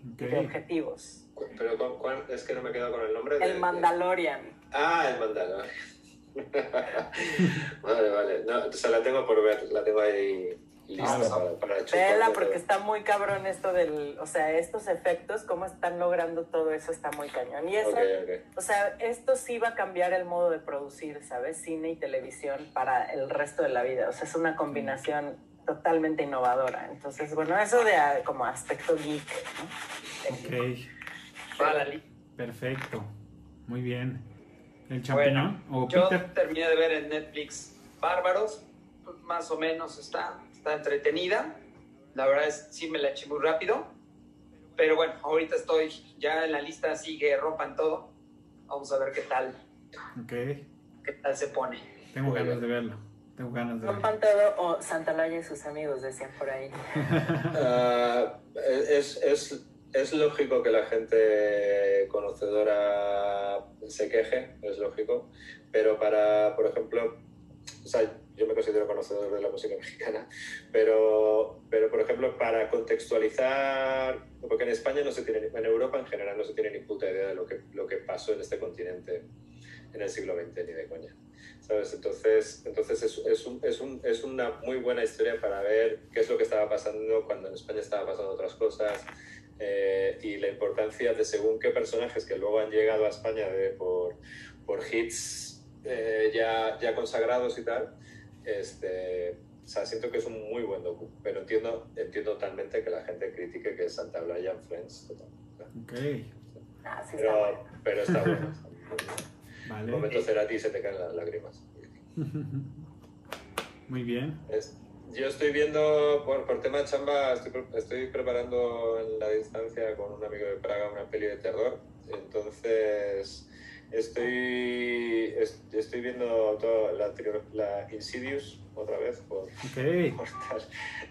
de objetivos. Pero ¿cuál- cuál? es que no me he quedado con el nombre. de- El de- Mandalorian. Ah, el Mandalorian. [LAUGHS] vale, vale. No, o sea, la tengo por ver, la tengo ahí lista Ah, para, para. Vela porque está muy cabrón esto del, o sea, estos efectos, cómo están logrando todo eso está muy cañón. Y eso, o sea, esto sí va a cambiar el modo de producir, ¿sabes? Cine y televisión para el resto de la vida. O sea, es una combinación totalmente innovadora. Entonces, bueno, eso de ah, como aspecto geek, ¿no? Ok, Órale. perfecto. Muy bien. ¿El champiñón? ¿O Yo Peter? terminé de ver en Netflix Bárbaros, más o menos está, está entretenida. La verdad es sí me la eché muy rápido. Pero bueno, ahorita estoy ya en la lista, sigue rompan todo. Vamos a ver qué tal, Ok, qué tal se pone. tengo ganas de verlo. Tengo ganas de verlo. Rompan todo o Santalaya y sus amigos, decían por ahí. [LAUGHS] Ah, es, es, es lógico que la gente conocedora se queje, es lógico, pero para, por ejemplo, o sea, yo me considero conocedor de la música mexicana, pero, pero por ejemplo, para contextualizar, porque en España no se tiene, en Europa en general no se tiene ni puta idea de lo que, lo que pasó en este continente en el siglo XX, ni de coña. ¿Sabes? Entonces, entonces es, es, un- es, un- es una muy buena historia para ver qué es lo que estaba pasando cuando en España estaba pasando otras cosas eh, y la importancia de según qué personajes que luego han llegado a España de- por, por hits eh, ya, ya consagrados y tal. Este, o sea, siento que es un muy buen docu, pero entiendo, entiendo totalmente que la gente critique que Santa Blaya and Friends. total. Ok, Ah, sí está Pero, bueno. pero está bueno. está [LAUGHS] vale. Momento Cerati y se te caen las lágrimas. [LAUGHS] Muy bien. Es- yo estoy viendo, por, por tema de chamba, estoy, estoy preparando en la distancia con un amigo de Praga una peli de terror. Entonces, estoy, es- estoy viendo toda la, la Insidious otra vez por, Ok, [LAUGHS] por estar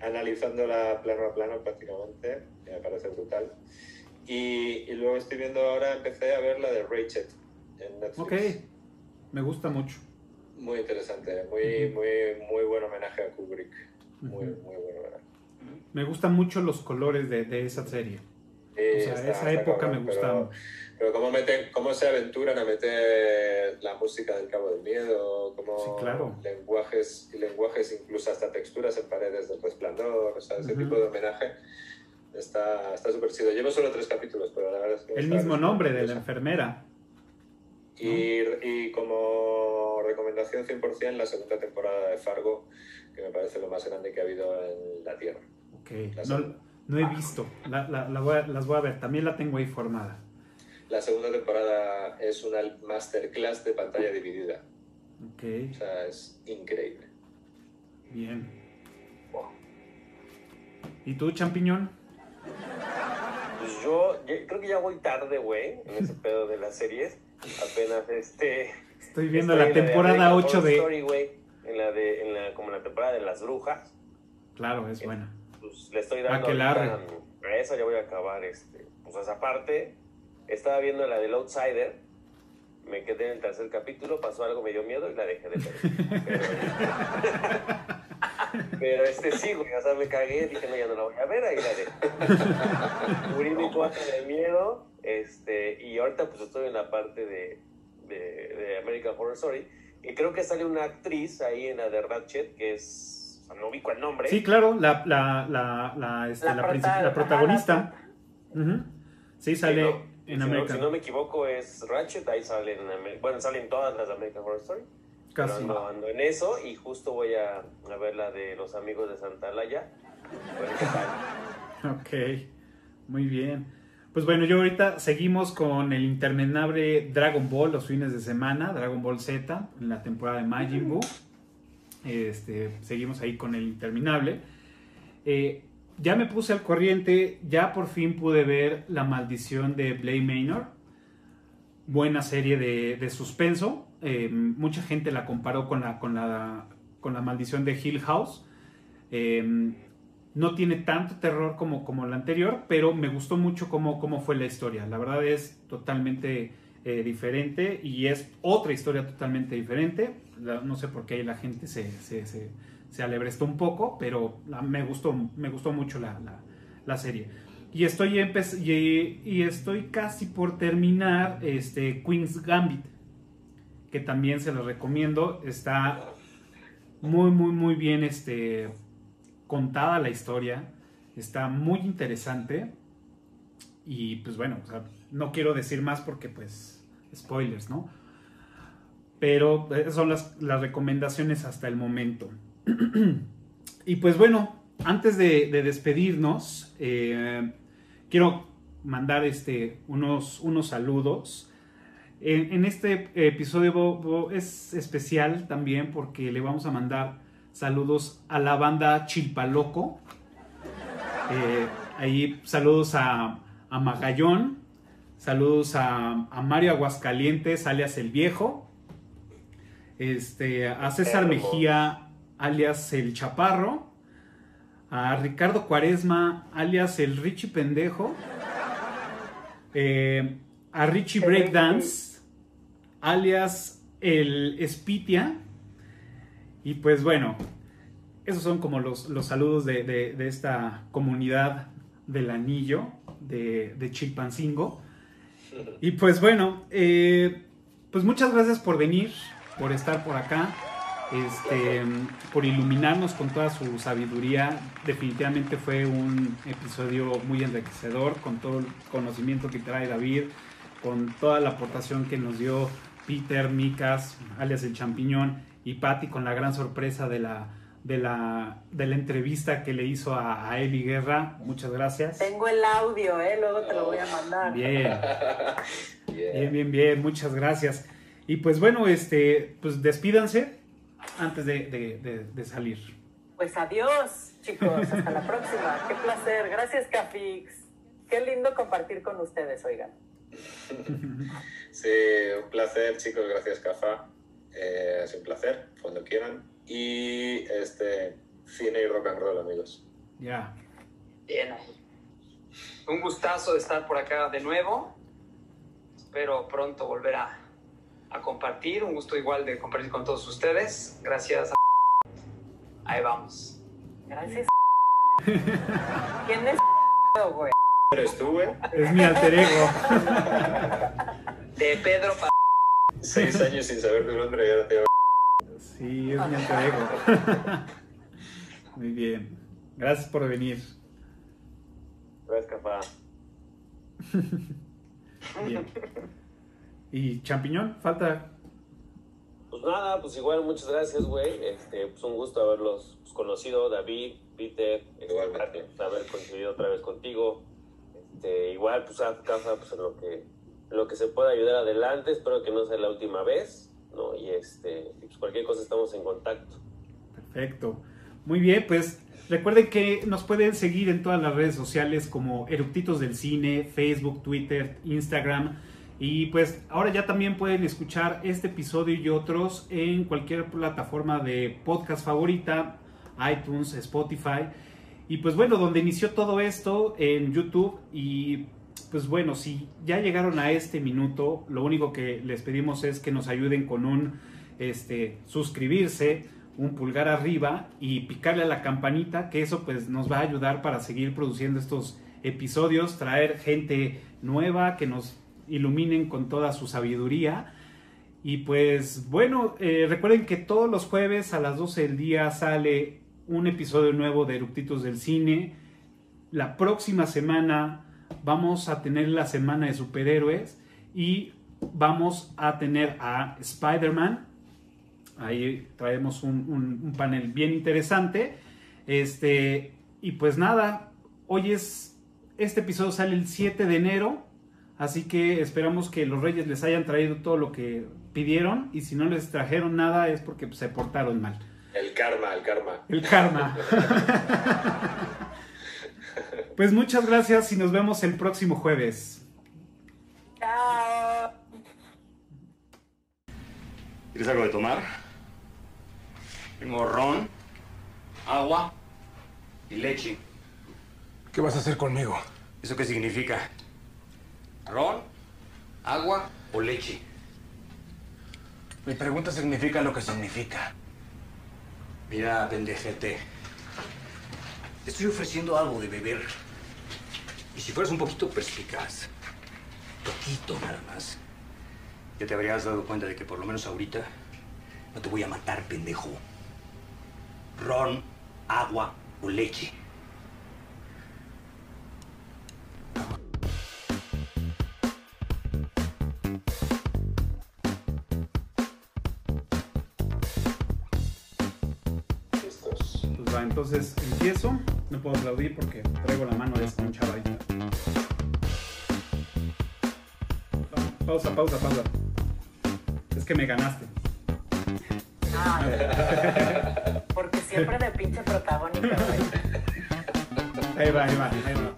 analizándola plano a plano prácticamente. que Me parece brutal. Y, y luego estoy viendo ahora, empecé a ver la de Rachel en Netflix. ok. Me gusta mucho. Muy interesante, muy, Ujú. muy, muy buen homenaje a Kubrick. Muy, Ujú. muy buen homenaje. Me gustan mucho los colores de, de esa serie. Sí, O sea, está- esa época cabrón, me gustaba. Pero, pero cómo, meten, cómo se aventuran a meter la música del Cabo del Miedo, como Sí, claro. lenguajes, y lenguajes, incluso hasta texturas en paredes del resplandor, o sea, ese tipo de homenaje está está súper chido. Llevo solo tres capítulos, pero la verdad es que... El está mismo nombre de la enfermera. Y, y como recomendación 100% la segunda temporada de Fargo, que me parece lo más grande que ha habido en la Tierra. Ok, no, no he visto. La- la- la voy a- las voy a ver. También la tengo ahí formada. La segunda temporada es una masterclass de pantalla dividida. Ok, O sea, es increíble. bien. ¿Y tú, champiñón? Pues yo ya- creo que ya voy tarde, güey, en ese [LAUGHS] pedo de las series. Apenas este. Estoy viendo estoy la de temporada American 8 Horror de... Story, güey, en la de, en la, como en la temporada de las brujas. Claro, es buena. Pues le estoy dando Aquelarre. ahorita a esa, ya voy a acabar este. Pues esa parte. Estaba viendo la del Outsider. Me quedé en el tercer capítulo, pasó algo, me dio miedo y la dejé de ver. Pero, pero, este sí, güey, o sea, me cagué, dije, no, ya no la voy a ver, ahí la dejé. Morí mi cuarto de miedo, este, y ahorita pues estoy en la parte de, de, de American Horror Story, y creo que sale una actriz ahí en la de Ratchet, que es, o sea, no ubico el nombre. Sí, claro, la, la, la, la, este, La la, prota- princip- la ajá, protagonista. Sí, sale Sí, ¿no? En si no, American. si no me equivoco es Ratchet, ahí salen, bueno, salen todas las de American Horror Story. Pero Casi. ando, ando en eso y justo voy a, a ver la de los amigos de Santa Laya. [LAUGHS] Ok, muy bien. Pues bueno, yo ahorita seguimos con el interminable Dragon Ball los fines de semana, Dragon Ball Z, en la temporada de Majin Buu. Este, seguimos ahí con el interminable. Eh, ya me puse al corriente, ya por fin pude ver La maldición de Blade Manor. Buena serie de, de suspenso. Eh, mucha gente la comparó con la, con la, con la maldición de Hill House. Eh, no tiene tanto terror como, como la anterior, pero me gustó mucho cómo, cómo fue la historia. La verdad es totalmente eh, diferente y es otra historia totalmente diferente. No sé por qué ahí la gente se, se, se, se alebrestó un poco, pero me, gustó, me gustó mucho la, la- serie. Y estoy, y, y estoy casi por terminar este, Queen's Gambit, que también se lo recomiendo. Está muy, muy, muy bien este, contada la historia. Está muy interesante. Y pues bueno, no quiero decir más porque pues spoilers, ¿no? Pero esas son las, las recomendaciones hasta el momento. Y pues bueno, antes de, de despedirnos, eh, quiero mandar este, unos, unos saludos. En, en este episodio es especial también porque le vamos a mandar saludos a la banda Chilpaloco. Eh, ahí saludos a, a Magallón, saludos a, a Mario Aguascalientes, alias El Viejo, este, a César. Mejía, alias El Chaparro, a Ricardo Cuaresma, alias El Richie Pendejo, eh, a Richie Breakdance, alias El Spitia, y pues bueno, esos son como los, los saludos de, de- de esta comunidad del anillo de, de Chilpancingo. Y pues bueno, eh, pues muchas gracias por venir, por estar por acá, este, por iluminarnos con toda su sabiduría. Definitivamente fue un episodio muy enriquecedor, con todo el conocimiento que trae David, con toda la aportación que nos dio Peter, Micas, alias el champiñón, y Patty con la gran sorpresa de la, de la, de la entrevista que le hizo a, a Eli Guerra. Muchas gracias. Tengo el audio, ¿eh? Luego te lo voy a mandar. Bien. [LAUGHS] Yeah. Bien, bien, bien, muchas gracias. Y pues bueno, este, pues despídanse antes de, de- de- de salir. Pues adiós, chicos. Hasta la próxima. Qué placer. Gracias, Cafix. Qué lindo compartir con ustedes, oigan. [LAUGHS] Sí, un placer, chicos. Gracias, Cafa. Eh, es un placer, cuando quieran. Y este, cine y rock and roll, amigos. Ya. Bien ahí. Un gustazo de estar por acá de nuevo. Espero pronto volver a, a compartir. Un gusto igual de compartir con todos ustedes. Gracias. Ahí vamos. Gracias. ¿Quién es güey? ¿Eres tú, güey? Es mi alter ego. De Pedro pa... Seis años sin saber tu nombre y ahora te Sí, es mi alter ego. Muy bien. Gracias por venir. Gracias, Cafa. Bien. ¿Y champiñón? Falta. Pues nada, pues igual, muchas gracias, güey. Este, pues un gusto haberlos pues, conocido, David, Peter, este, Igualmente. haber coincidido otra vez contigo. Este, igual, pues haz Cafa, pues en lo que, en lo que se pueda ayudar adelante. Espero que no sea la última vez, ¿no? Y este, pues cualquier cosa estamos en contacto. Perfecto. Muy bien, pues recuerden que nos pueden seguir en todas las redes sociales como Eructitos del Cine, Facebook, Twitter, Instagram. Y pues ahora ya también pueden escuchar este episodio y otros en cualquier plataforma de podcast favorita, iTunes, Spotify. Y pues bueno, donde inició todo esto en YouTube y pues bueno, si ya llegaron a este minuto, lo único que les pedimos es que nos ayuden con un este suscribirse, un pulgar arriba y picarle a la campanita, que eso pues nos va a ayudar para seguir produciendo estos episodios, traer gente nueva que nos iluminen con toda su sabiduría. Y pues bueno, eh, recuerden que todos los jueves a las 12 del día sale un episodio nuevo de Eruptitos del Cine. La próxima semana vamos a tener la semana de superhéroes y vamos a tener a Spider-Man. Ahí traemos un panel bien interesante. Este, y pues nada, hoy es, este episodio sale el 7 de enero. Así que esperamos que los reyes les hayan traído todo lo que pidieron. Y si no les trajeron nada es porque se portaron mal. El karma, el karma. El karma. pues muchas gracias y nos vemos el próximo jueves. Chao. ¿Quieres algo de tomar? Tengo ron, agua y leche. ¿Qué vas a hacer conmigo? ¿Eso qué significa? ¿Ron, agua o leche? Mi pregunta significa lo que significa. Mira, pendejete. Te estoy ofreciendo algo de beber. Y si fueras un poquito perspicaz, poquito nada más, ya te habrías dado cuenta de que por lo menos ahorita no te voy a matar, pendejo. Ron, agua o leche. Entonces empiezo. No puedo aplaudir porque traigo la mano desconchada ahorita. Pausa, pausa, pausa. Es que me ganaste. Ah, porque siempre de pinche protagónica, güey. Ahí va, ahí va, ahí va.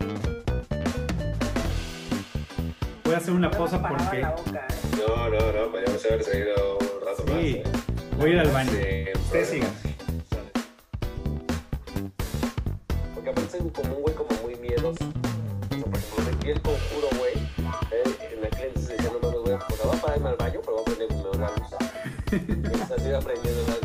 Voy a hacer una pausa porque. boca, ¿eh? No, no, no, podríamos haber seguido un rato más. Sí, ¿eh? voy a ir al baño. Problema. sigan. como un güey como muy miedos. O sea, piel conjuro, güey. Eh, en aquel entonces decía, no mames, güey, pues va para irme al baño, pero va a aprender a usar. Y así aprendiendo